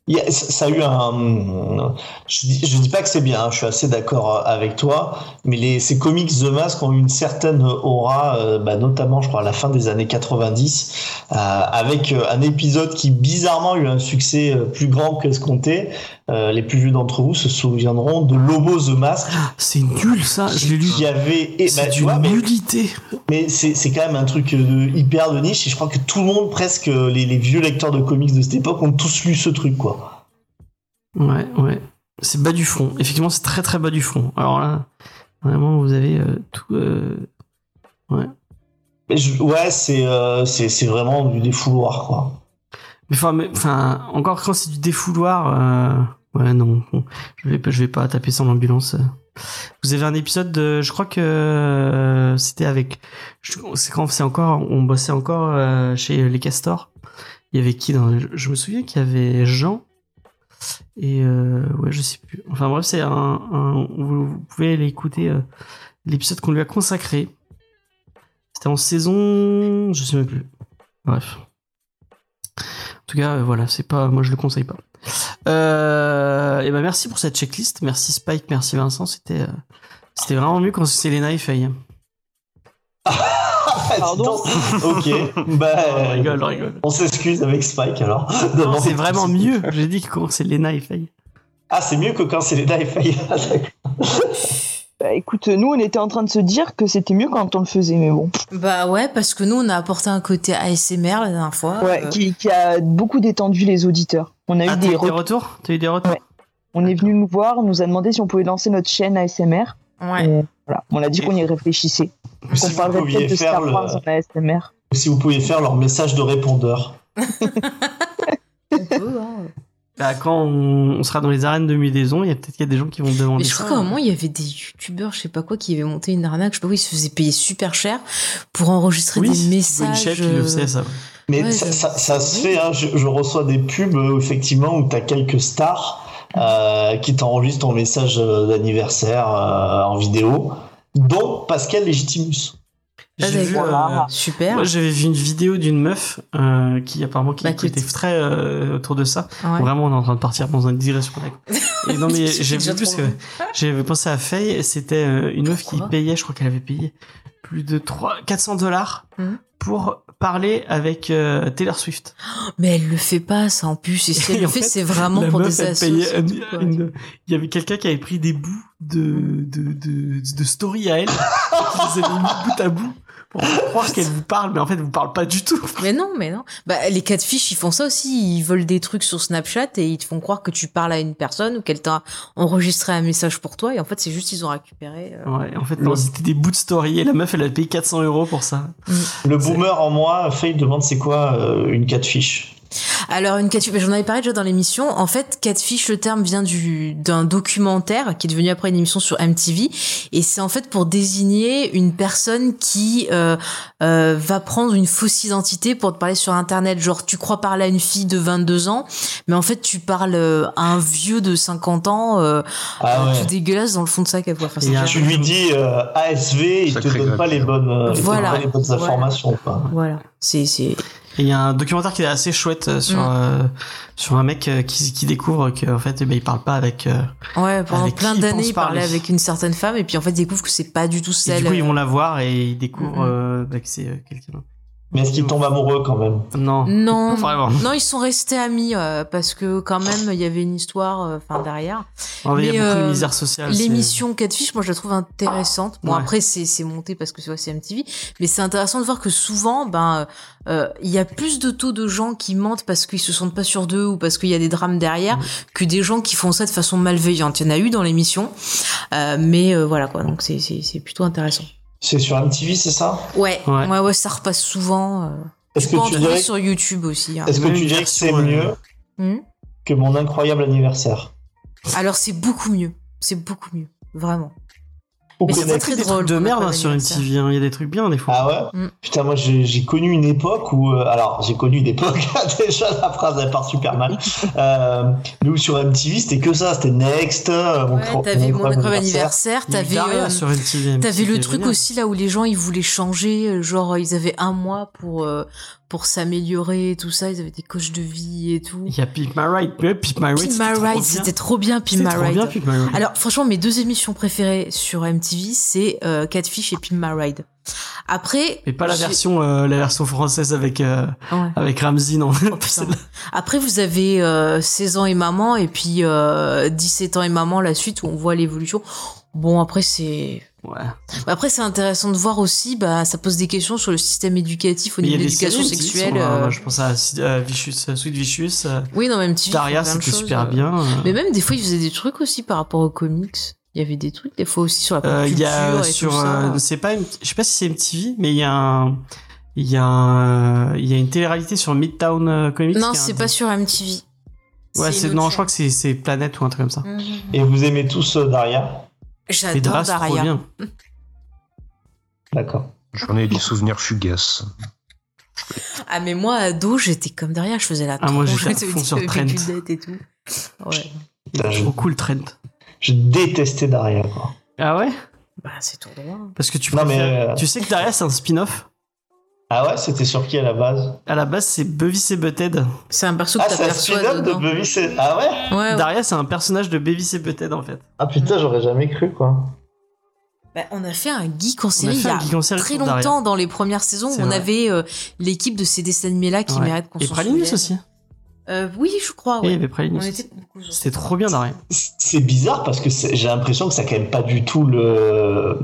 Il y a- ça a eu un. Je dis, dis pas que c'est bien, hein, je suis assez d'accord avec toi, mais les, ces comics The Mask ont eu une certaine aura, euh, bah, notamment, je crois, à la fin des années 90, euh, avec euh, un épisode qui bizarrement a eu un succès euh, plus grand qu'escompté. Euh, les plus vieux d'entre vous se souviendront de Lobo The Mask, C'est nul ça. Je l'ai lu. qui avait. et, bah, tu vois, mais- nullité. mais c'est c'est quand même un truc euh, de, hyper de niche et je crois que tout le monde, presque euh, les, les vieux lecteurs de comics de cette époque, ont tous lu ce truc, quoi. Ouais, ouais. C'est bas du front. Effectivement, c'est très très bas du front. Alors là, vraiment, vous avez euh, tout. euh, Ouais. Mais je- ouais, c'est c'est c'est vraiment du défouloir, quoi. Mais enfin, mais- enfin, encore quand c'est du défouloir. Euh, Ouais, non. je vais vais pas taper sans l'ambulance. Vous avez un épisode de, je crois que euh, c'était avec, c'est quand c'est encore, on bossait encore euh, chez les Castors. Il y avait qui dans, je, me souviens qu'il y avait Jean et euh, ouais, je sais plus. Enfin bref, c'est un, vous, vous pouvez aller écouter euh, l'épisode qu'on lui a consacré. C'était en saison, je sais même plus. Bref. En tout cas, euh, voilà, c'est pas, moi je le conseille pas. Euh, et ben merci pour cette checklist, merci Spike, merci Vincent, c'était, euh, c'était vraiment mieux quand c'est Lena et Faye. Pardon Ok, bah, on rigole, on rigole. on s'excuse avec Spike alors. Non, c'est vraiment mieux. J'ai dit que quand c'est Lena et Faye. Ah, c'est mieux que quand c'est les Die Faye. Ah. Bah écoute, nous on était en train de se dire que c'était mieux quand on le faisait, mais bon. Bah ouais, parce que nous, on a apporté un côté ASMR la dernière fois. Ouais, Euh, qui, qui a beaucoup détendu les auditeurs. On a Ah, eu des eu des retours. retours? T'as eu des retours? Ouais. On est venu nous voir, on nous a demandé si on pouvait lancer notre chaîne ASMR. ouais. Et voilà, on a dit qu'on y réfléchissait. Si vous parlerait peut-être de le- en ASMR. Si vous pouviez faire leur message de répondeur. On hein. Bah, quand on, on sera dans les arènes de Mudaison, il y a peut-être qu'il y a des gens qui vont demander Mais je crois qu'à un moment, il y avait des youtubeurs, je sais pas quoi, qui avaient monté une arnaque, je sais pas quoi, ils se faisaient payer super cher pour enregistrer oui, des c'est messages. Le euh, faisait, ça. Mais Ouais, ça, je- ça, ça se fait, hein. je, je reçois des pubs euh, effectivement où tu as quelques stars euh, qui t'enregistrent ton message euh, d'anniversaire euh, en vidéo, dont Pascal Légitimus. Ah, J'ai vu, d'accord. euh, Super. moi, j'avais vu une vidéo d'une meuf euh, qui apparemment qui, Bah, qui était très euh, autour de ça. Ouais. Vraiment, on est en train de partir dans une digression. Et non, mais j'ai vu parce que j'avais pensé à Faye. C'était euh, une meuf qui payait, je crois qu'elle avait payé plus de 3, 400 dollars Mhm. pour parler avec euh, Taylor Swift. Mais elle le fait pas, ça en plus. Et si elle le fait, fait, c'est vraiment pour meuf, des assos. Il y avait quelqu'un qui avait pris des bouts de, de, de, de story à elle, qui les avait mis bout à bout pour croire qu'elle vous parle, mais en fait, elle vous parle pas du tout. Mais non, mais non. Bah, les catfish, ils font ça aussi. Ils volent des trucs sur Snapchat et ils te font croire que tu parles à une personne ou qu'elle t'a enregistré un message pour toi. Et en fait, c'est juste, ils ont récupéré. euh, Ouais, en fait, non, c'était des bouts de story et la meuf, elle a payé 400 euros pour ça. Le boomer en moi, Faye demande c'est quoi euh, une catfish Alors une catfish, j'en avais parlé déjà dans l'émission. En fait, catfish, le terme vient du d'un documentaire qui est devenu après une émission sur MTV, et c'est en fait pour désigner une personne qui euh, euh, va prendre une fausse identité pour te parler sur Internet. Genre, tu crois parler à une fille de 22 ans, mais en fait, tu parles euh, à un vieux de 50 ans, euh, Ah ouais. tout dégueulasse dans le fond de sa capote. Enfin, Et il y a c'est Tu lui dis euh, ASV, il te donne pas les bonnes, il te Voilà. donne pas les bonnes Voilà. informations. Voilà, c'est c'est Et il y a un documentaire qui est assez chouette euh, sur, Mm. euh, sur un mec euh, qui, qui découvre qu'en fait, eh ben, il parle pas avec. euh, ouais. Pendant Avec plein d'années, il parlait avec une certaine femme, et puis en fait, il découvre que c'est pas du tout et celle. du coup, ils vont la voir et ils découvrent bah, que c'est euh, quelqu'un. Mais est-ce qu'il tombe amoureux quand même Non. Non, vraiment. non, ils sont restés amis euh, parce que quand même il y avait une histoire, euh, enfin derrière. Il y a Mais, beaucoup de euh, misère sociale. L'émission Catfish, moi je la trouve intéressante. Bon Ouais. après c'est c'est monté parce que c'est MTV, mais c'est intéressant de voir que souvent ben euh, il y a plus de taux de gens qui mentent parce qu'ils se sentent pas sûrs d'eux ou parce qu'il y a des drames derrière Mm. que des gens qui font ça de façon malveillante. Il y en a eu dans l'émission, euh, mais euh, voilà quoi. Donc c'est c'est c'est plutôt intéressant. C'est sur MTV, c'est ça? Ouais, Ouais. ouais, ouais, ça repasse souvent. Euh. Est-ce que tu dirais, sur YouTube aussi. hein. est-ce que tu dirais que c'est version, mieux Hmm? que mon incroyable anniversaire? Alors c'est beaucoup mieux. C'est beaucoup mieux. Vraiment. Mais c'est très des drôle. trucs de merde hein, sur. MTV. hein. Il y a des trucs bien des fois. Ah ouais Mm. Putain, moi j'ai j'ai connu une époque où. euh, alors, j'ai connu une époque, déjà la phrase elle part super mal. Euh, nous sur MTV, c'était que ça, c'était Next, euh, mon, Ouais, cro- t'avais mon incroyable anniversaire. t'avais euh, t'avais le truc génial. aussi là où les gens ils voulaient changer, euh, genre ils avaient un mois pour euh, pour s'améliorer tout ça, ils avaient des coachs de vie et tout. Il y a Pimp My Ride. Ouais, Pimp My Ride. C'était My trop Ride, bien. c'était trop bien Pimp C'était My trop Ride. bien, Pimp My Ride. Alors franchement, mes deux émissions préférées sur MTV, c'est euh, Catfish et Pimp My Ride. Après, Mais pas la version, euh, la version française avec, euh, Ouais. avec Ramsey, non. Oh. Après, vous avez euh, 16 ans et maman, et puis euh, 17 ans et maman, la suite, où on voit l'évolution. Bon, après, c'est... ouais. Après, c'est intéressant de voir aussi, bah, ça pose des questions sur le système éducatif au niveau a de l'éducation sexuelle. sont, euh, euh, je pense à euh, Vicious, Sweet Vicious. Oui, non, même TV. Daria, c'était super euh. bien. euh. Mais même, des fois, ils faisaient des trucs aussi par rapport aux comics. Il y avait des trucs, des fois aussi sur la pop Euh, Il y culture a et sur, tout ça. euh, c'est pas, une- je sais pas si c'est MTV, mais il y a un, il y a un, il y a une télé-réalité sur Midtown Comics. non, c'est un- pas sur MTV. Ouais, c'est, non, je crois que c'est, Planète ou un truc comme ça. Et vous aimez tous Daria? J'adore Daria. D'accord. J'en ai des souvenirs fugaces. Ah, mais moi, ado, j'étais comme Daria, je faisais la Ah, moi, j'étais fond sur Trent. et tout. Ouais. Putain, je, Trop cool, Trent. je détestais Daria. Quoi. Ah ouais? Bah, c'est trop loin. Parce que tu Non, préfères- mais, euh, tu sais que Daria, c'est un spin-off? Ah ouais, c'était sur qui à la base? À la base, c'est Beavis et Butthead. C'est un perso Ah, que un t'aperçois spin-off de dedans. Beavis et- Ah ouais? Ouais, ouais. Daria, c'est un personnage de Beavis et Butthead, en fait. Ah putain, j'aurais jamais cru quoi. Bah, on a fait un geek en série il y a geek en série très Daria. longtemps dans les premières saisons où on vrai. avait euh, l'équipe de ces dessins animés-là qui Ouais. méritent qu'on Et Pralinus aussi. Euh, oui, je crois, Oui, il y ouais. ça. C'était trop bien, Daria. C'est bizarre parce que j'ai l'impression que ça a quand même pas du tout le,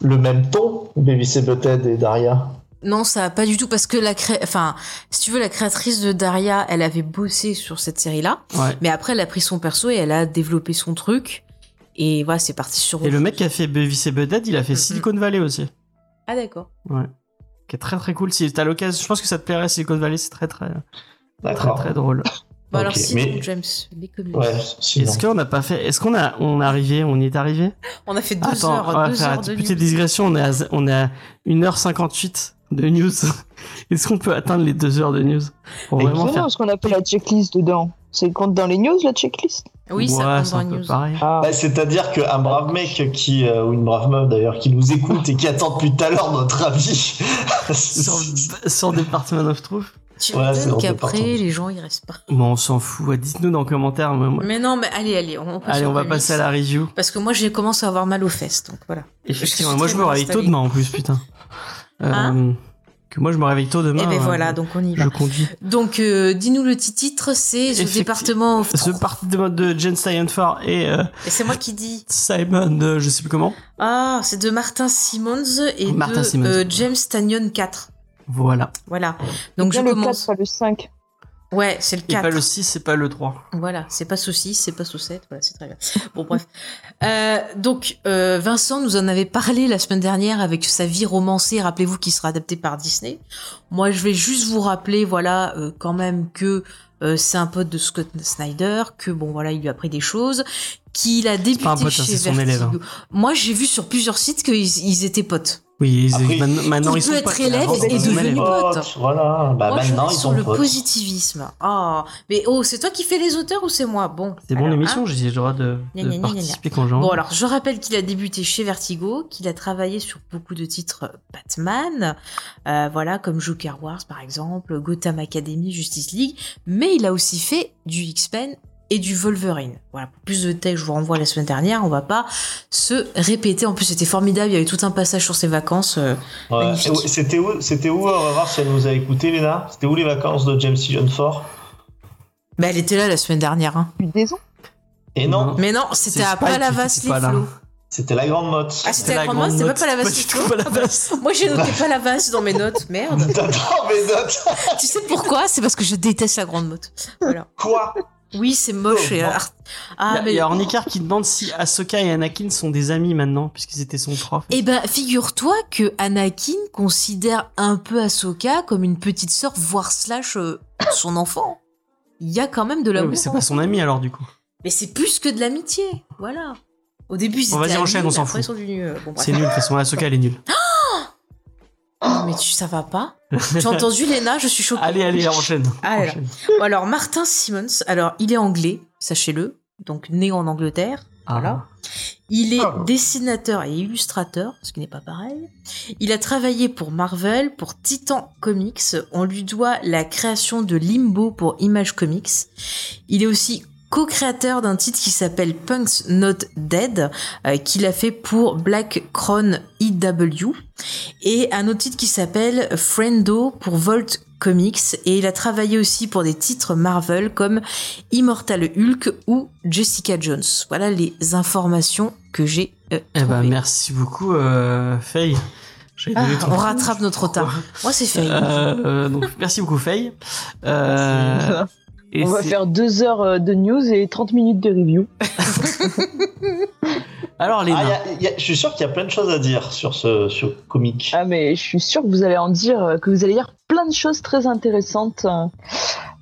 le même ton, Beavis et Butthead et Daria. Non, ça a pas du tout parce que la cré... enfin, si tu veux, la créatrice de Daria, elle avait bossé sur cette série-là, Ouais. mais après elle a pris son perso et elle a développé son truc. Et voilà, c'est parti sur. Et le mec qui a fait et Butthead, il a fait. Silicon Valley aussi. Ah d'accord. Ouais. Qui est très très cool. Si t'as l'occasion, je pense que ça te plairait Silicon Valley, c'est très très très D'accord. très drôle. Bah alors sinon, mais- James, les. Ouais. Est-ce qu'on n'a pas fait Est-ce qu'on a on est arrivé On y est arrivé? On a fait deux Attends, heures, on va deux faire heures une de petite digression. On est à on est à 1h58 de news. Est-ce qu'on peut atteindre les 2 heures de news pour Vraiment, faire ce qu'on appelle la checklist dedans. C'est compte dans les news, la checklist Oui, Ouais, ça compte dans un les news. Ah, Bah, C'est-à-dire qu'un brave mec qui, euh, ou une brave meuf d'ailleurs, qui nous écoute et qui attend depuis tout à l'heure notre avis. Sur, sur Department of Truth. Tu dans le qu'après, les gens, ils restent pas. Bon, on s'en fout. Dites-nous dans les commentaires. Mais non, mais allez, allez, on, passe Allez, on va passer à la review. Parce que moi, j'ai commencé à avoir mal aux fesses, donc voilà. Effectivement, moi je me réveille tôt demain en plus, putain. Euh, Hein que moi je me réveille tôt demain. Et ben euh, voilà, donc on y va. Je conduis. Donc, euh, dis-nous le petit titre, c'est The Effecti- Département of Ce parti de mode de Jen Steinfort et euh, Et c'est moi qui dis. Simon, euh, je sais plus comment. Ah, c'est de Martin Simmons et Martin de Simmons. euh, James Tanyon 4. Voilà. Voilà. Donc je bien le commence. 4, pas le 5. Ouais, c'est le Et 4. pas le 6, c'est pas le 3. Voilà, c'est pas saucisse, c'est pas saucette, voilà, c'est très bien. Bon, bref. Euh, donc, euh, Vincent nous en avait parlé la semaine dernière avec sa vie romancée, rappelez-vous, qui sera adaptée par Disney. Moi, je vais juste vous rappeler, voilà, euh, quand même que euh, c'est un pote de Scott Snyder, que bon, voilà, il lui a appris des choses, qu'il a débuté pas un pote, hein, chez son Vertigo. élève, hein. Moi, j'ai vu sur plusieurs sites qu'ils ils étaient potes. Oui, ils- Après, maintenant, maintenant, il ils sont peut être potes, élève et ils devenu pote. Voilà, bah Moi, maintenant ils sur sont le potes. positivisme. Ah, mais oh, c'est toi qui fais les auteurs ou c'est moi? Bon. C'est bon l'émission, hein? j'ai le droit de, Gna, de gna, gna, gna, participer quand j'ai envie. Bon, alors, je rappelle qu'il a débuté chez Vertigo, qu'il a travaillé sur beaucoup de titres Batman, euh, voilà, comme Joker Wars, par exemple, Gotham Academy, Justice League, mais il a aussi fait du X-Men et du Wolverine. Voilà, pour plus de détails, je vous renvoie à la semaine dernière, on va pas se répéter. En plus, c'était formidable, il y avait tout un passage sur ses vacances. euh, Ouais. C'était où, c'était où, on va voir si elle nous a écouté, Léna? C'était où les vacances de James Season 4 Bah, elle était là la semaine dernière, hein. Des ans. Et non. Mais non, c'était à Palavas les flots. c'était la grande motte. Ah, c'était la grande note, c'était pas Palavas Pas les du tout flots. Palavas. Moi, j'ai noté Palavas dans mes notes, merde. T'adores mes notes tu sais pourquoi? C'est parce que je déteste la grande motte. Voilà. Quoi? Oui, c'est moche. Oh, et bon. art- Il y Ah, mais il y a Ornicar qui demande si Ahsoka et Anakin sont des amis maintenant, puisqu'ils étaient son prof. Eh ben, figure-toi que Anakin considère un peu Ahsoka comme une petite sœur, voire slash euh, son enfant. Il y a quand même de Ouais, l'amour. mais c'est pas son ami alors du coup. Mais c'est plus que de l'amitié. Voilà. Au début, ils étaient amis, on s'en fout. euh, bon. C'est nul, de toute façon, Ahsoka elle est nulle. Non, mais tu, ça va pas Tu as entendu, Léna Je suis choquée. Allez, allez, enchaîne. Allez, Enchaîne. Bon, alors, Martin Simmons, alors, il est anglais, sachez-le. Donc, né en Angleterre. Ah. Voilà. Il est Ah. dessinateur et illustrateur, ce qui n'est pas pareil. Il a travaillé pour Marvel, pour Titan Comics. On lui doit la création de Limbo pour Image Comics. Il est aussi co-créateur d'un titre qui s'appelle Punk's Not Dead, euh, qu'il a fait pour Black Crown EW, et un autre titre qui s'appelle Friendo pour Volt Comics, et il a travaillé aussi pour des titres Marvel comme Immortal Hulk ou Jessica Jones. Voilà les informations que j'ai euh, Eh ben, merci beaucoup, euh, Faye. Ah, on rattrape notre retard. Moi, c'est fait. Euh, euh, donc, merci beaucoup, Faye. Euh, et On va faire deux heures euh, de news et 30 minutes de review. Alors, Léna. Ah, y a- y a- Je suis sûr qu'il y a plein de choses à dire sur ce sur comic. Ah mais je suis sûre que vous allez en dire, euh, que vous allez dire plein de choses très intéressantes.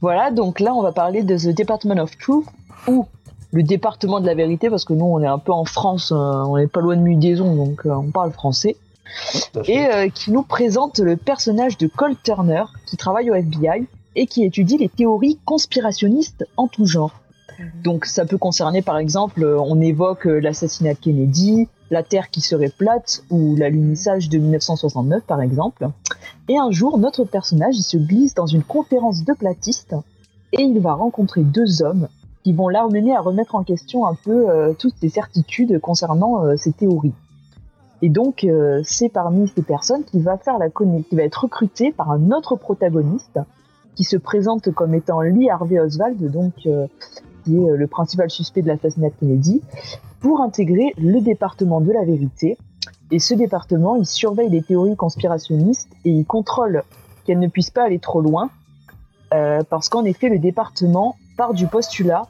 Voilà, donc là on va parler de The Department of Truth ou le département de la vérité parce que nous on est un peu en France, euh, on n'est pas loin de Mudaison donc on parle français. Et euh, qui nous présente le personnage de Cole Turner qui travaille au FBI et qui étudie les théories conspirationnistes en tout genre. Donc ça peut concerner par exemple, euh, on évoque euh, l'assassinat de Kennedy, la Terre qui serait plate ou l'alunissage de 1969 par exemple. Et un jour, notre personnage il se glisse dans une conférence de platistes et il va rencontrer deux hommes qui vont l'amener à remettre en question un peu euh, toutes ses certitudes concernant euh, ses théories. Et donc, euh, c'est parmi ces personnes qu'il va faire la qui va être recruté par un autre protagoniste qui se présente comme étant Lee Harvey Oswald, donc euh, qui est euh, le principal suspect de l'assassinat de Kennedy, pour intégrer le département de la vérité. Et ce département, il surveille les théories conspirationnistes et il contrôle qu'elles ne puissent pas aller trop loin, euh, parce qu'en effet, le département part du postulat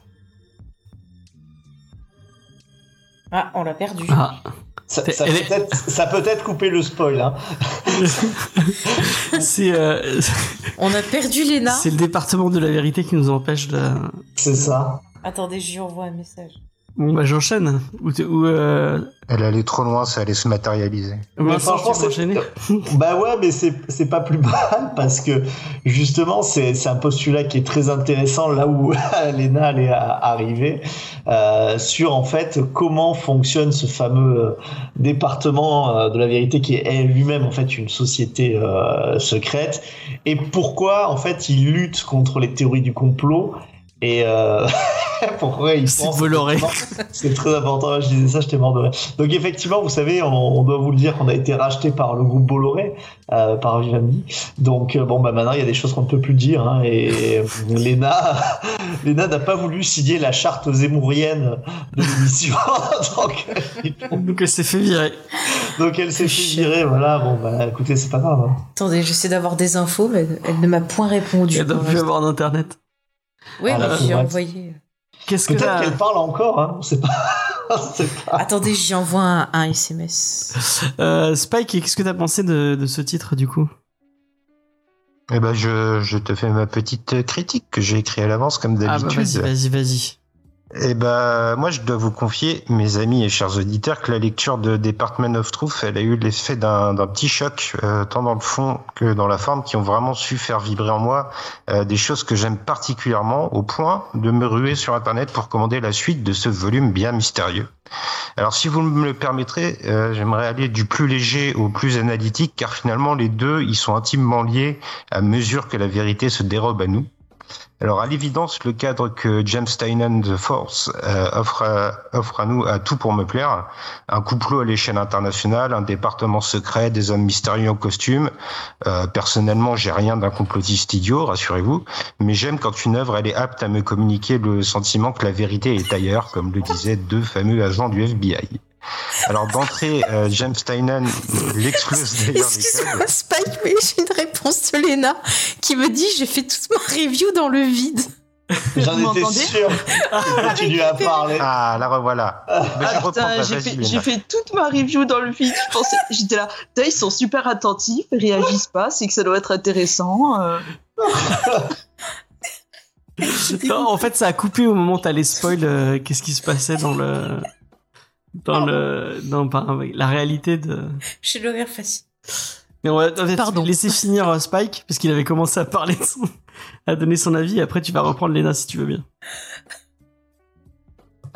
Ah, on l'a perdu. Ah. Ça, ça Elle peut est- être, ça peut être couper le spoil. Hein. c'est euh, On a perdu Léna. c'est le département de la vérité qui nous empêche de. C'est ça. Attendez, je lui envoie un message. Bon, bah j'enchaîne. Ou, t'es- ou euh... Elle allait trop loin, ça allait se matérialiser. Mais Vincent, franchement, c'est- enchaîner? Bah ouais, mais c'est c'est pas plus mal parce que justement, c'est c'est un postulat qui est très intéressant là où Lena allait a- arriver euh, sur en fait comment fonctionne ce fameux euh, département euh, de la vérité qui est lui-même en fait une société euh, secrète et pourquoi en fait il lutte contre les théories du complot et euh, pourquoi il C'est pense Bolloré. c'est très important. Je disais ça, j'étais mort de rire. Donc effectivement, vous savez, on, on doit vous le dire qu'on a été racheté par le groupe Bolloré, euh, par Vivendi. Donc euh, bon, bah maintenant il y a des choses qu'on ne peut plus dire. Hein, et Léna, Léna n'a pas voulu signer la charte zémourienne de l'émission. donc, Donc elle s'est fait virer. donc elle s'est fait virer. Voilà. Bon, bah écoutez, c'est pas grave. hein. Attendez, j'essaie d'avoir des infos, mais elle ne m'a point répondu. Elle doit plus avoir d'internet. Oui, Ah, mais la j'ai envoyé. Qu'est-ce que Peut-être qu'elle parle encore. Hein, on sait pas. on sait pas. Attendez, j'y envoie un, un SMS. euh, Spike, qu'est-ce que t'as pensé de, de ce titre du coup? Eh ben, je, je te fais ma petite critique que j'ai écrite à l'avance comme Ah bah d'habitude. vas-y, vas-y, vas-y. Eh ben, moi, je dois vous confier, mes amis et chers auditeurs, que la lecture de Department of Truth, elle a eu l'effet d'un petit choc, euh, tant dans le fond que dans la forme, qui ont vraiment su faire vibrer en moi euh, des choses que j'aime particulièrement, au point de me ruer sur Internet pour commander la suite de ce volume bien mystérieux. Alors, si vous me le permettrez, euh, j'aimerais aller du plus léger au plus analytique, car finalement, les deux, ils sont intimement liés à mesure que la vérité se dérobe à nous. Alors à l'évidence, le cadre que James Tynan The Force euh, offre, à, offre à nous a tout pour me plaire. Un complot à l'échelle internationale, un département secret, des hommes mystérieux en costume. Euh, personnellement, j'ai rien d'un complotiste idiot, rassurez-vous, mais j'aime quand une œuvre elle est apte à me communiquer le sentiment que la vérité est ailleurs, comme le disaient deux fameux agents du FBI. Alors d'entrée, euh, James Tynan, il explose d'ailleurs les. Excuse-moi, Spike, mais j'ai une réponse de Léna qui me dit j'ai fait toute ma review dans le vide. J'en étais sûr. Tu continues à parler. Ah, la revoilà. Ah, bah, j'ai fait, toute ma review dans le vide. Je pensais, j'étais là. Ils sont super attentifs, ils réagissent pas, c'est que ça doit être intéressant. euh. Non, en fait, ça a coupé au moment où t'allais spoil euh, qu'est-ce qui se passait dans le dans le la réalité de. J'ai le rire facile. Mais on va Pardon. laisser finir euh, Spike parce qu'il avait commencé à parler, de son- à donner son avis. Et après, tu vas reprendre Lena si tu veux bien.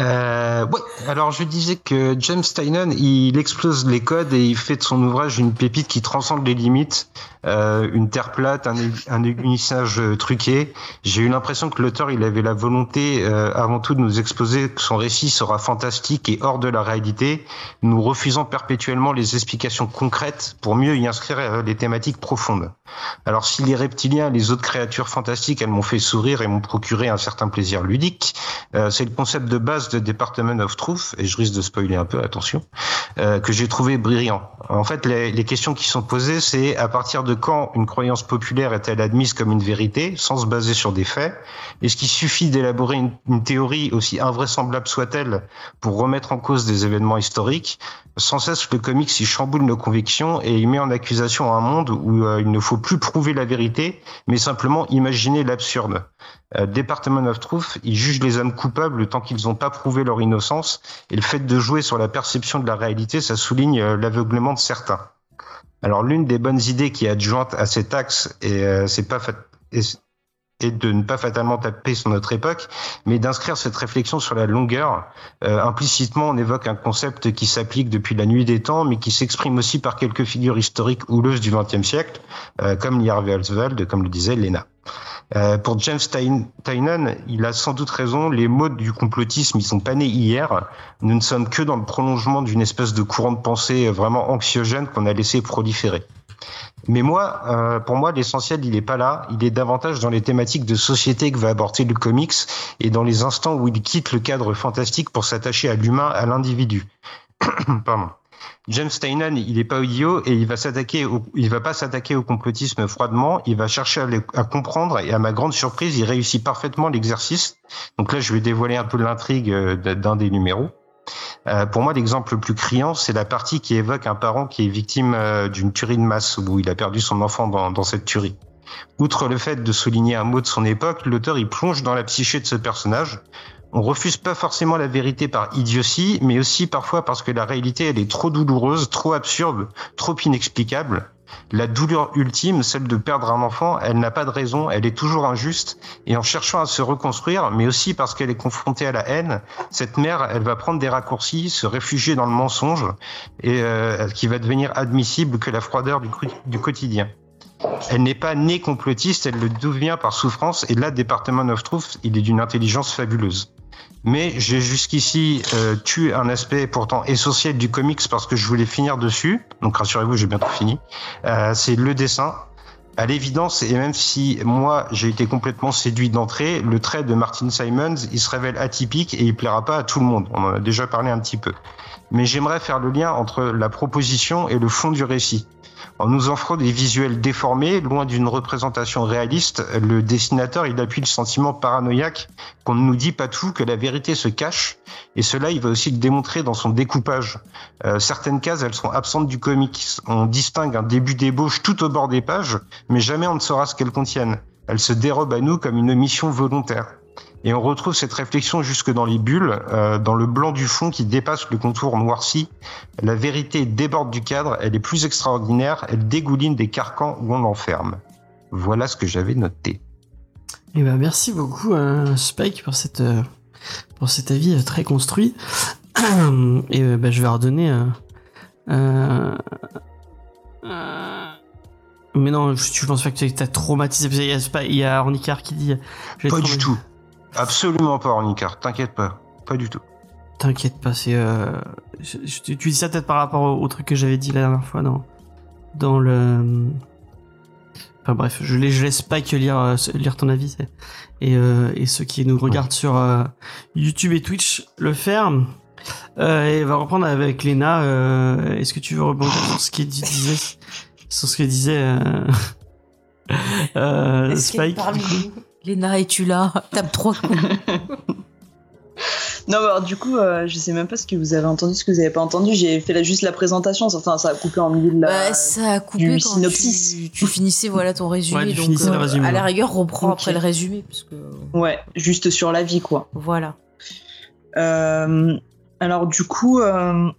Euh, ouais. Alors je disais que James Tynan, il explose les codes et il fait de son ouvrage une pépite qui transcende les limites, euh, une terre plate, un, un unissage truqué. J'ai eu l'impression que l'auteur, il avait la volonté, euh, avant tout, de nous exposer que son récit sera fantastique et hors de la réalité, nous refusant perpétuellement les explications concrètes pour mieux y inscrire euh, les thématiques profondes. Alors si les reptiliens, les autres créatures fantastiques, elles m'ont fait sourire et m'ont procuré un certain plaisir ludique, euh, c'est le concept de base de Department of Truth, et je risque de spoiler un peu, attention, euh, que j'ai trouvé brillant. En fait, les, les questions qui sont posées, c'est à partir de quand une croyance populaire est-elle admise comme une vérité, sans se baser sur des faits? Est-ce qu'il suffit d'élaborer une, théorie aussi invraisemblable soit-elle pour remettre en cause des événements historiques? Sans cesse, le comics il chamboule nos convictions et il met en accusation un monde où euh, il ne faut plus prouver la vérité, mais simplement imaginer l'absurde. Euh, Department of Truth, ils jugent les hommes coupables tant qu'ils n'ont pas prouvé leur innocence, et le fait de jouer sur la perception de la réalité, ça souligne euh, l'aveuglement de certains. Alors l'une des bonnes idées qui est adjointe à cet axe, et euh, c'est pas et de ne pas fatalement taper sur notre époque, mais d'inscrire cette réflexion sur la longueur. Euh, implicitement, on évoque un concept qui s'applique depuis la nuit des temps, mais qui s'exprime aussi par quelques figures historiques houleuses du XXe siècle, euh, comme Harvey comme le disait Lena. Euh, pour James Tynan, il a sans doute raison, les mots du complotisme, ils sont pas nés hier. Nous ne sommes que dans le prolongement d'une espèce de courant de pensée vraiment anxiogène qu'on a laissé proliférer. Mais moi, euh, pour moi, l'essentiel, il est pas là. Il est davantage dans les thématiques de société que va aborder le comics et dans les instants où il quitte le cadre fantastique pour s'attacher à l'humain, à l'individu. Pardon. James Tynan, il est pas idiot et il va s'attaquer, il va pas s'attaquer au complotisme froidement. Il va chercher à, à comprendre et à ma grande surprise, il réussit parfaitement l'exercice. Donc là, je vais dévoiler un peu l'intrigue euh, d'un des numéros. Euh, pour moi, l'exemple le plus criant, c'est la partie qui évoque un parent qui est victime euh, d'une tuerie de masse, où il a perdu son enfant dans, dans cette tuerie. Outre le fait de souligner un mot de son époque, l'auteur il plonge dans la psyché de ce personnage On refuse pas forcément la vérité par idiotie, mais aussi parfois parce que la réalité elle est trop douloureuse, trop absurde, trop inexplicable. La douleur ultime, celle de perdre un enfant, elle n'a pas de raison, elle est toujours injuste, et en cherchant à se reconstruire, mais aussi parce qu'elle est confrontée à la haine, cette mère, elle va prendre des raccourcis, se réfugier dans le mensonge, et euh, qui va devenir admissible que la froideur du, du quotidien. Elle n'est pas née complotiste, elle le devient par souffrance, et là, Department of Truth, il est d'une intelligence fabuleuse. Mais j'ai jusqu'ici euh, tué un aspect pourtant essentiel du comics parce que je voulais finir dessus. Donc rassurez-vous, j'ai bientôt fini. Euh, c'est le dessin. À l'évidence, et même si moi j'ai été complètement séduit d'entrée, le trait de Martin Simons, il se révèle atypique et il plaira pas à tout le monde. On en a déjà parlé un petit peu. Mais j'aimerais faire le lien entre la proposition et le fond du récit. En nous offrant des visuels déformés, loin d'une représentation réaliste, le dessinateur il appuie le sentiment paranoïaque qu'on ne nous dit pas tout, que la vérité se cache, et cela il va aussi le démontrer dans son découpage. Euh, certaines cases elles sont absentes du comics. On distingue un début d'ébauche tout au bord des pages, mais jamais on ne saura ce qu'elles contiennent. Elles se dérobent à nous comme une mission volontaire. Et on retrouve cette réflexion jusque dans les bulles, euh, dans le blanc du fond qui dépasse le contour noirci. La vérité déborde du cadre, elle est plus extraordinaire, elle dégouline des carcans où on l'enferme. Voilà ce que j'avais noté. Eh ben, merci beaucoup, euh, Spike, pour, cette, euh, pour cet avis très construit. Et bah, je vais redonner. mais non, je, je pense pas que tu as traumatisé. y a Il y a Ornicar qui dit. Pas traumatisé. du tout. Absolument pas, Ornicar. T'inquiète pas. Pas du tout. T'inquiète pas, c'est. Euh, je- je- tu dis ça peut-être par rapport au, au truc que j'avais dit la dernière fois dans, dans le. Enfin bref, je, laisse- je laisse Spike lire, euh, lire ton avis. c'est- Et, euh, et ceux qui nous regardent sur euh, YouTube et Twitch le faire. Euh, et on va reprendre avec Lena. Euh, Est-ce que tu veux rebondir sur ce qu'il disait? Sur ce qu'il disait euh, euh, qu'elle Spike Léna, es-tu là? Tape trois coups. Non, bah, alors, du coup, euh, je sais même pas ce que vous avez entendu, ce que vous avez pas entendu. J'ai fait juste la présentation. Enfin, ça a coupé en milieu de la. Bah, ça a coupé du quand synopsis. Tu, tu finissais voilà ton résumé. Ouais, tu donc, finissais le résumé, à la rigueur, reprends Ok. après le résumé. Parce que, Ouais, juste sur la vie, quoi. voilà. Euh, alors du coup, euh,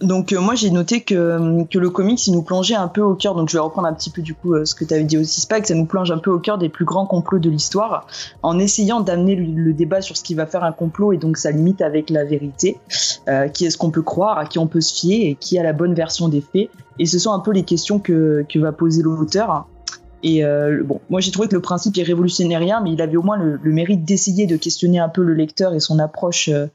donc euh, moi j'ai noté que, que le comics il nous plongeait un peu au cœur. Donc je vais reprendre un petit peu du coup euh, ce que tu avais dit aussi, Spike. Ça nous plonge un peu au cœur des plus grands complots de l'histoire, en essayant d'amener le, le débat sur ce qui va faire un complot et donc sa limite avec la vérité. Euh, qui est-ce qu'on peut croire, à qui on peut se fier et qui a la bonne version des faits. Et ce sont un peu les questions que, que va poser l'auteur. Et euh, bon, moi j'ai trouvé que le principe est révolutionnaire, mais il avait au moins le, le mérite d'essayer de questionner un peu le lecteur et son approche euh,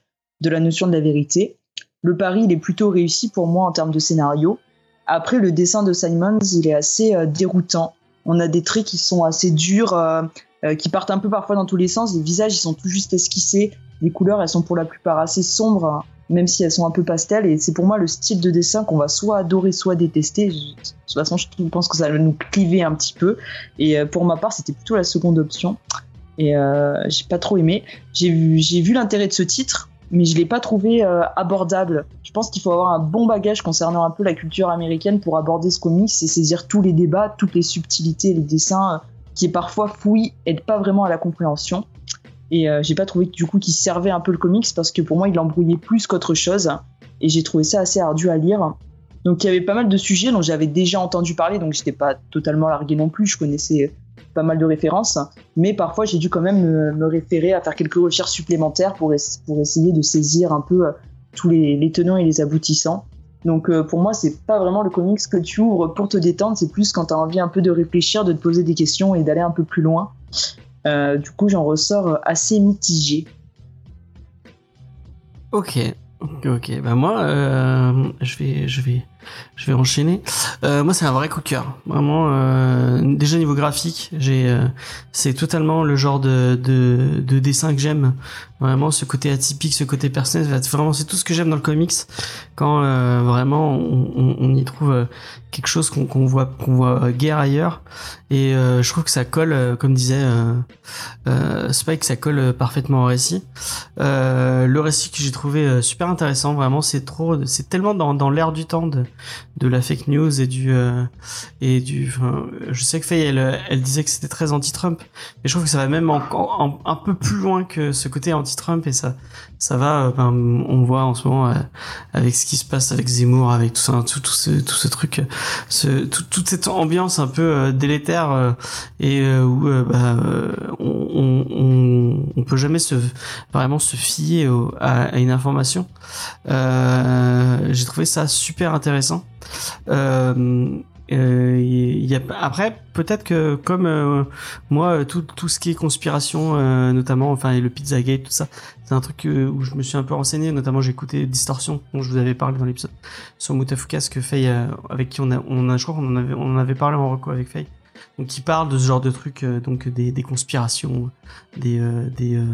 de la notion de la vérité. Le pari, il est plutôt réussi pour moi en termes de scénario. Après, le dessin de Simons, il est assez euh, déroutant. On a des traits qui sont assez durs, euh, euh, qui partent un peu parfois dans tous les sens. Les visages, ils sont tout juste esquissés. Les couleurs, elles sont pour la plupart assez sombres, hein, même si elles sont un peu pastel. Et c'est pour moi le style de dessin qu'on va soit adorer, soit détester. De toute façon, je pense que ça va nous cliver un petit peu. Et pour ma part, c'était plutôt la seconde option. Et j'ai pas trop aimé. J'ai vu l'intérêt de ce titre, mais je l'ai pas trouvé euh, abordable. Je pense qu'il faut avoir un bon bagage concernant un peu la culture américaine pour aborder ce comics et saisir tous les débats, toutes les subtilités, les dessins, euh, qui parfois fouillent, aident pas vraiment à la compréhension. Et euh, j'ai pas trouvé du coup qu'il servait un peu le comics parce que pour moi il l'embrouillait plus qu'autre chose. Et j'ai trouvé ça assez ardu à lire. Donc il y avait pas mal de sujets dont j'avais déjà entendu parler, donc j'étais pas totalement largué non plus. Je connaissais pas mal de références, mais parfois j'ai dû quand même me, référer à faire quelques recherches supplémentaires pour, pour essayer de saisir un peu euh, tous les, tenants et les aboutissants. Donc euh, pour moi, c'est pas vraiment le comics que tu ouvres pour te détendre, c'est plus quand tu as envie un peu de réfléchir, de te poser des questions et d'aller un peu plus loin. Euh, du coup, j'en ressors assez mitigé. Ok, ok. Bah moi, je vais, je vais, je vais enchaîner. Euh, moi, c'est un vrai coup de. Vraiment, euh, déjà niveau graphique, j'ai, euh, c'est totalement le genre de, de, de dessin que j'aime. Vraiment, ce côté atypique, ce côté personnel, vraiment, c'est tout ce que j'aime dans le comics. Quand euh, vraiment, on, y trouve quelque chose qu'on qu'on voit, qu'on voit guère ailleurs. Et euh, je trouve que ça colle, euh, comme disait euh, euh, Spike, ça colle euh, parfaitement au récit. Euh, le récit que j'ai trouvé euh, super intéressant, vraiment, c'est trop, c'est tellement dans, dans l'air du temps de, de la fake news et du euh, et du. enfin, je sais que Faye, elle, elle disait que c'était très anti-Trump, mais je trouve que ça va même encore un, peu plus loin que ce côté anti-Trump et ça, ça va. euh, ben, on voit en ce moment euh, avec ce qui se passe avec Zemmour, avec tout ça, tout, tout ce, tout ce truc, euh, ce, tout- toute cette ambiance un peu euh, délétère euh, et euh, où euh, bah, on, on, on, peut jamais se vraiment se fier au- à, à une information. J'ai trouvé ça super intéressant. Euh, euh, y a, après, peut-être que comme euh, moi, tout, tout ce qui est conspiration, euh, notamment, enfin, et le Pizzagate, tout ça, c'est un truc euh, où je me suis un peu renseigné. Notamment, j'ai écouté Distorsion, dont je vous avais parlé dans l'épisode sur Moutafukas que Faye, euh, avec qui on a, on a, je crois qu'on en avait, on en avait parlé en reco avec Faye. Donc, qui parle de ce genre de trucs, euh, donc des, des conspirations, des, euh, des, euh,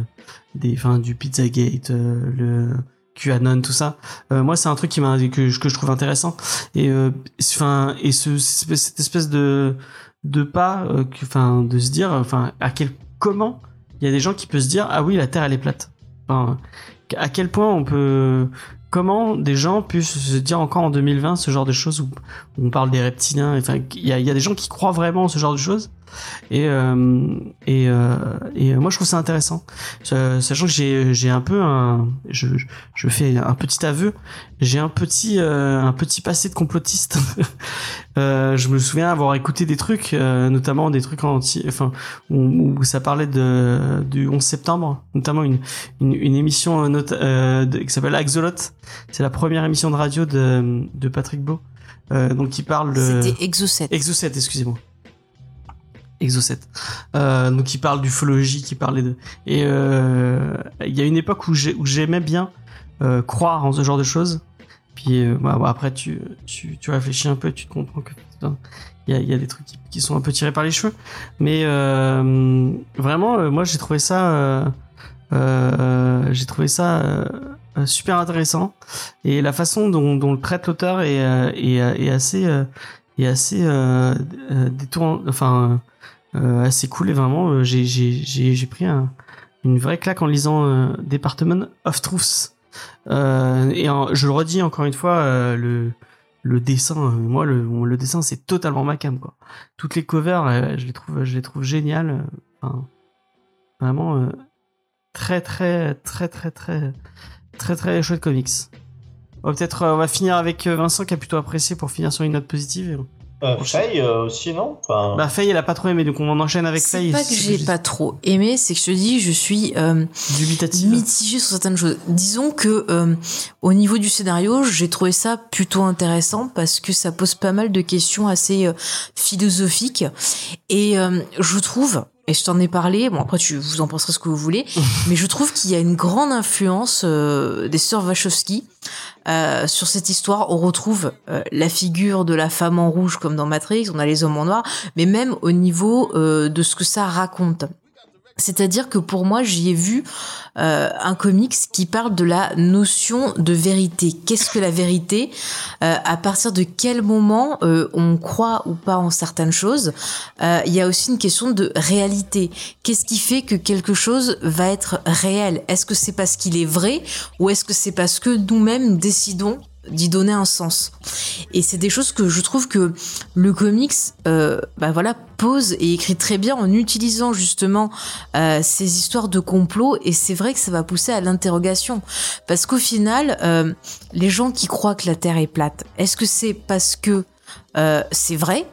des, enfin, du Pizzagate, euh, le QAnon, tout ça. Euh, moi, c'est un truc qui m'a que, que je trouve intéressant. Et euh, enfin, et ce, cette espèce de de pas, euh, enfin, de se dire, enfin, à quel comment il y a des gens qui peuvent se dire, ah oui, la Terre elle est plate. Enfin, à quel point on peut, comment des gens puissent se dire encore en 2020 ce genre de choses où on parle des reptiliens. Enfin, il y a, il y a des gens qui croient vraiment en ce genre de choses. Et euh, et, euh, et moi je trouve ça intéressant, Euh, sachant que j'ai j'ai un peu un je je fais un petit aveu, j'ai un petit euh, un petit passé de complotiste. Euh, je me souviens avoir écouté des trucs, euh, notamment des trucs anti, enfin où, où ça parlait de du 11 septembre, notamment une une, une émission euh, euh, de- qui s'appelle Axolot. C'est la première émission de radio de de Patrick Beau, euh, donc qui parle de C'était Exocet. Exocet, excusez-moi. Exocet. Euh, donc il parle d'ufologie, qui parlait de. Et euh, il y a une époque où j'ai- où j'aimais bien euh, croire en ce genre de choses. Puis euh, bah, bah, après tu, tu, tu réfléchis un peu, tu te comprends que il y a, y a des trucs qui, sont un peu tirés par les cheveux. Mais euh, vraiment, moi j'ai trouvé ça, j'ai trouvé ça super intéressant. Et la façon dont, dont le traite l'auteur est, est, est assez, est assez euh, euh, détourn- enfin assez cool et vraiment euh, j'ai pris un, une vraie claque en lisant euh, Department of Truths. Euh, et je le redis encore une fois, euh, le le dessin, euh, moi le le dessin c'est totalement ma cam quoi. Toutes les covers, euh, je les trouve je les trouve géniales. euh, Enfin, vraiment euh, très très très très très très très chouette comics. Peut-être euh, on va finir avec euh, Vincent qui a plutôt apprécié pour finir sur une note positive. Euh, Faye euh, aussi, non enfin, Bah Faye elle a pas trop aimé donc on enchaîne avec C'est Faye. pas que j'ai pas trop aimé, c'est que je te dis, je suis euh, mitigée sur certaines choses. Disons que euh, au niveau du scénario, j'ai trouvé ça plutôt intéressant parce que ça pose pas mal de questions assez euh, philosophiques et euh, je trouve et je t'en ai parlé, bon après tu vous en penserez ce que vous voulez, mais je trouve qu'il y a une grande influence euh, des sœurs Wachowski euh, sur cette histoire. On retrouve euh, la figure de la femme en rouge comme dans Matrix, on a les hommes en noir, mais même au niveau euh, de ce que ça raconte. C'est-à-dire que pour moi, j'y ai vu euh, un comics qui parle de la notion de vérité. Qu'est-ce que la vérité? Euh, À partir de quel moment euh, on croit ou pas en certaines choses? Euh, Il y a aussi une question de réalité. Qu'est-ce qui fait que quelque chose va être réel? Est-ce que c'est parce qu'il est vrai ou est-ce que c'est parce que nous-mêmes nous décidons d'y donner un sens. Et c'est des choses que je trouve que le comics euh, bah voilà pose et écrit très bien en utilisant justement euh, ces histoires de complot et c'est vrai que ça va pousser à l'interrogation. Parce qu'au final euh, les gens qui croient que la terre est plate est-ce que c'est parce que c'est vrai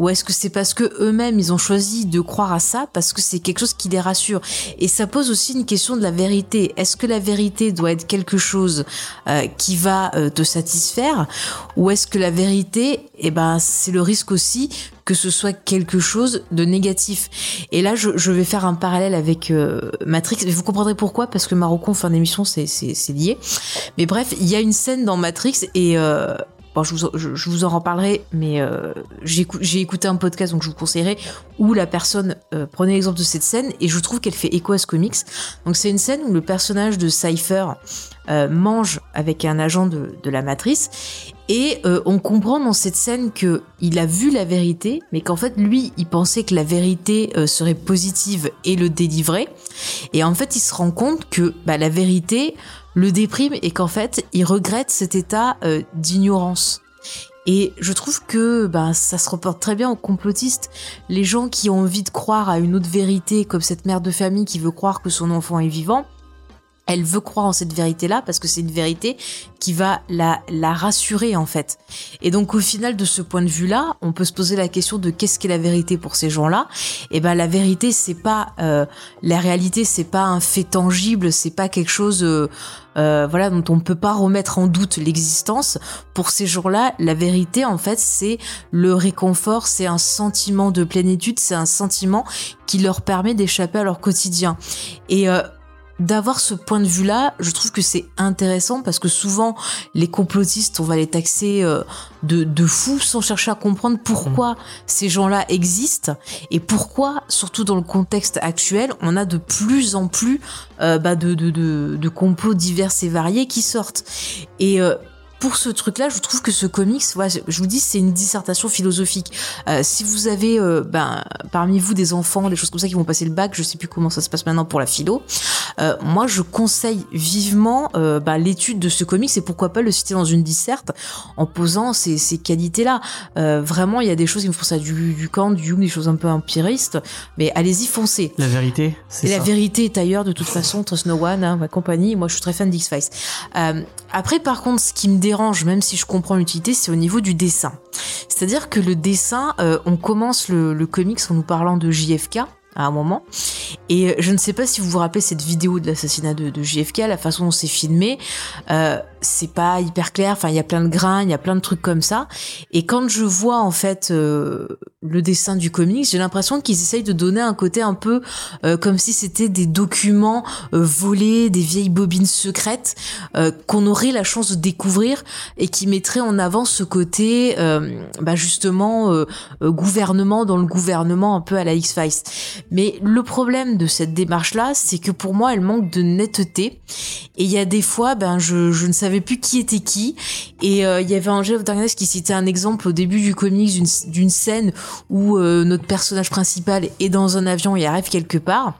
ou est-ce que c'est parce que eux-mêmes ils ont choisi de croire à ça parce que c'est quelque chose qui les rassure? Et ça pose aussi une question de la vérité. Est-ce que la vérité doit être quelque chose euh, qui va euh, te satisfaire? Ou est-ce que la vérité eh ben c'est le risque aussi que ce soit quelque chose de négatif? Et là je, je vais faire un parallèle avec euh, Matrix. Vous comprendrez pourquoi parce que Marocco en fin d'émission c'est lié. Mais bref il y a une scène dans Matrix et euh, Bon, je, vous, en reparlerai, mais euh, j'ai écou- j'ai écouté un podcast, donc je vous conseillerais, où la personne euh, prenait l'exemple de cette scène, et je trouve qu'elle fait écho à ce comics. Donc c'est une scène où le personnage de Cypher euh, mange avec un agent de, la matrice, et euh, on comprend dans cette scène que il a vu la vérité, mais qu'en fait lui, il pensait que la vérité serait positive et le délivrer, et en fait il se rend compte que bah, la vérité le déprime et qu'en fait il regrette cet état euh, d'ignorance. Et je trouve que ben, ça se reporte très bien aux complotistes. Les gens qui ont envie de croire à une autre vérité, comme cette mère de famille qui veut croire que son enfant est vivant, elle veut croire en cette vérité-là parce que c'est une vérité qui va la, rassurer en fait. Et donc au final de ce point de vue-là, on peut se poser la question de qu'est-ce qu'est la vérité pour ces gens-là. Et ben la vérité c'est pas euh, la réalité, c'est pas un fait tangible, c'est pas quelque chose euh, euh, voilà dont on peut pas remettre en doute l'existence. Pour ces gens-là, la vérité en fait c'est le réconfort, c'est un sentiment de plénitude, c'est un sentiment qui leur permet d'échapper à leur quotidien. Et euh, d'avoir ce point de vue-là, je trouve que c'est intéressant parce que souvent les complotistes, on va les taxer euh, de, de fous sans chercher à comprendre pourquoi ces gens-là existent et pourquoi, surtout dans le contexte actuel, on a de plus en plus euh, bah, de, de, de, de complots divers et variés qui sortent. Et euh, pour ce truc-là, je trouve que ce comics, voilà, je vous dis, c'est une dissertation philosophique. Euh, si vous avez, euh, ben, parmi vous des enfants, des choses comme ça qui vont passer le bac, je sais plus comment ça se passe maintenant pour la philo. Euh, moi, je conseille vivement euh, ben, l'étude de ce comics et pourquoi pas le citer dans une disserte en posant ces, ces qualités-là. Euh, vraiment, il y a des choses qui me font ça du, du Kant, du Jung, des choses un peu empiristes, mais allez-y, foncez. La vérité, c'est Et ça. la vérité est ailleurs de toute façon, Trust No One, hein, ma compagnie. Moi, je suis très fan d'X-Files. Euh, après, par contre, ce qui me dérange, même si je comprends l'utilité, c'est au niveau du dessin. C'est-à-dire que le dessin, euh, on commence le, le comics en nous parlant de JFK un moment. Et euh, je ne sais pas si vous vous rappelez cette vidéo de l'assassinat de, de JFK, la façon dont c'est filmé, euh, c'est pas hyper clair. Enfin, il y a plein de grains, il y a plein de trucs comme ça. Et quand je vois en fait euh, le dessin du comics, j'ai l'impression qu'ils essayent de donner un côté un peu euh, comme si c'était des documents euh, volés, des vieilles bobines secrètes euh, qu'on aurait la chance de découvrir et qui mettraient en avant ce côté euh, bah justement euh, gouvernement dans le gouvernement un peu à la X-Files. Mais le problème de cette démarche-là, c'est que pour moi, elle manque de netteté. Et il y a des fois, ben, je, je ne savais plus qui était qui. Et euh, il y avait Jeff Darkness qui citait un exemple au début du comics d'une- d'une scène où euh, notre personnage principal est dans un avion et arrive quelque part.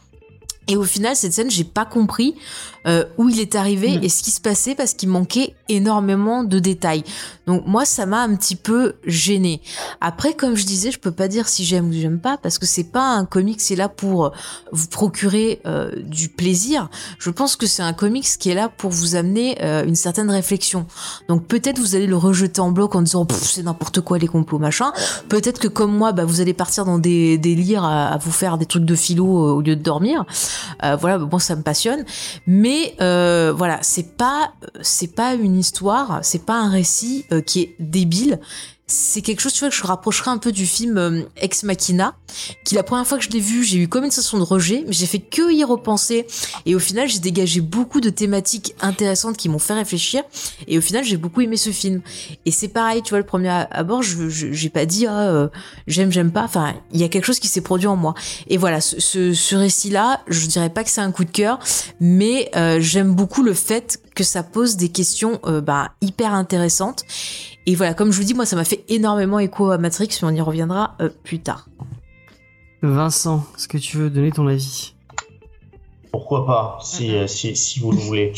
Et au final, cette scène, j'ai pas compris euh, où il est arrivé Mm. et ce qui se passait parce qu'il manquait énormément de détails. Donc moi, ça m'a un petit peu gêné. Après, comme je disais, je peux pas dire si j'aime ou j'aime pas parce que c'est pas un comics qui est là pour vous procurer euh, du plaisir. Je pense que c'est un comics qui est là pour vous amener euh, une certaine réflexion. Donc peut-être vous allez le rejeter en bloc en disant c'est n'importe quoi les complots machin. Peut-être que comme moi, bah, vous allez partir dans des délires à, à vous faire des trucs de philo euh, au lieu de dormir. Euh, voilà, moi ça me passionne. Mais euh, voilà, c'est pas c'est pas une histoire, c'est pas un récit euh, qui est débile. C'est quelque chose, tu vois, que je rapprocherais un peu du film euh, Ex Machina, qui la première fois que je l'ai vu, j'ai eu comme une sensation de rejet, mais j'ai fait que y repenser. Et au final, j'ai dégagé beaucoup de thématiques intéressantes qui m'ont fait réfléchir. Et au final, j'ai beaucoup aimé ce film. Et c'est pareil, tu vois, le premier abord, je j'ai pas dit ah, euh, j'aime, j'aime pas. Enfin, il y a quelque chose qui s'est produit en moi. Et voilà, ce, ce, ce récit-là, je dirais pas que c'est un coup de cœur, mais euh, j'aime beaucoup le fait que ça pose des questions euh, bah, hyper intéressantes. Et voilà, comme je vous dis, moi, ça m'a fait énormément écho à Matrix, mais on y reviendra euh, plus tard. Vincent, est-ce que tu veux donner ton avis? Pourquoi pas, si, euh, si, si vous le voulez.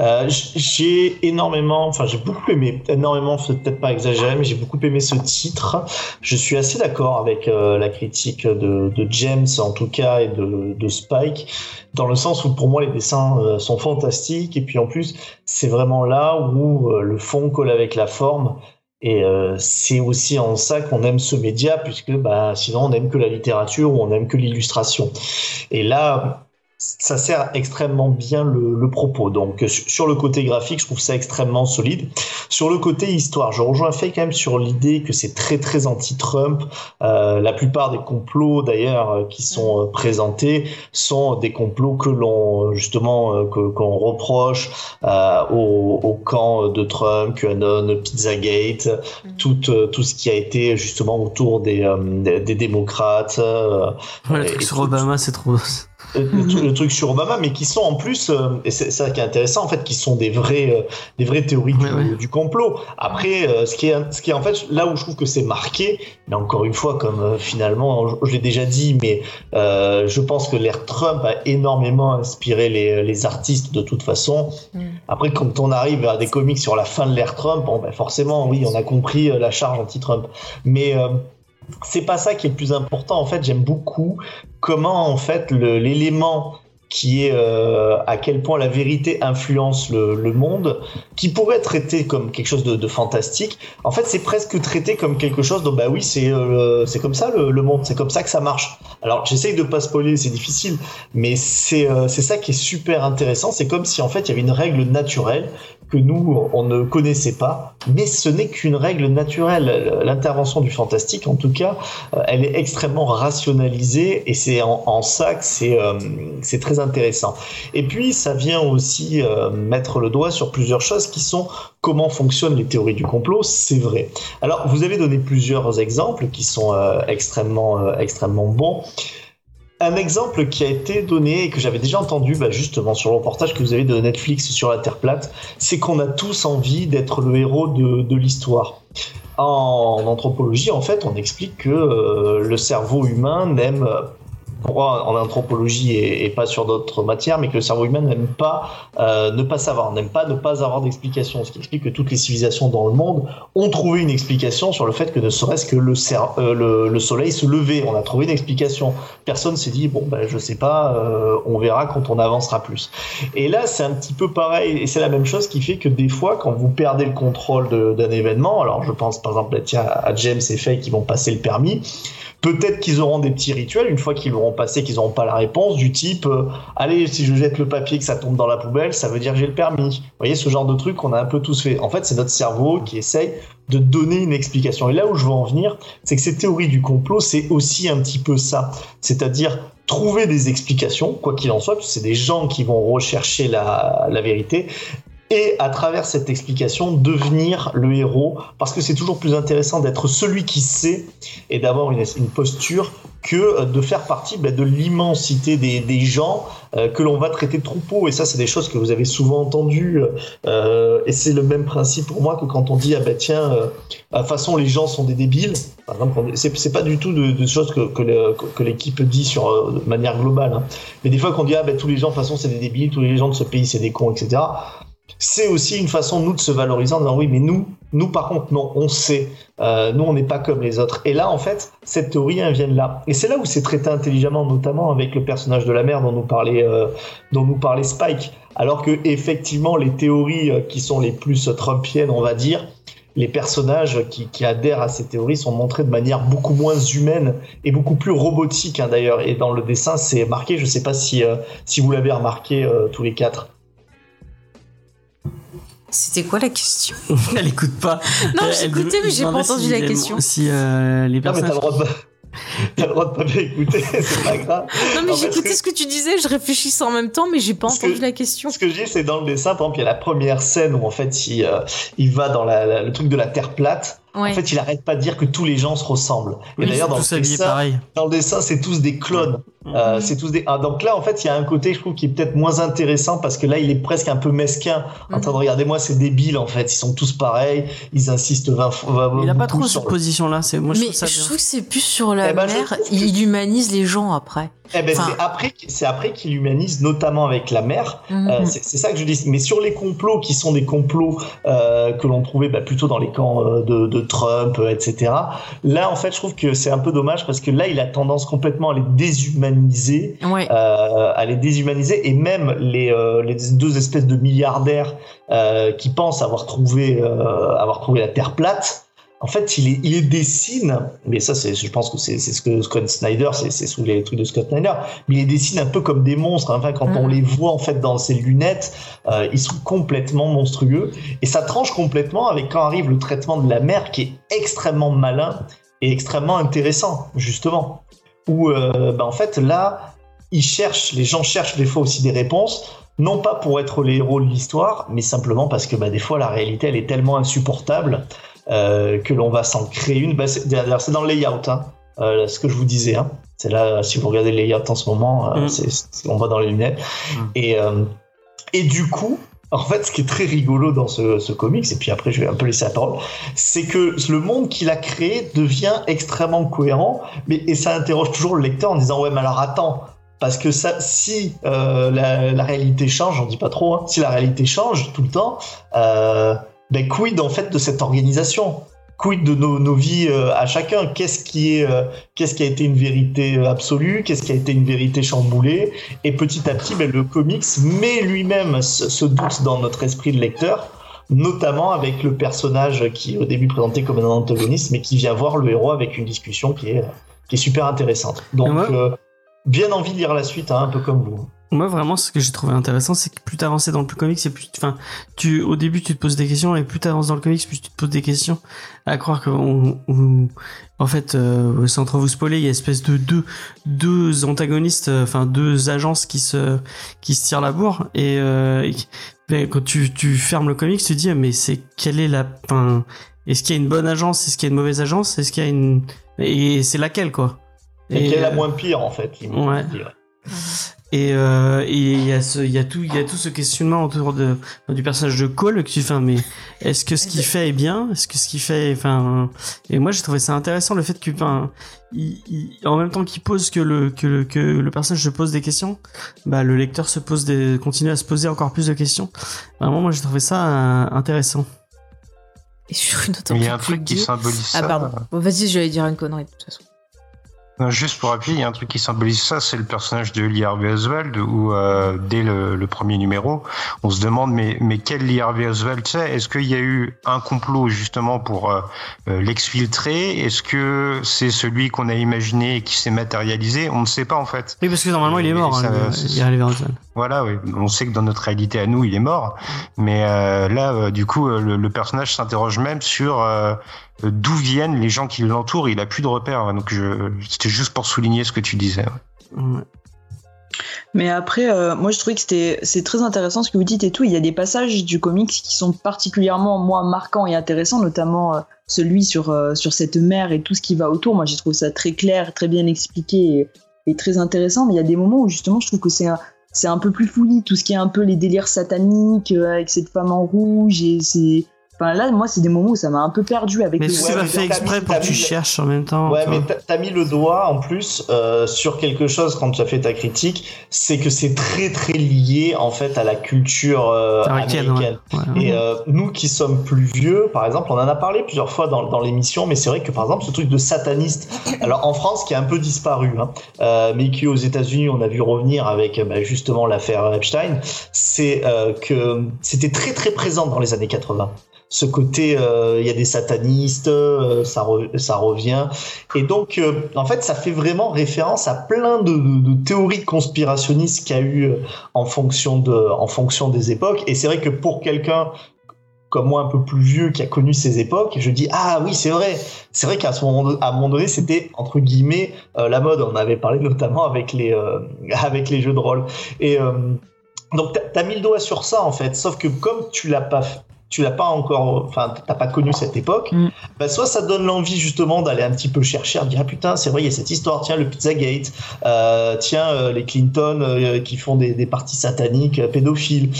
Euh, j'ai énormément, enfin j'ai beaucoup aimé, énormément, c'est peut-être pas exagéré, mais j'ai beaucoup aimé ce titre. Je suis assez d'accord avec euh, la critique de, de James, en tout cas, et de, de Spike, dans le sens où pour moi les dessins euh, sont fantastiques, et puis en plus, c'est vraiment là où euh, le fond colle avec la forme. Et euh, c'est aussi en ça qu'on aime ce média, puisque bah, sinon on n'aime que la littérature ou on n'aime que l'illustration. Et là, ça sert extrêmement bien le, le propos. Donc sur le côté graphique, je trouve ça extrêmement solide. Sur le côté histoire, je rejoins Faye quand même sur l'idée que c'est très très anti-Trump. Euh, la plupart des complots d'ailleurs euh, qui sont euh, présentés sont des complots que l'on justement euh, que qu'on reproche euh, au, au camp de Trump, QAnon, Pizzagate, tout euh, tout ce qui a été justement autour des euh, des, des démocrates. Ouais, le truc sur tout- Obama, c'est trop. Le, le truc- sur Obama, mais qui sont en plus, euh, et c'est ça qui est intéressant en fait, qui sont des vrais, euh, des vraies théories du, Ouais, ouais. du complot. Après, euh, ce qui est, ce qui est en fait là où je trouve que c'est marqué, mais encore une fois, comme finalement, je, je l'ai déjà dit, mais euh, je pense que l'ère Trump a énormément inspiré les, les artistes de toute façon. Mm. Après, quand on arrive à des comics sur la fin de l'ère Trump, bon, ben forcément, oui, on a compris la charge anti-Trump. Mais euh, c'est pas ça qui est le plus important. En fait, j'aime beaucoup comment, en fait, l'élément qui est euh, à quel point la vérité influence le, monde, qui pourrait être traité comme quelque chose de, fantastique, en fait, c'est presque traité comme quelque chose de bah oui, c'est euh, c'est comme ça le, le monde, c'est comme ça que ça marche. Alors, j'essaye de pas spoiler, c'est difficile, mais c'est euh, c'est ça qui est super intéressant. C'est comme si en fait il y avait une règle naturelle que nous on ne connaissait pas, mais ce n'est qu'une règle naturelle. L'intervention du fantastique, en tout cas, euh, elle est extrêmement rationalisée et c'est en, ça que c'est euh, c'est très intéressant. Et puis ça vient aussi euh, mettre le doigt sur plusieurs choses qui sont comment fonctionnent les théories du complot, c'est vrai. Alors vous avez donné plusieurs exemples qui sont extrêmement extrêmement bons. Un exemple qui a été donné et que j'avais déjà entendu bah, justement sur le reportage que vous avez de Netflix sur la Terre plate, c'est qu'on a tous envie d'être le héros de, l'histoire. En anthropologie, en fait, on explique que euh, le cerveau humain n'aime, en anthropologie et, pas sur d'autres matières, mais que le cerveau humain n'aime pas euh, ne pas savoir, n'aime pas ne pas avoir d'explication. Ce qui explique que toutes les civilisations dans le monde ont trouvé une explication sur le fait que ne serait-ce que le, euh, le, le soleil se levait. On a trouvé une explication. Personne s'est dit, bon, ben, je sais pas, euh, on verra quand on avancera plus. Et là, c'est un petit peu pareil, et c'est la même chose qui fait que des fois, quand vous perdez le contrôle d'un événement, alors je pense par exemple à James et Faye qui vont passer le permis, peut-être qu'ils auront des petits rituels une fois qu'ils l'auront passé, qu'ils n'auront pas la réponse, du type euh, allez, si je jette le papier que ça tombe dans la poubelle, ça veut dire que j'ai le permis. Vous voyez, ce genre de truc qu'on a un peu tous fait. En fait, c'est notre cerveau qui essaye de donner une explication. Et là où je veux en venir, c'est que ces théories du complot, c'est aussi un petit peu ça. C'est-à-dire trouver des explications, quoi qu'il en soit, parce c'est des gens qui vont rechercher la vérité, et à travers cette explication, devenir le héros, parce que c'est toujours plus intéressant d'être celui qui sait et d'avoir une, une posture que euh, de faire partie bah, de l'immensité des, des gens euh, que l'on va traiter de troupeaux. Et ça, c'est des choses que vous avez souvent entendues. euh, et c'est le même principe pour moi que quand on dit ah bah tiens, euh, de toute façon les gens sont des débiles. Par exemple, c'est pas du tout de, de choses que, que l'équipe dit sur euh, de manière globale. hein. Mais des fois qu'on dit ah bah tous les gens de façon c'est des débiles, tous les gens de ce pays c'est des cons, etc. C'est aussi une façon nous de se valoriser en disant oui mais nous, nous par contre non, on sait, Euh, nous on n'est pas comme les autres. Et là en fait cette théorie elle vient là. Et c'est là où c'est traité intelligemment, notamment avec le personnage de la mère dont nous parlait, euh, dont nous parlait Spike. Alors que effectivement les théories euh, qui sont les plus trumpiennes, on va dire, les personnages qui, qui adhèrent à ces théories sont montrés de manière beaucoup moins humaine et beaucoup plus robotique hein, d'ailleurs. Et dans le dessin, c'est marqué. Je sais pas si euh, si vous l'avez remarqué euh, tous les quatre. C'était quoi la question? Elle écoute pas. Non, elle écouté, mais j'ai pas entendu si la question. Si euh, les Non mais t'as le droit de t'as le droit de pas bien écouter, c'est pas grave. Non, mais j'écoutais ce ce que tu disais, je réfléchissais en même temps, mais j'ai pas que- entendu la question. Ce que je dis, c'est dans le dessin, par exemple, il y a la première scène où en fait il, euh, il va dans la- la- le truc de la terre plate. Ouais. En fait, il arrête pas de dire que tous les gens se ressemblent. Et Oui, d'ailleurs, dans le dessin, pareil. dans le dessin, c'est tous des clones. Euh, c'est tous des. Ah, donc là, en fait, il y a un côté, je trouve, qui est peut-être moins intéressant parce que là, il est presque un peu mesquin, en train de regarder moi, c'est débile en fait. Ils sont tous pareils. Ils insistent 20 fois. Il a pas trop cette le-. C'est moi je mais trouve ça je trouve que c'est plus sur la Eh ben, mère, il humanise les gens après. Eh ben, Enfin- c'est après, qu'- c'est après qu'il humanise, notamment avec la mère. Mhm. Euh, c'est c'est ça que je dis. Mais sur les complots qui sont des complots euh, que l'on trouvait bah, plutôt dans les camps euh, de, de Trump, euh, etc. Là, en fait, je trouve que c'est un peu dommage parce que là, il a tendance complètement à les déshumaniser, Ouais. euh, à les déshumaniser, et même les, euh, les deux espèces de milliardaires qui pensent avoir trouvé, avoir trouvé la Terre plate. En fait, il les, il dessine, mais ça, c'est, je pense que c'est, ce que Scott Snyder, c'est, sous les trucs de Scott Snyder, mais il les dessine un peu comme des monstres. Enfin, quand on Mhm. les voit en fait dans ses lunettes, euh, ils sont complètement monstrueux, et ça tranche complètement avec quand arrive le traitement de la mère, qui est extrêmement malin et extrêmement intéressant, justement. Où, euh, bah, en fait, là, ils cherchent, les gens cherchent des fois aussi des réponses, non pas pour être les héros de l'histoire, mais simplement parce que bah, des fois la réalité elle est tellement insupportable que l'on va s'en créer une. Bah, c'est, d'ailleurs, c'est dans le layout, hein, euh, ce que je vous disais. Hein. C'est là, si vous regardez le layout en ce moment, euh, Mm. c'est, c'est- on va dans les lunettes. Mm. Et, euh, et du coup, en fait, ce qui est très rigolo dans ce, ce comics, et puis après je vais un peu laisser la parole, c'est que le monde qu'il a créé devient extrêmement cohérent, mais et ça interroge toujours le lecteur en disant ouais mais alors attends, Parce que ça, si euh, la, la réalité change, j'en dis pas trop, hein, si la réalité change tout le temps, euh, ben quid en fait de cette organisation? Quid de nos, nos vies euh, à chacun? Qu'est-ce qui est, euh, qu'est-ce qui a été une vérité euh, absolue? Qu'est-ce qui a été une vérité chamboulée? Et petit à petit, ben, le comics met lui-même ce, ce doute dans notre esprit de lecteur, notamment avec le personnage qui est au début présenté comme un antagoniste, mais qui vient voir le héros avec une discussion qui est, qui est super intéressante. Donc, Ouais. euh, bien envie de lire la suite, hein, un peu comme vous. Moi, vraiment, ce que j'ai trouvé intéressant, c'est que plus t'avances dans le comics, c'est plus, enfin, tu, au début, tu te poses des questions, et plus t'avances dans le comics, plus tu te poses des questions. À croire que, on, on- en fait, euh, sans trop vous spoiler, il y a espèce de deux, deux antagonistes, euh, enfin, deux agences qui se, qui se tirent la bourre, et, euh, et mais quand tu, tu fermes le comics, tu te dis, mais c'est, quelle est la, enfin, est-ce qu'il y a une bonne agence, est-ce qu'il y a une mauvaise agence, est-ce qu'il y a une, et c'est laquelle, quoi? Et, quelle est la euh, moins pire, en fait ouais. Je euh, et il y a ce, il y a tout, il y a tout ce questionnement autour de du personnage de Cole que tu fais. Mais est-ce que ce qu'il fait est bien? Est-ce que ce qu'il fait, enfin, et moi j'ai trouvé ça intéressant le fait que, enfin, il, il- en même temps qu'il pose que le que le que le personnage se pose des questions, bah le lecteur se pose des, continue à se poser encore plus de questions. Vraiment, moi j'ai trouvé ça euh, intéressant. Et sur une autre Il y a un truc qui symbolise Ah ça. pardon. Bon, vas-y, j'allais dire une connerie de toute façon. Non, Juste pour appuyer, il y a un truc qui symbolise ça, c'est le personnage de Lee Harvey Oswald, où euh, dès le, le premier numéro, on se demande mais mais quel Lee Harvey Oswald c'est? Est-ce qu'il y a eu un complot justement pour euh, euh, l'exfiltrer? Est-ce que c'est celui qu'on a imaginé et qui s'est matérialisé? On ne sait pas en fait. Oui, parce que normalement il est mort. ça- hein. Voilà, oui. On sait que dans notre réalité à nous, il est mort. Mais euh, là, euh, du coup, euh, le, le personnage s'interroge même sur d'où viennent les gens qui l'entourent. Il a plus de repères. Donc, je... c'était juste pour souligner ce que tu disais. Mais après, euh, moi je trouvais que c'était c'est très intéressant ce que vous dites et tout. Il y a des passages du comics qui sont particulièrement moi marquants et intéressants, notamment euh, celui sur euh, sur cette mer et tout ce qui va autour. Moi j'ai trouvé ça très clair, très bien expliqué et, et très intéressant. Mais il y a des moments où justement je trouve que c'est un, c'est un peu plus fouillis, tout ce qui est un peu les délires sataniques euh, avec cette femme en rouge et c'est Enfin là, moi, c'est des moments où ça m'a un peu perdu avec Mais c'est pas fait exprès mis- pour que tu cherches en même temps Ouais, toi mais t'as- mis le doigt en plus euh, sur quelque chose quand tu as fait ta critique, c'est que c'est très très lié en fait à la culture euh, Américaine, américaine. ouais. Ouais. Et euh, nous qui sommes plus vieux, par exemple, on en a parlé plusieurs fois dans, dans l'émission, mais c'est vrai que par exemple ce truc de sataniste, alors en France qui a un peu disparu, hein, euh, mais qui aux États-Unis on a vu revenir avec euh, bah, justement l'affaire Epstein, c'est euh, que c'était très très présent dans les années 80 ce côté euh, il y a des satanistes euh, ça re- ça revient. Et donc euh, en fait ça fait vraiment référence à plein de, de- de théories conspirationnistes qu'il y a eu en fonction de en fonction des époques. Et c'est vrai que pour quelqu'un comme moi un peu plus vieux qui a connu ces époques je dis ah oui c'est vrai. C'est vrai qu'à ce moment à un moment donné c'était entre guillemets la mode. On avait parlé notamment avec les avec les jeux de rôle. Et donc t'as- t'as mis le doigt sur ça en fait. Sauf que comme tu l'as pas tu l'as pas encore, enfin, t'as pas connu cette époque, Mm. bah, soit ça donne l'envie justement d'aller un petit peu chercher, à dire ah putain, c'est vrai, il y a cette histoire, tiens, le Pizzagate, euh, tiens, euh, les Clinton euh, qui font des, des parties sataniques euh, pédophiles.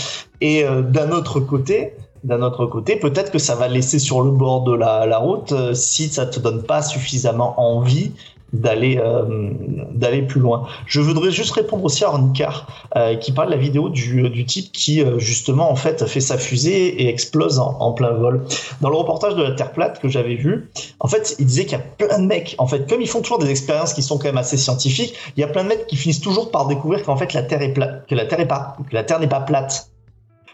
Et euh, d'un autre côté, d'un autre côté, peut-être que ça va laisser sur le bord de la, la route euh, si ça te donne pas suffisamment envie d'aller euh, d'aller plus loin. Je voudrais juste répondre aussi à Ornicar euh, qui parle de la vidéo du, du type qui euh, justement en fait fait sa fusée et explose en, plein vol. Dans le reportage de la Terre plate que j'avais vu, en fait, il disait qu'il y a plein de mecs, en fait, comme ils font toujours des expériences qui sont quand même assez scientifiques, il y a plein de mecs qui finissent toujours par découvrir qu'en fait la Terre est que la Terre est pas, que la Terre n'est pas plate.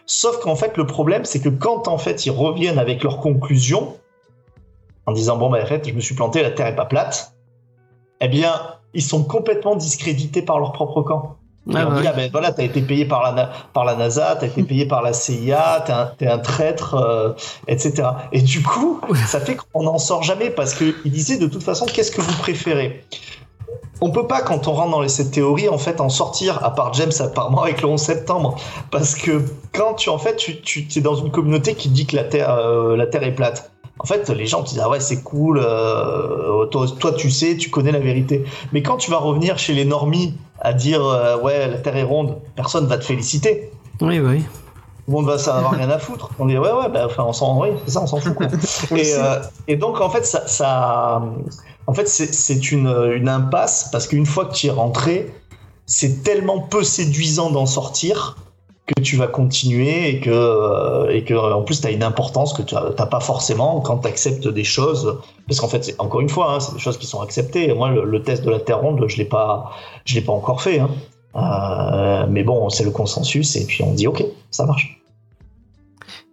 Sauf qu'en fait, le problème, c'est que quand en fait ils reviennent avec leurs conclusions, en disant bon bah en fait, je me suis planté, la Terre est pas plate, eh bien, ils sont complètement discrédités par leur propre camp. Et Ah on bah dit, ah ben voilà, t'as été payé par la, par la NASA, t'as été payé par la CIA, t'es un, t'es un traître, euh, etc. Et du coup, ça fait qu'on n'en sort jamais parce qu'il disait de toute façon, qu'est-ce que vous préférez? On peut pas, quand on rentre dans cette théorie, en fait, en sortir, à part James, apparemment, avec le 11 septembre. Parce que quand tu, en fait, tu, tu es dans une communauté qui dit que la Terre, euh, la Terre est plate. En fait, les gens te disent, ah ouais, c'est cool, euh, toi, toi, tu sais, tu connais la vérité. Mais quand tu vas revenir chez les normies à dire, euh, ouais, la Terre est ronde, personne va te féliciter. Oui, oui. Tout le monde va s'en avoir rien à foutre. On dit, ouais, ouais, bah, enfin, on s'en, oui, c'est ça, on s'en fout, quoi. et, euh, et donc, en fait, ça, ça en fait, c'est, une, une impasse parce qu'une fois que tu es rentré, c'est tellement peu séduisant d'en sortir que tu vas continuer et que euh, et que en plus tu as une importance que tu n'as pas forcément quand tu acceptes des choses parce qu'en fait encore une fois hein, c'est des choses qui sont acceptées moi le, test de la terre ronde je l'ai pas l'ai pas encore fait hein. Euh, mais bon c'est le consensus et puis on dit ok ça marche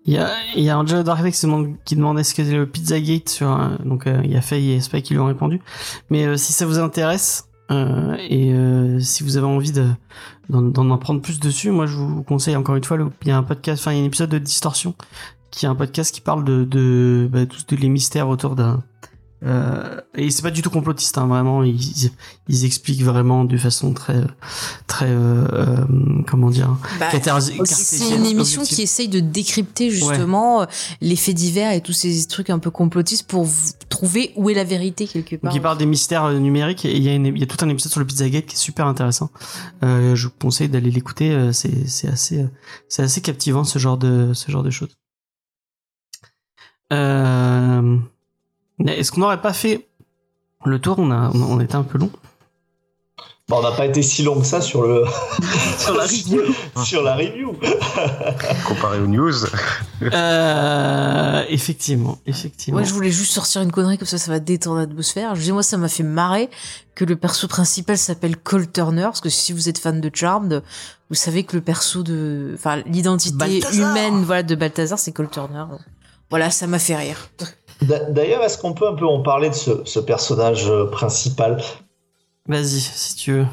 Il y a, il y a Darkness qui demande, qui demandait ce qu'était le Pizzagate sur, donc euh, il y a Faye et Spike qui lui ont répondu. Mais euh, si ça vous intéresse euh, et euh, si vous avez envie de d'en en prendre plus dessus, moi je vous conseille encore une fois, le, il y a un podcast, enfin il y a un épisode de Distorsion qui est un podcast qui parle de de bah, tous les mystères autour d'un euh, et c'est pas du tout complotiste, hein, vraiment. Ils, ils expliquent vraiment de façon très, très, euh, euh, comment dire, Bah, c'est une émission objective. qui essaye de décrypter justement euh, les faits divers et tous ces trucs un peu complotistes pour trouver où est la vérité quelque part. Donc il parle des mystères euh, numériques et il y, a une- il y a tout un épisode sur le Pizzagate qui est super intéressant. Euh, je vous conseille d'aller l'écouter. C'est c'est assez c'est assez captivant ce genre de ce genre de choses. Euh, Est-ce qu'on n'aurait pas fait le tour? On a on, était un peu long. Bon, on n'a pas été si long que ça sur le Sur la review. sur la review. Comparé aux news. Euh, effectivement, effectivement. Moi, je voulais juste sortir une connerie comme ça, ça va détendre l'atmosphère. Je dis, moi, ça m'a fait marrer que le perso principal s'appelle Cole Turner, parce que si vous êtes fan de Charmed, vous savez que le perso de, enfin, l'identité Balthazar. humaine, voilà, de Balthazar, c'est Cole Turner. Voilà, ça m'a fait rire. D'a- D'ailleurs, est-ce qu'on peut un peu en parler de ce, ce personnage euh, principal? Vas-y, si tu veux.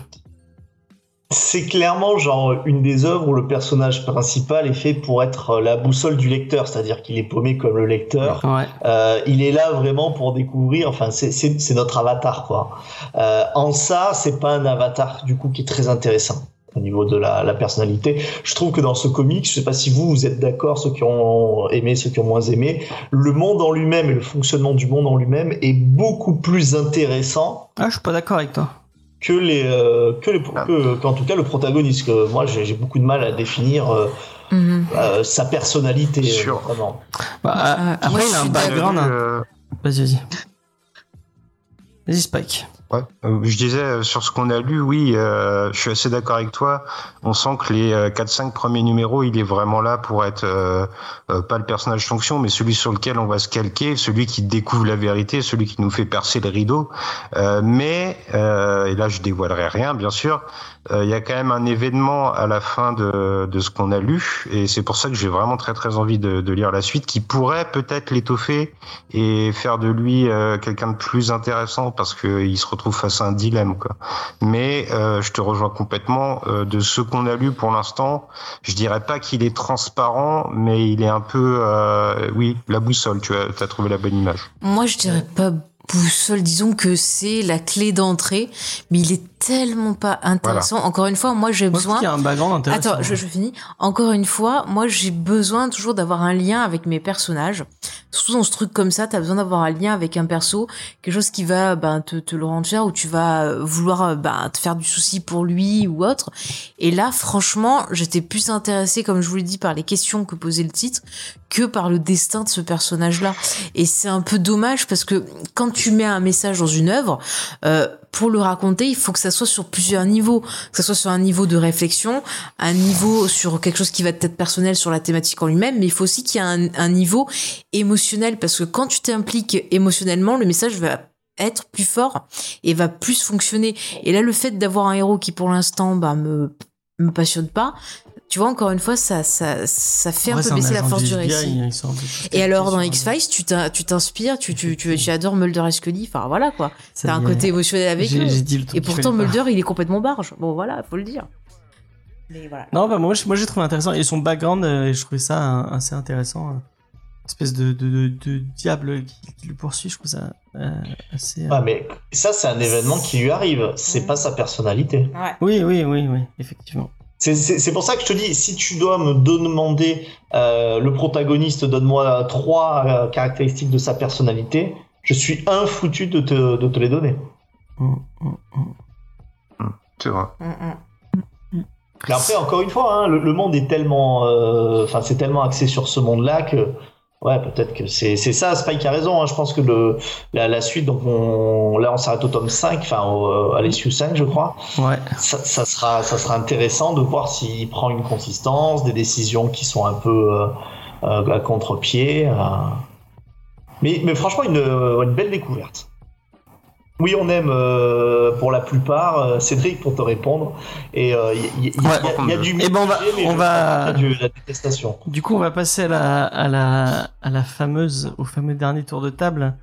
C'est clairement genre une des œuvres où le personnage principal est fait pour être euh, la boussole du lecteur, c'est-à-dire qu'il est paumé comme le lecteur. Ouais. Euh, il est là vraiment pour découvrir. Enfin, c'est- notre avatar, quoi. Euh, en ça, c'est pas un avatar du coup qui est très intéressant au niveau de la, la personnalité. Je trouve que dans ce comic, je sais pas si vous vous êtes d'accord, ceux qui ont aimé, ceux qui ont moins aimé, le monde en lui-même et le fonctionnement du monde en lui-même est beaucoup plus intéressant Ah, je suis pas d'accord avec toi. que les euh, que les que, qu'en tout cas le protagoniste. Que moi, j'ai beaucoup de mal à définir euh, Mhm. euh, sa personnalité. euh, vraiment. Bah, après, il a un background. Vas-y, vas-y. Vas-y, Spike. Ouais. Euh, je disais euh, sur ce qu'on a lu, oui, euh, je suis assez d'accord avec toi. On sent que les euh, 4-5 premiers numéros, il est vraiment là pour être euh, euh, pas le personnage fonction, mais celui sur lequel on va se calquer, celui qui découvre la vérité, celui qui nous fait percer le rideau. Euh, mais euh, et là, je dévoilerai rien, bien sûr. Euh, Il y a quand même un événement à la fin de, de ce qu'on a lu, et c'est pour ça que j'ai vraiment très très envie de, de lire la suite, qui pourrait peut-être l'étoffer et faire de lui euh, quelqu'un de plus intéressant parce que il se retrouve face à un dilemme quoi. Mais euh, je te rejoins complètement euh, de ce qu'on a lu pour l'instant. Je dirais pas qu'il est transparent, mais il est un peu euh, oui la boussole. Tu as trouvé la bonne image. Moi, je dirais pas boussole, disons que c'est la clé d'entrée, mais il est tellement pas intéressant. Encore une fois, moi, j'ai besoin. qu'il y a un background intéressant. Attends, je, je finis. Encore une fois, moi j'ai besoin toujours d'avoir un lien avec mes personnages. Surtout dans ce truc comme ça, t'as besoin d'avoir un lien avec un perso, quelque chose qui va ben, te, te le rendre fier ou tu vas euh, vouloir euh, ben, te faire du souci pour lui ou autre. Et là, franchement, j'étais plus intéressée, comme je vous l'ai dit, par les questions que posait le titre que par le destin de ce personnage-là. Et c'est un peu dommage parce que quand tu mets un message dans une œuvre, euh, pour le raconter, il faut que ça soit sur plusieurs niveaux. Que ça soit sur un niveau de réflexion, un niveau sur quelque chose qui va être personnel sur la thématique en lui-même, mais il faut aussi qu'il y ait un, niveau émotionnel parce que quand tu t'impliques émotionnellement, le message va être plus fort et va plus fonctionner. Et là, le fait d'avoir un héros qui pour l'instant bah, me passionne pas, tu vois encore une fois ça ça ça fait Ouais, un peu baisser la force du récit. Et alors dans X-Files, tu t'in- tu t'inspires, tu, tu, tu, tu adores Mulder et Scully, enfin voilà quoi. T'as un côté émotionnel avec eux. j'ai dit le truc Et pourtant. Mulder, il est complètement barge. Bon voilà, faut le dire. Mais voilà. Non, bah moi, moi j'ai trouvé intéressant et son background, euh, je trouvais ça assez intéressant. euh, espèce de, de, de, de diable qui, qui le poursuit, je trouve ça euh, assez. euh, Ah, mais ça, c'est un événement qui lui arrive. C'est pas sa personnalité. Ouais. Oui, oui, oui, oui, effectivement. C'est- C'est c'est pour ça que je te dis, si tu dois me demander euh, le protagoniste, donne-moi trois euh, caractéristiques de sa personnalité, je suis infoutu de te, de te les donner. Mm, mm, mm. C'est vrai. Mais après, encore une fois, hein, le, le monde est tellement, euh, enfin, c'est tellement axé sur ce monde-là que Ouais, peut-être que c'est ça. Spike a raison. hein. Je pense que le la, la suite, donc on, là on s'arrête au tome 5, enfin au- à l'issue 5, je crois. Ouais. Ça, ça sera ça sera intéressant de voir s'il prend une consistance, des décisions qui sont un peu euh, euh, à contre-pied. euh. Mais mais franchement une une belle découverte. Oui, on aime euh, pour la plupart euh, Cédric pour te répondre. Et euh, il y, a- il y a- Ouais. il y a du Eh ben, on va- mais on la détestation. Du coup, on va passer à la, à la, à la fameuse, au fameux dernier tour de table,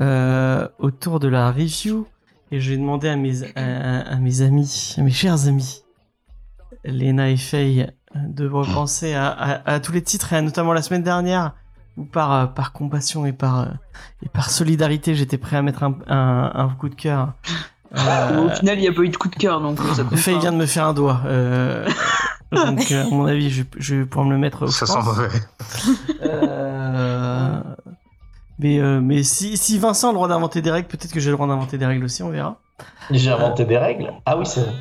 euh, autour de la review. Et je vais demander à mes, à, à mes amis, à mes chers amis, Léna et Faye, de repenser à, à, à tous les titres et à notamment la semaine dernière, où par, euh, par compassion et par, euh, et par solidarité, j'étais prêt à mettre un, un, un coup de cœur. Euh, Au final, il n'y a pas eu de coup de cœur, donc ça Faye vient de me faire un doigt. Euh, donc, euh, à mon avis, je, je vais pouvoir me le mettre au Ça France. sent mauvais. Euh, Mais, euh, mais si, si Vincent a le droit d'inventer des règles, peut-être que j'ai le droit d'inventer des règles aussi, on verra. J'ai inventé des règles. Ah oui, c'est vrai.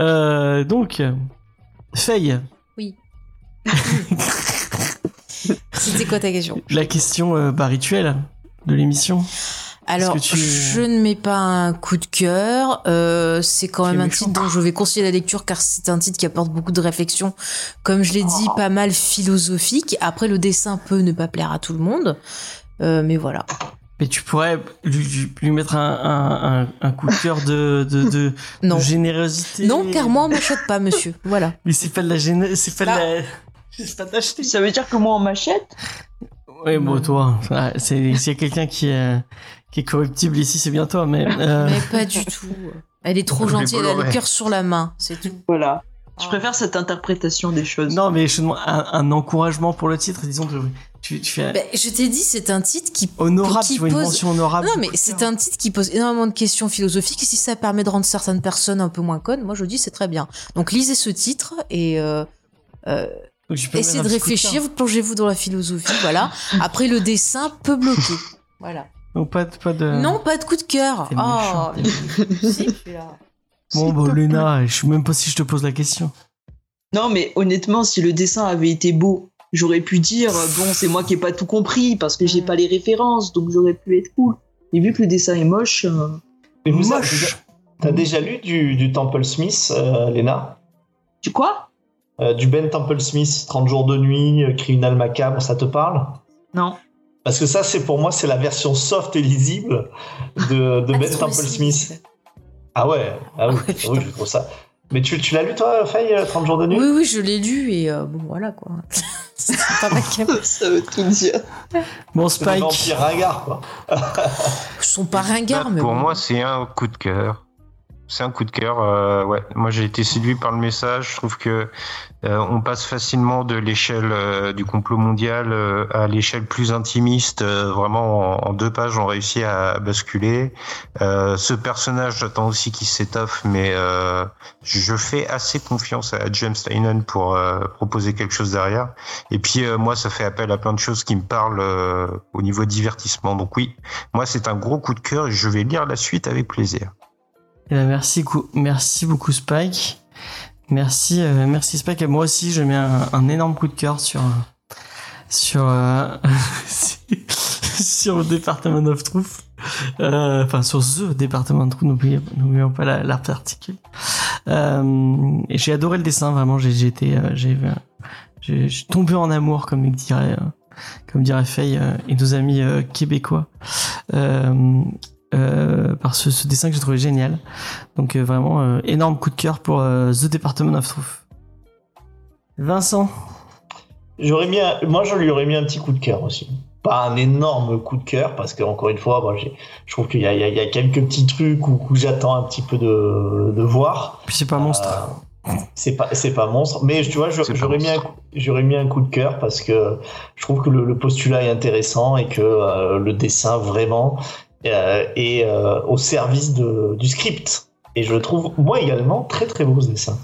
Euh, donc, Faye, C'était quoi ta question la question euh, bah, rituelle de l'émission. Alors, tu- je ne mets pas un coup de cœur. euh, c'est quand même un méchant. titre dont je vais conseiller la lecture car c'est un titre qui apporte beaucoup de réflexion. Comme je l'ai dit, pas mal philosophique. Après, le dessin peut ne pas plaire à tout le monde. Euh, mais voilà. Mais tu pourrais lui, mettre un, un, un, un coup de cœur de, de, de, Non. de générosité. Non, car moi, on m'achète pas, monsieur. Voilà. Mais c'est pas de la géné... c'est pas de Bah. la... D'acheter. Ça veut dire que moi, on m'achète Ouais, bon, toi, ah, c'est, s'il y a quelqu'un qui est, qui est corruptible ici, c'est bien toi, mais, euh, Mais pas du tout. Elle est trop gentille. Elle a le cœur sur la main. C'est tout. Voilà. Je Ah. préfère cette interprétation des choses. non, mais je demande un, un encouragement pour le titre, disons que tu, tu fais Ben, je t'ai dit, c'est un titre qui honorable, qui tu vois une pose- mention honorable. Non, mais c'est un titre qui pose énormément de questions philosophiques et si ça permet de rendre certaines personnes un peu moins connes, moi je dis c'est très bien. Donc lisez ce titre et euh, euh, Donc, essayez de réfléchir, plongez-vous dans la philosophie, voilà. Après le dessin peut bloquer. Voilà. Donc, pas, de- pas de. Non, pas de coup de cœur. Oh, si. Bon, bah, Luna, je sais même pas si je te pose la question. Non, mais honnêtement, si le dessin avait été beau, j'aurais pu dire bon, c'est moi qui ai pas tout compris parce que j'ai Mm. pas les références, donc j'aurais pu être cool. Mais vu que le dessin est moche, euh, Mais vous avez- Moche. T'as déjà lu du, du Temple Smith, euh, Léna tu quoi? Euh, Du Ben Temple Smith, 30 jours de nuit, euh, Criminal Macabre, ça te parle? Non. Parce que ça, c'est pour moi, c'est la version soft et lisible de, de Ah, Ben Temple Smith. Ah ouais, ah oui, Ouais, ah oui je trouve ça. Mais tu, tu l'as lu toi, Faye, euh, 30 jours de nuit? Oui, oui, je l'ai lu et euh, bon, voilà quoi. c'est pas ma. Ça veut tout dire. Bon, C'est des Spike. vampires ringards, quoi. Ils sont pas ringards, Bah, mais pour bon. moi, c'est un coup de cœur. C'est un coup de cœur. euh, ouais, moi j'ai été séduit par le message. Je trouve que euh, on passe facilement de l'échelle euh, du complot mondial à l'échelle plus intimiste. Vraiment, en, deux pages, on réussit à basculer. Ce personnage, j'attends aussi qu'il s'étoffe, mais je fais assez confiance à James Tynan pour proposer quelque chose derrière. Et puis moi, ça fait appel à plein de choses qui me parlent au niveau divertissement. Donc oui, moi, c'est un gros coup de cœur et je vais lire la suite avec plaisir. Eh ben, merci, merci beaucoup, Spike. Merci, euh, merci Spike. Et moi aussi, je mets un, énorme coup de cœur sur, sur, euh, sur le Department of Truth. Euh, Enfin, sur The Department of Truth, n'oublions pas la. Euh, j'ai adoré le dessin, vraiment. J'ai été, euh, j'ai, j'ai tombé en amour, comme dirait, comme dirait Faye et nos amis québécois. Euh, par ce, ce dessin que j'ai trouvé génial. Donc euh, vraiment euh, énorme coup de cœur pour euh, The Department of Truth. Vincent, J'aurais mis un- moi, je lui aurais mis un petit coup de cœur aussi. Pas un énorme coup de cœur, parce que encore une fois, moi, j'ai- je trouve qu'il y, a- y y quelques petits trucs où, où j'attends un petit peu de, de voir. puis c'est pas un monstre. Euh, c'est pas c'est pas monstre mais tu vois j'aurais mis un mis un coup de cœur parce que je trouve que le, le postulat est intéressant et que euh, le dessin vraiment euh, est euh, au service de, du script et je le trouve moi également très très beau ce dessin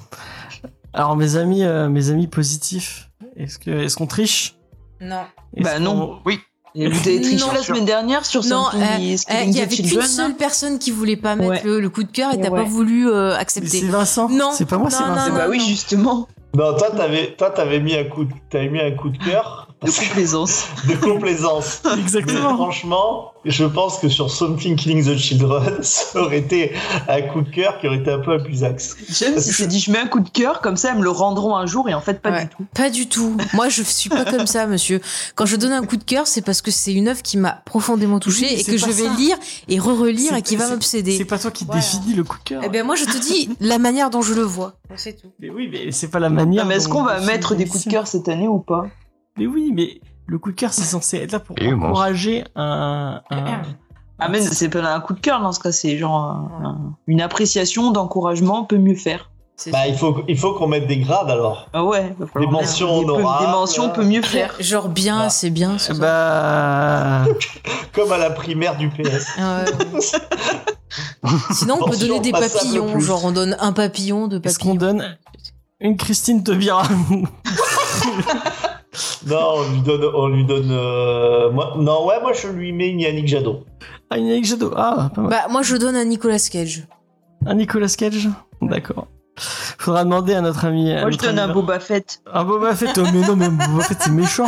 Alors mes amis, euh, mes amis positifs, est-ce que est-ce qu'on triche? Non. Bah non. Oui, Et vous avez triché Non. la semaine dernière sur Non, euh, Euh, Il y avait qu'une Children, seule personne qui voulait pas mettre Ouais. le, le coup de cœur et t'as Ouais. pas voulu euh, accepter. C'est Vincent Non. C'est pas moi, c'est Non, non, Vincent. non. Bah oui, justement. Non, toi, t'avais, toi, t'avais mis un coup, de- t'avais mis un coup de cœur De complaisance. de complaisance. Mais Exactement. franchement, je pense que sur Something Killing the Children, ça aurait été un coup de cœur qui aurait été un peu abusax. J'aime si c'est dit je mets un coup de cœur, comme ça elles me le rendront un jour et en fait pas Ouais. du tout. Pas du tout. Moi, je suis pas comme ça, monsieur. Quand je donne un coup de cœur, c'est parce que c'est une œuvre qui m'a profondément touchée Oui, et que je vais ça. lire et re-relire et qui va m'obséder. C'est pas toi qui Voilà. définis le coup de cœur. Eh bien, moi, je te dis la manière dont je le vois. C'est tout. Mais oui, mais c'est pas la manière. Non, mais est-ce qu'on on va mettre des coups de cœur cette année ou pas? Mais oui, mais le coup de cœur, c'est censé être là pour Et encourager un. un- Ah mais c'est pas un coup de cœur dans ce cas, c'est genre un- un- une appréciation d'encouragement peut mieux faire. Bah, il faut, il faut qu'on mette des grades alors. Ah ouais, Des mentions des, peu- honorables. des mentions peut mieux faire. Genre bien, Ah. c'est bien. Bah. Comme à la primaire du PS. Ah ouais. Sinon, on peut donner des papillons. Genre, on donne un papillon, deux Est-ce qu'on papillons. donne une Christine Taubira? Non, on lui donne, on lui donne. euh, moi, non, ouais, moi je lui mets une Yannick Jadot. Ah, une Yannick Jadot. Ah, pas mal. Bah, moi, je donne à Nicolas Cage. Un Nicolas Cage D'accord. Faudra demander à notre ami. à Moi je donne un Boba Fett. Un Boba Fett. Oh, mais non, mais Boba Fett, c'est méchant.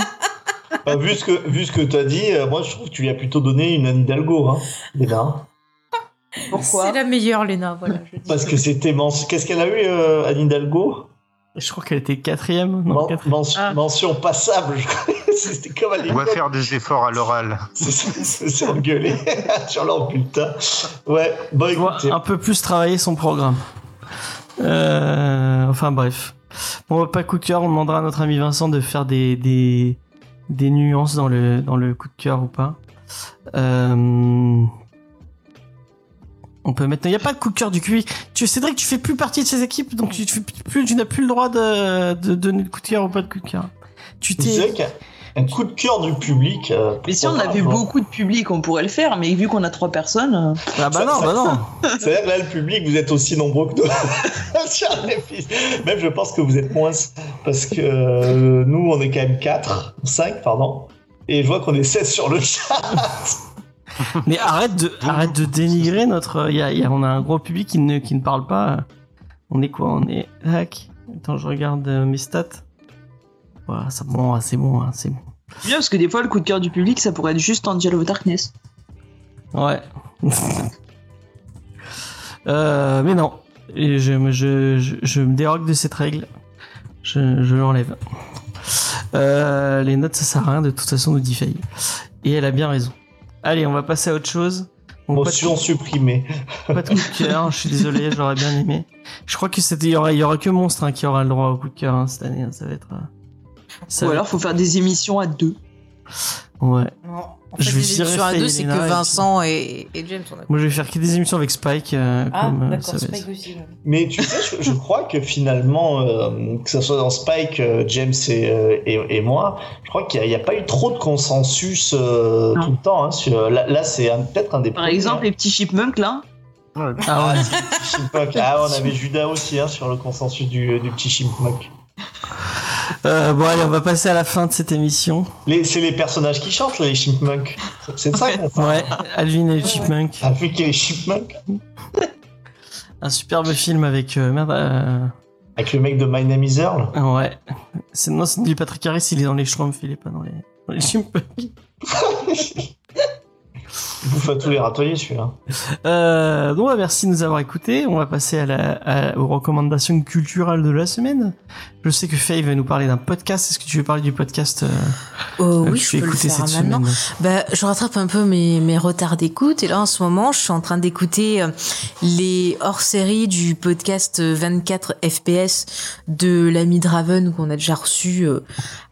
Bah, vu ce que, vu ce que t'as dit, euh, moi je trouve que tu lui as plutôt donné une Anne Hidalgo, hein, Léna. Pourquoi? C'est la meilleure, Léna. Voilà. je dis. Parce que c'était Qu'est-ce qu'elle a eu, euh, Anne Hidalgo? Je crois qu'elle était quatrième. Non, Men- quatrième. men- Ah. Mention passable. je crois. C'était comme à On va faire des efforts à l'oral. C'est engueulé sur leur bulletin. Ouais, bon écoutez. un peu plus travailler son programme. Euh, enfin bref. Bon, pas coup de cœur, on demandera à notre ami Vincent de faire des, des, des nuances dans le, dans le coup de cœur ou pas. Euh, on peut mettre. Il n'y a pas de coup de cœur du QI. Tu, Cédric, tu fais plus partie de ces équipes, donc tu, tu, fais plus, tu n'as plus le droit de, de donner de coup de cœur ou pas de coup de cœur. Tu t'es. un coup de cœur du public. euh, Mais si on avait beaucoup de public, on pourrait le faire, mais vu qu'on a trois personnes, euh, Ah bah non, bah non. C'est-à-dire que là, le public, vous êtes aussi nombreux que nous. Même, je pense que vous êtes moins. Parce que euh, nous, on est quand même 4, 5, pardon. Et je vois qu'on est 16 sur le chat. Mais arrête de, arrête de dénigrer notre. Y a, y a- on a un gros public qui ne, qui ne parle pas. On est quoi? On est. Hack. Attends, je regarde euh, mes stats. Voilà, bon, ah, c'est bon, hein, c'est bon. bien parce que des fois le coup de cœur du public ça pourrait être juste Angel of Darkness. Ouais. euh, mais non. Et je, me- je, je, je me dérogue de cette règle. Je, je l'enlève. Euh, les notes, ça sert à rien, de toute façon, nous dit Faye. Et elle a bien raison. Allez, on va passer à autre chose. Bon, pas de- Motion supprimée. Pas de coup de cœur, je suis désolé, j'aurais bien aimé. Je crois que c'était, il y aura, il y aura que Monstre hein, qui aura le droit au coup de cœur hein, cette année. hein, ça va être. euh, ça Ou va alors faut faire des émissions à deux. être- Ouais. En Je vais les émissions à deux, c'est que Vincent et, et James. On a... Moi, je vais faire que des émissions avec Spike. euh, Ah, comme, euh, d'accord, Spike aussi. Mais tu sais, je, je crois que finalement, euh, que ce soit dans Spike, euh, James et, euh, et, et moi, je crois qu'il n'y a, pas eu trop de consensus euh, tout le temps. hein, sur, là, là, c'est un- peut-être un des Par exemple hein. les petits chipmunks là. Ah ouais. Ah. Ah, on avait Judas aussi hein, sur le consensus du, du petit chipmunk. Euh, bon, allez, on va passer à la fin de cette émission. Les- C'est les personnages qui chantent, les chipmunks. C'est ça qu'on. Ouais, Alvin et le Chipmunk. Ah, vu qu'il y a les chipmunks. Un superbe film avec. euh, merde. euh, Avec le mec de My Name is Earl. ouais. C'est, non, c'est du Patrick Harris, il est dans les Schtroumpfs, il est pas dans les, dans les Chipmunks. Il bouffe à tous les râteliers, celui-là. Euh, donc, merci de nous avoir écoutés. On va passer à la, à- aux recommandations culturelles de la semaine. Je sais que Faye va nous parler d'un podcast. Est-ce que tu veux parler du podcast euh, Oh, que oui, tu je peux le écouté cette maintenant. semaine? Bah, je rattrape un peu mes, mes retards d'écoute. Et là, en ce moment, je suis en train d'écouter euh, les hors-séries du podcast euh, 24 FPS de l'ami Draven qu'on a déjà reçu euh,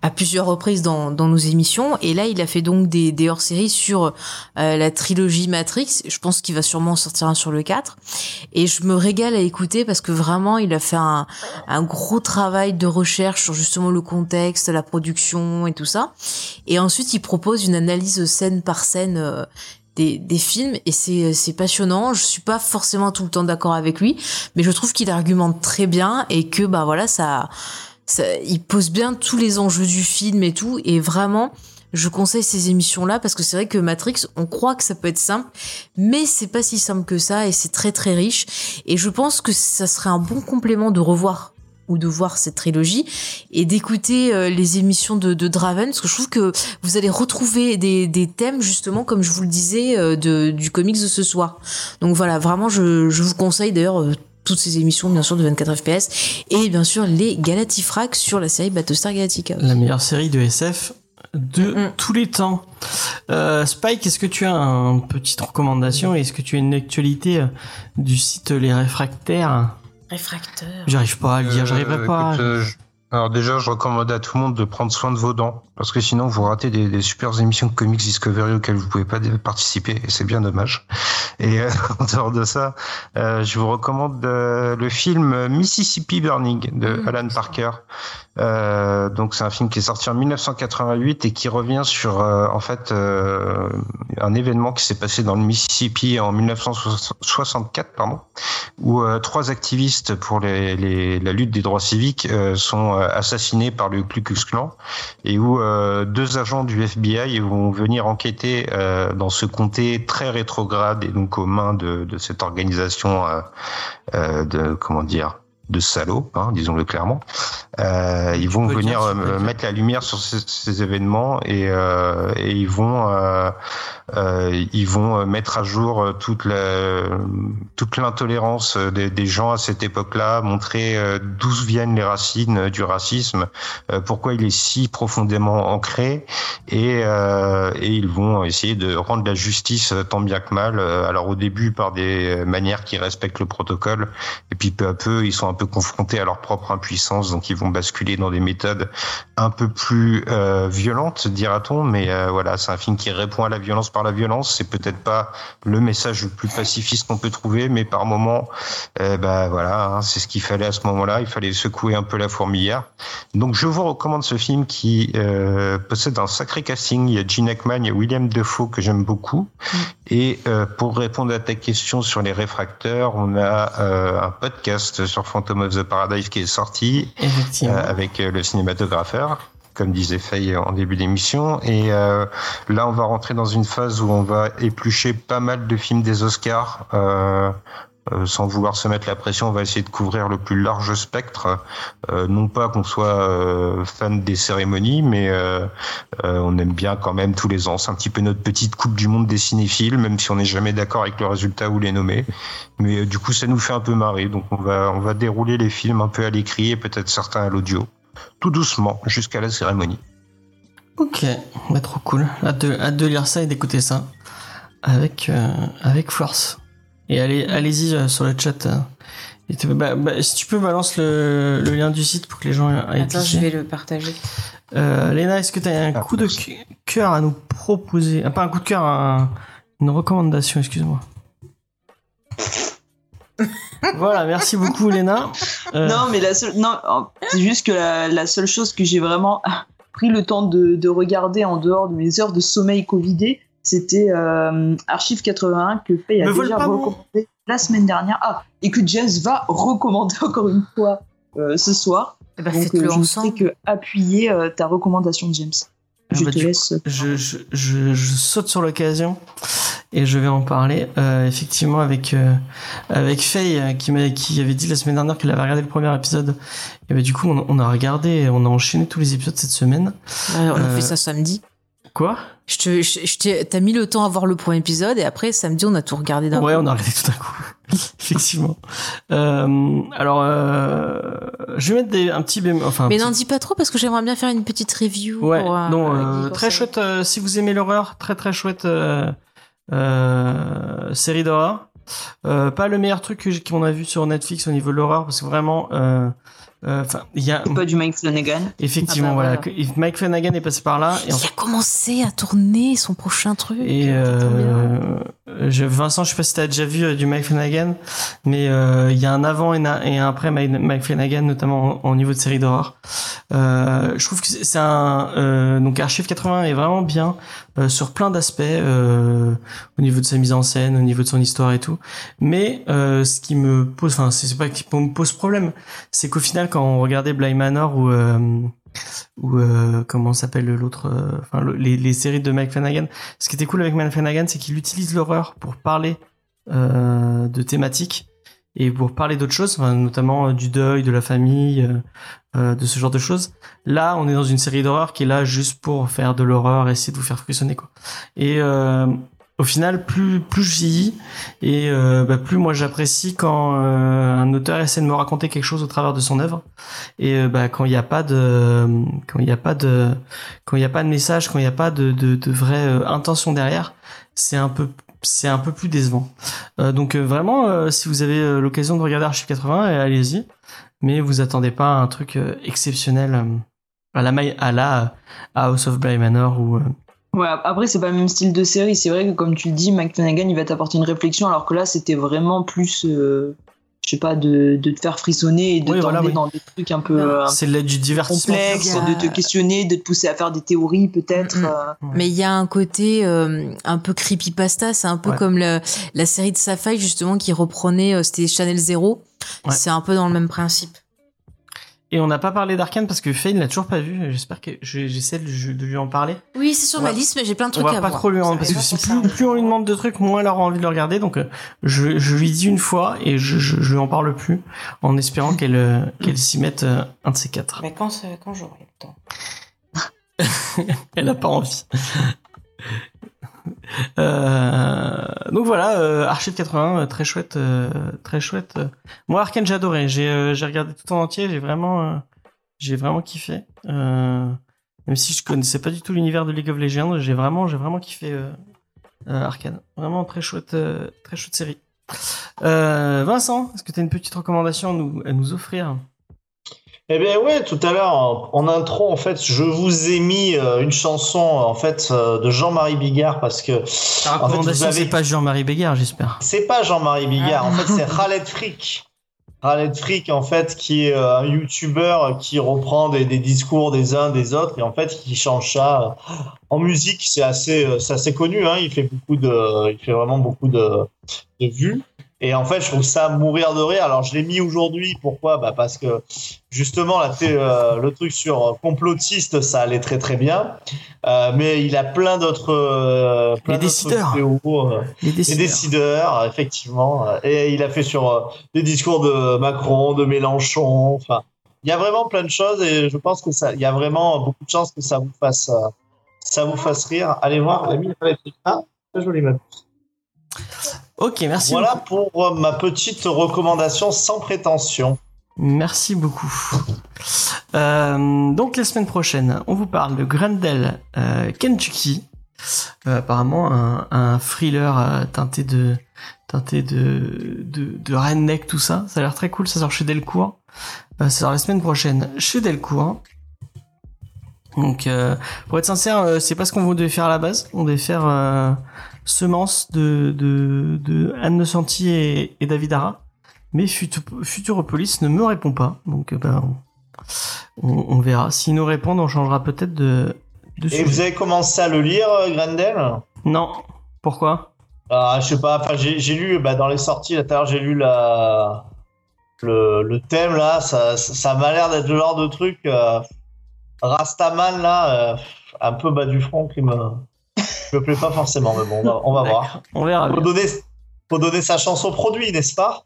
à plusieurs reprises dans, dans nos émissions. Et là, il a fait donc des, des hors-séries sur euh, la trilogie Matrix. Je pense qu'il va sûrement en sortir un sur le 4. Et je me régale à écouter parce que vraiment, il a fait un, gros travail de recherche sur justement le contexte, la production et tout ça. Et ensuite, il propose une analyse scène par scène euh, des, films et c'est c'est passionnant. Je suis pas forcément tout le temps d'accord avec lui, mais je trouve qu'il argumente très bien et que bah voilà ça, ça il pose bien tous les enjeux du film et tout et vraiment je conseille ces émissions là parce que c'est vrai que Matrix on croit que ça peut être simple mais c'est pas si simple que ça et c'est très très riche et je pense que ça serait un bon complément de revoir ou de voir cette trilogie et d'écouter euh, les émissions de, de Draven parce que je trouve que vous allez retrouver des, thèmes justement comme je vous le disais euh, du comics de ce soir. Donc voilà, vraiment je, vous conseille d'ailleurs euh, toutes ces émissions bien sûr de 24 FPS et bien sûr les Galatifrax sur la série Battlestar Galactica. La meilleure série de SF de Mm. tous les temps. Euh, Spike, est-ce que tu as une petite recommandation et est-ce que tu as une actualité euh, du site Les Réfractaires? Réfracteur. J'arrive pas à le dire, j'arriverai Euh, pas. écoute, euh, je- Alors déjà, je recommande à tout le monde de prendre soin de vos dents, parce que sinon vous ratez des, des super émissions de Comics Discovery auxquelles vous pouvez pas participer, et c'est bien dommage. Et euh, en dehors de ça, euh, je vous recommande euh, le film Mississippi Burning de Mhm. Alan Parker. Euh, donc c'est un film qui est sorti en 1988 et qui revient sur euh, en fait euh, un événement qui s'est passé dans le Mississippi en 1964, pardon, où euh, trois activistes pour les, les- la lutte des droits civiques euh, sont euh, assassinés par le Ku Klux Klan et où euh, deux agents du FBI vont venir enquêter euh, dans ce comté très rétrograde et donc aux mains de, de cette organisation euh, euh, de comment dire de salauds, hein, disons-le clairement. Euh, ils vont venir dire, euh, mettre la lumière sur ces, ces événements et, euh, et ils vont euh, euh, ils vont mettre à jour toute la toute l'intolérance des, des gens à cette époque-là, montrer d'où viennent les racines du racisme, euh, pourquoi il est si profondément ancré, et, euh, et ils vont essayer de rendre la justice tant bien que mal. Alors au début par des manières qui respectent le protocole, et puis peu à peu ils sont un peu confrontés à leur propre impuissance, donc ils vont basculer dans des méthodes un peu plus euh, violentes, dira-t-on. Mais euh, voilà, c'est un film qui répond à la violence par la violence. C'est peut-être pas le message le plus pacifiste qu'on peut trouver, mais par moment, euh, bah voilà, hein, c'est ce qu'il fallait à ce moment-là. Il fallait secouer un peu la fourmilière. Donc je vous recommande ce film qui euh, possède un sacré casting. Il y a Gene Hackman, il y a William Defoe que j'aime beaucoup. Et euh, pour répondre à ta question sur les réfracteurs, on a euh, un podcast sur Phantom of the Paradise qui est sorti euh, avec euh, le cinématographeur, comme disait Faye en début d'émission. Et euh, là, on va rentrer dans une phase où on va éplucher pas mal de films des Oscars. Euh, euh, sans vouloir se mettre la pression, on va essayer de couvrir le plus large spectre. Euh, non pas qu'on soit euh, fan des cérémonies, mais euh, euh, on aime bien quand même tous les ans. C'est un petit peu notre petite coupe du monde des cinéphiles, même si on n'est jamais d'accord avec le résultat ou les nommer. Mais euh, du coup, ça nous fait un peu marrer. Donc on va on va dérouler les films un peu à l'écrit et peut-être certains à l'audio, tout doucement jusqu'à la cérémonie. Ok, bah trop cool. Hâte de, hâte de lire ça et d'écouter ça avec avec force. Et allez, allez-y euh, sur le chat. Et tu- bah, bah, si tu peux, balance le, le lien du site pour que les gens aillent Attends, je vais le partager. Euh, Léna, est-ce que tu as un Ah, coup de cœur à nous proposer? Ah, Pas un coup de cœur, un- une recommandation, excuse-moi. voilà, merci beaucoup Léna. Euh, Non, mais la seule, non, c'est juste que la, la seule chose que j'ai vraiment pris le temps de, de regarder en dehors de mes heures de sommeil covidé, c'était euh, Archive 81 que Faye a Me déjà mon- recommandé la semaine dernière. Ah, et que Jess va recommander encore une fois euh, ce soir. Eh ben, Donc, euh, je ne ensemble. fais que appuyer euh, ta recommandation, James. Ah Je bah, te laisse. je, je, je, je saute sur l'occasion et je vais en parler euh, effectivement avec euh, avec Faye qui m'a qui avait dit la semaine dernière qu'elle avait regardé le premier épisode et bah, du coup on, on a regardé on a enchaîné tous les épisodes cette semaine Ouais, on a Euh, fait ça samedi. quoi? Je te, je, je t'as mis le temps à voir le premier épisode et après samedi on a tout regardé d'un ouais coup. on a regardé tout d'un coup effectivement euh, alors euh, je vais mettre des, un petit bémol enfin Mais petit- n'en dis pas trop parce que j'aimerais bien faire une petite review. Ouais, pour, euh, non, euh, très chouette. si vous aimez l'horreur, très très chouette série d'horreur. Pas le meilleur truc qu'on a vu sur Netflix au niveau de l'horreur, parce que vraiment, enfin, il y a pas du Mike Flanagan. effectivement, Ah bah, voilà, Mike Flanagan est passé par là, et Il en a commencé à tourner son prochain truc. et euh, je, Vincent, je sais pas si t'as déjà vu euh, du Mike Flanagan, mais euh, il y a un avant et, na- et un après Mike, Mike Flanagan, notamment au, au niveau de série d'horreur. Euh, je trouve que c'est c'est un euh, donc Archive 80 est vraiment bien euh, sur plein d'aspects euh, au niveau de sa mise en scène, au niveau de son histoire et tout. Mais euh, ce qui me pose, enfin c'est pas qui me pose problème, c'est qu'au final quand on regardait Bly Manor ou euh, comment s'appelle l'autre, enfin le- les, les séries de Mike Flanagan. Ce qui était cool avec Mike Flanagan, c'est qu'il utilise l'horreur pour parler de thématiques et pour parler d'autres choses, enfin, notamment euh, du deuil, de la famille, euh, euh, de ce genre de choses. Là, on est dans une série d'horreur qui est là juste pour faire de l'horreur, essayer de vous faire frissonner quoi. Et euh, au final, plus plus je vieillis et euh, bah, plus moi j'apprécie quand euh, un auteur essaie de me raconter quelque chose au travers de son œuvre. Et bah, quand il n'y a pas de quand il n'y a pas de quand il n'y a pas de message, quand il n'y a pas de de, de vraie intention derrière, c'est un peu c'est un peu plus décevant. Euh, donc euh, vraiment, euh, si vous avez l'occasion de regarder Archive 80, euh, allez-y. Mais vous attendez pas un truc exceptionnel à la à la House of Bly Manor ou Ouais, après, c'est pas le même style de série. C'est vrai que, comme tu le dis, Mike il va t'apporter une réflexion, alors que là, c'était vraiment plus, je sais pas, de, de te faire frissonner et de Oui, voilà, oui. dans des trucs un peu euh, c'est la- du divertissement. complexes, a- de te questionner, de te pousser à faire des théories, peut-être. Euh. Mais il y a un côté euh, un peu creepypasta, c'est un peu Ouais. comme le- la série de Safai justement qui reprenait, euh, c'était Channel Zero. Ouais. C'est un peu dans le même principe. Et on n'a pas parlé d'Arkane parce que Faye ne l'a toujours pas vu. J'espère que je- j'essaie de, de lui en parler. Oui, c'est sur On ma va- liste, mais j'ai plein de On trucs va à pas voir. trop lui en parce que va si plus, plus on lui demande de trucs, moins elle aura envie de le regarder. Donc euh, je, je lui dis une fois et je, je, je lui en parle plus en espérant qu'elle euh, qu'elle s'y mette euh, un de ces quatre. Mais quand, quand j'aurai le temps? Elle a pas envie. Euh, donc voilà, euh, Archive 80, euh, très chouette, très chouette. Moi, Arkane, j'ai adoré. J'ai regardé tout en entier. J'ai vraiment, j'ai vraiment kiffé. Même si je connaissais pas du tout l'univers de League of Legends, j'ai vraiment, j'ai vraiment kiffé Arkane. Vraiment très chouette, très chouette série. Vincent, est-ce que tu as une petite recommandation à nous offrir? Eh bien ouais, tout à l'heure en, en intro, en fait, je vous ai mis euh, une chanson en fait euh, de Jean-Marie Bigard parce que En fait, vous avez- c'est pas Jean-Marie Bégard, j'espère. c'est pas Jean-Marie Bigard, Ah. en fait c'est Khaled Frick. Khaled Frick en fait qui est euh, un YouTuber qui reprend des, des discours des uns des autres et en fait qui change ça en musique. C'est assez, c'est assez connu. Hein, il fait beaucoup de, il fait vraiment beaucoup de, de vues. Et en fait, je trouve ça à mourir de rire. Alors, je l'ai mis aujourd'hui. Pourquoi? Bah Parce que justement, la euh, le truc sur euh, complotiste, ça allait très très bien. Euh, mais il a plein d'autres. euh, Les décideurs. vidéos, Les les décideurs. décideurs, effectivement. Et il a fait sur des discours de Macron, de Mélenchon. Enfin, il y a vraiment plein de choses et je pense que ça, il y a vraiment beaucoup de chances que ça vous fasse, ça vous fasse rire. Allez voir, l'ami Ah, très joli même. Ok, merci. Voilà pour euh, ma petite recommandation sans prétention. Merci beaucoup. Euh, donc la semaine prochaine, on vous parle de Grendel euh, Kentucky. Euh, apparemment un, un thriller teinté de teinté de, de de redneck tout ça. Ça a l'air très cool. Ça sort chez Delcourt. Ça sort la semaine prochaine chez Delcourt. Donc pour être sincère, c'est pas ce qu'on devait faire à la base. On devait faire Semence de de de Anne Nocenti et, et David Ara. Mais Fut- Futuropolis ne me répond pas, donc euh, ben, on, on verra. S'ils nous répondent, on changera peut-être de, de Et sujet. vous avez commencé à le lire, euh, Grendel? Non, pourquoi? Ah, je sais pas. Enfin, j'ai lu bah, dans les sorties. Là, tout à l'heure, j'ai lu la le, le thème là. Ça, ça, ça m'a l'air d'être le genre de truc euh, Rastaman là, euh, un peu bas du front qui me me plaît pas forcément. Mais bon, on va, on va voir. On verra. Faut donner faut donner sa chance au produit, n'est-ce pas?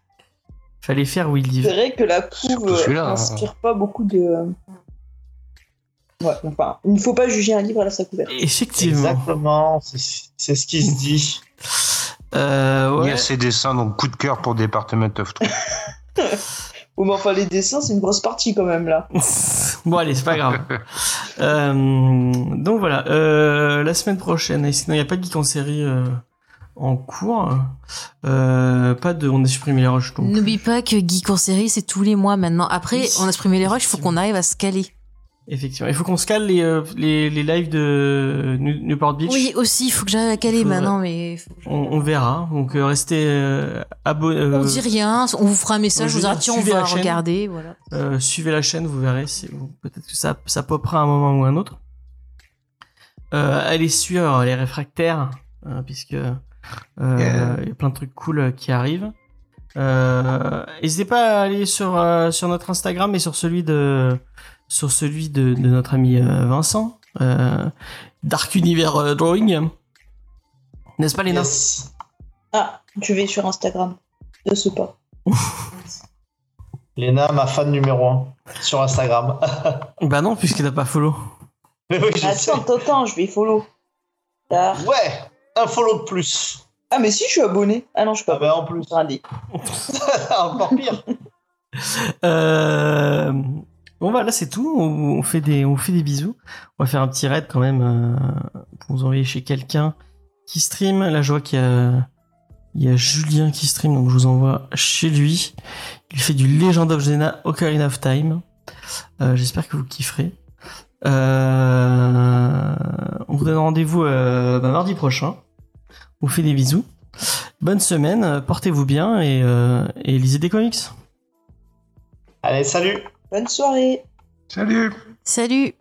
Fallait faire Will Live. C'est vrai que la couve hein. n'inspire pas beaucoup de. Ouais, enfin, il ne faut pas juger un livre à sa couverture. Effectivement. Exactement. C'est ce qui se dit. Euh, Il y a ses dessins, donc coup de cœur pour Department of Truth. Mais enfin, les dessins, c'est une grosse partie quand même là. bon allez, c'est pas grave. Euh, donc voilà, euh, la semaine prochaine, et sinon il n'y a pas de geek en série euh, en cours. Euh, pas de, on a supprimé les rushs. N'oublie pas que Geek en série, c'est tous les mois maintenant. Après, Oui, on a supprimé les rushs, il faut qu'on arrive à se caler. Effectivement, il faut qu'on se cale les, euh, les, les lives de New- Newport Beach. Oui, aussi, il faut que j'arrive à caler maintenant, mais que je- On, on verra. Donc euh, restez euh, abonnés. on dit rien, on vous fera un message, je on vous dira dire, tiens, on va la chaîne. regarder, voilà. Euh, suivez la chaîne, vous verrez. si- Peut-être que ça, ça popera à un moment ou un autre. Euh, allez suivre les réfractaires, euh, puisque euh, Yeah. il y a plein de trucs cool euh, qui arrivent. Euh, N'hésitez pas à aller sur euh, sur notre Instagram et sur celui de sur celui de, de notre ami euh, Vincent, euh, Dark Universe euh, Drawing. N'est-ce pas, Léna? Yes. Ah, je vais sur Instagram. De ce pas. Léna, ma fan numéro 1 sur Instagram. Bah non, puisqu'il n'a pas follow. Mais oui, je sais. Attends, attends, attends, je vais follow. Ah. Ouais, un follow de plus. Ah, mais si, je suis abonné. Ah non, je suis Ah pas bah en plus, encore pire. Euh... Bon bah là c'est tout, on, fait des, on fait bisous. On va faire un petit raid quand même euh, pour vous envoyer chez quelqu'un qui stream. Là je vois qu'il y a, Julien qui stream, donc je vous envoie chez lui. Il fait du Legend of Zelda Ocarina of Time. Euh, J'espère que vous kifferez. Euh, on vous donne rendez-vous bah, mardi prochain. On vous fait des bisous. Bonne semaine, portez-vous bien et lisez des comics. Allez, salut Bonne soirée. Salut Salut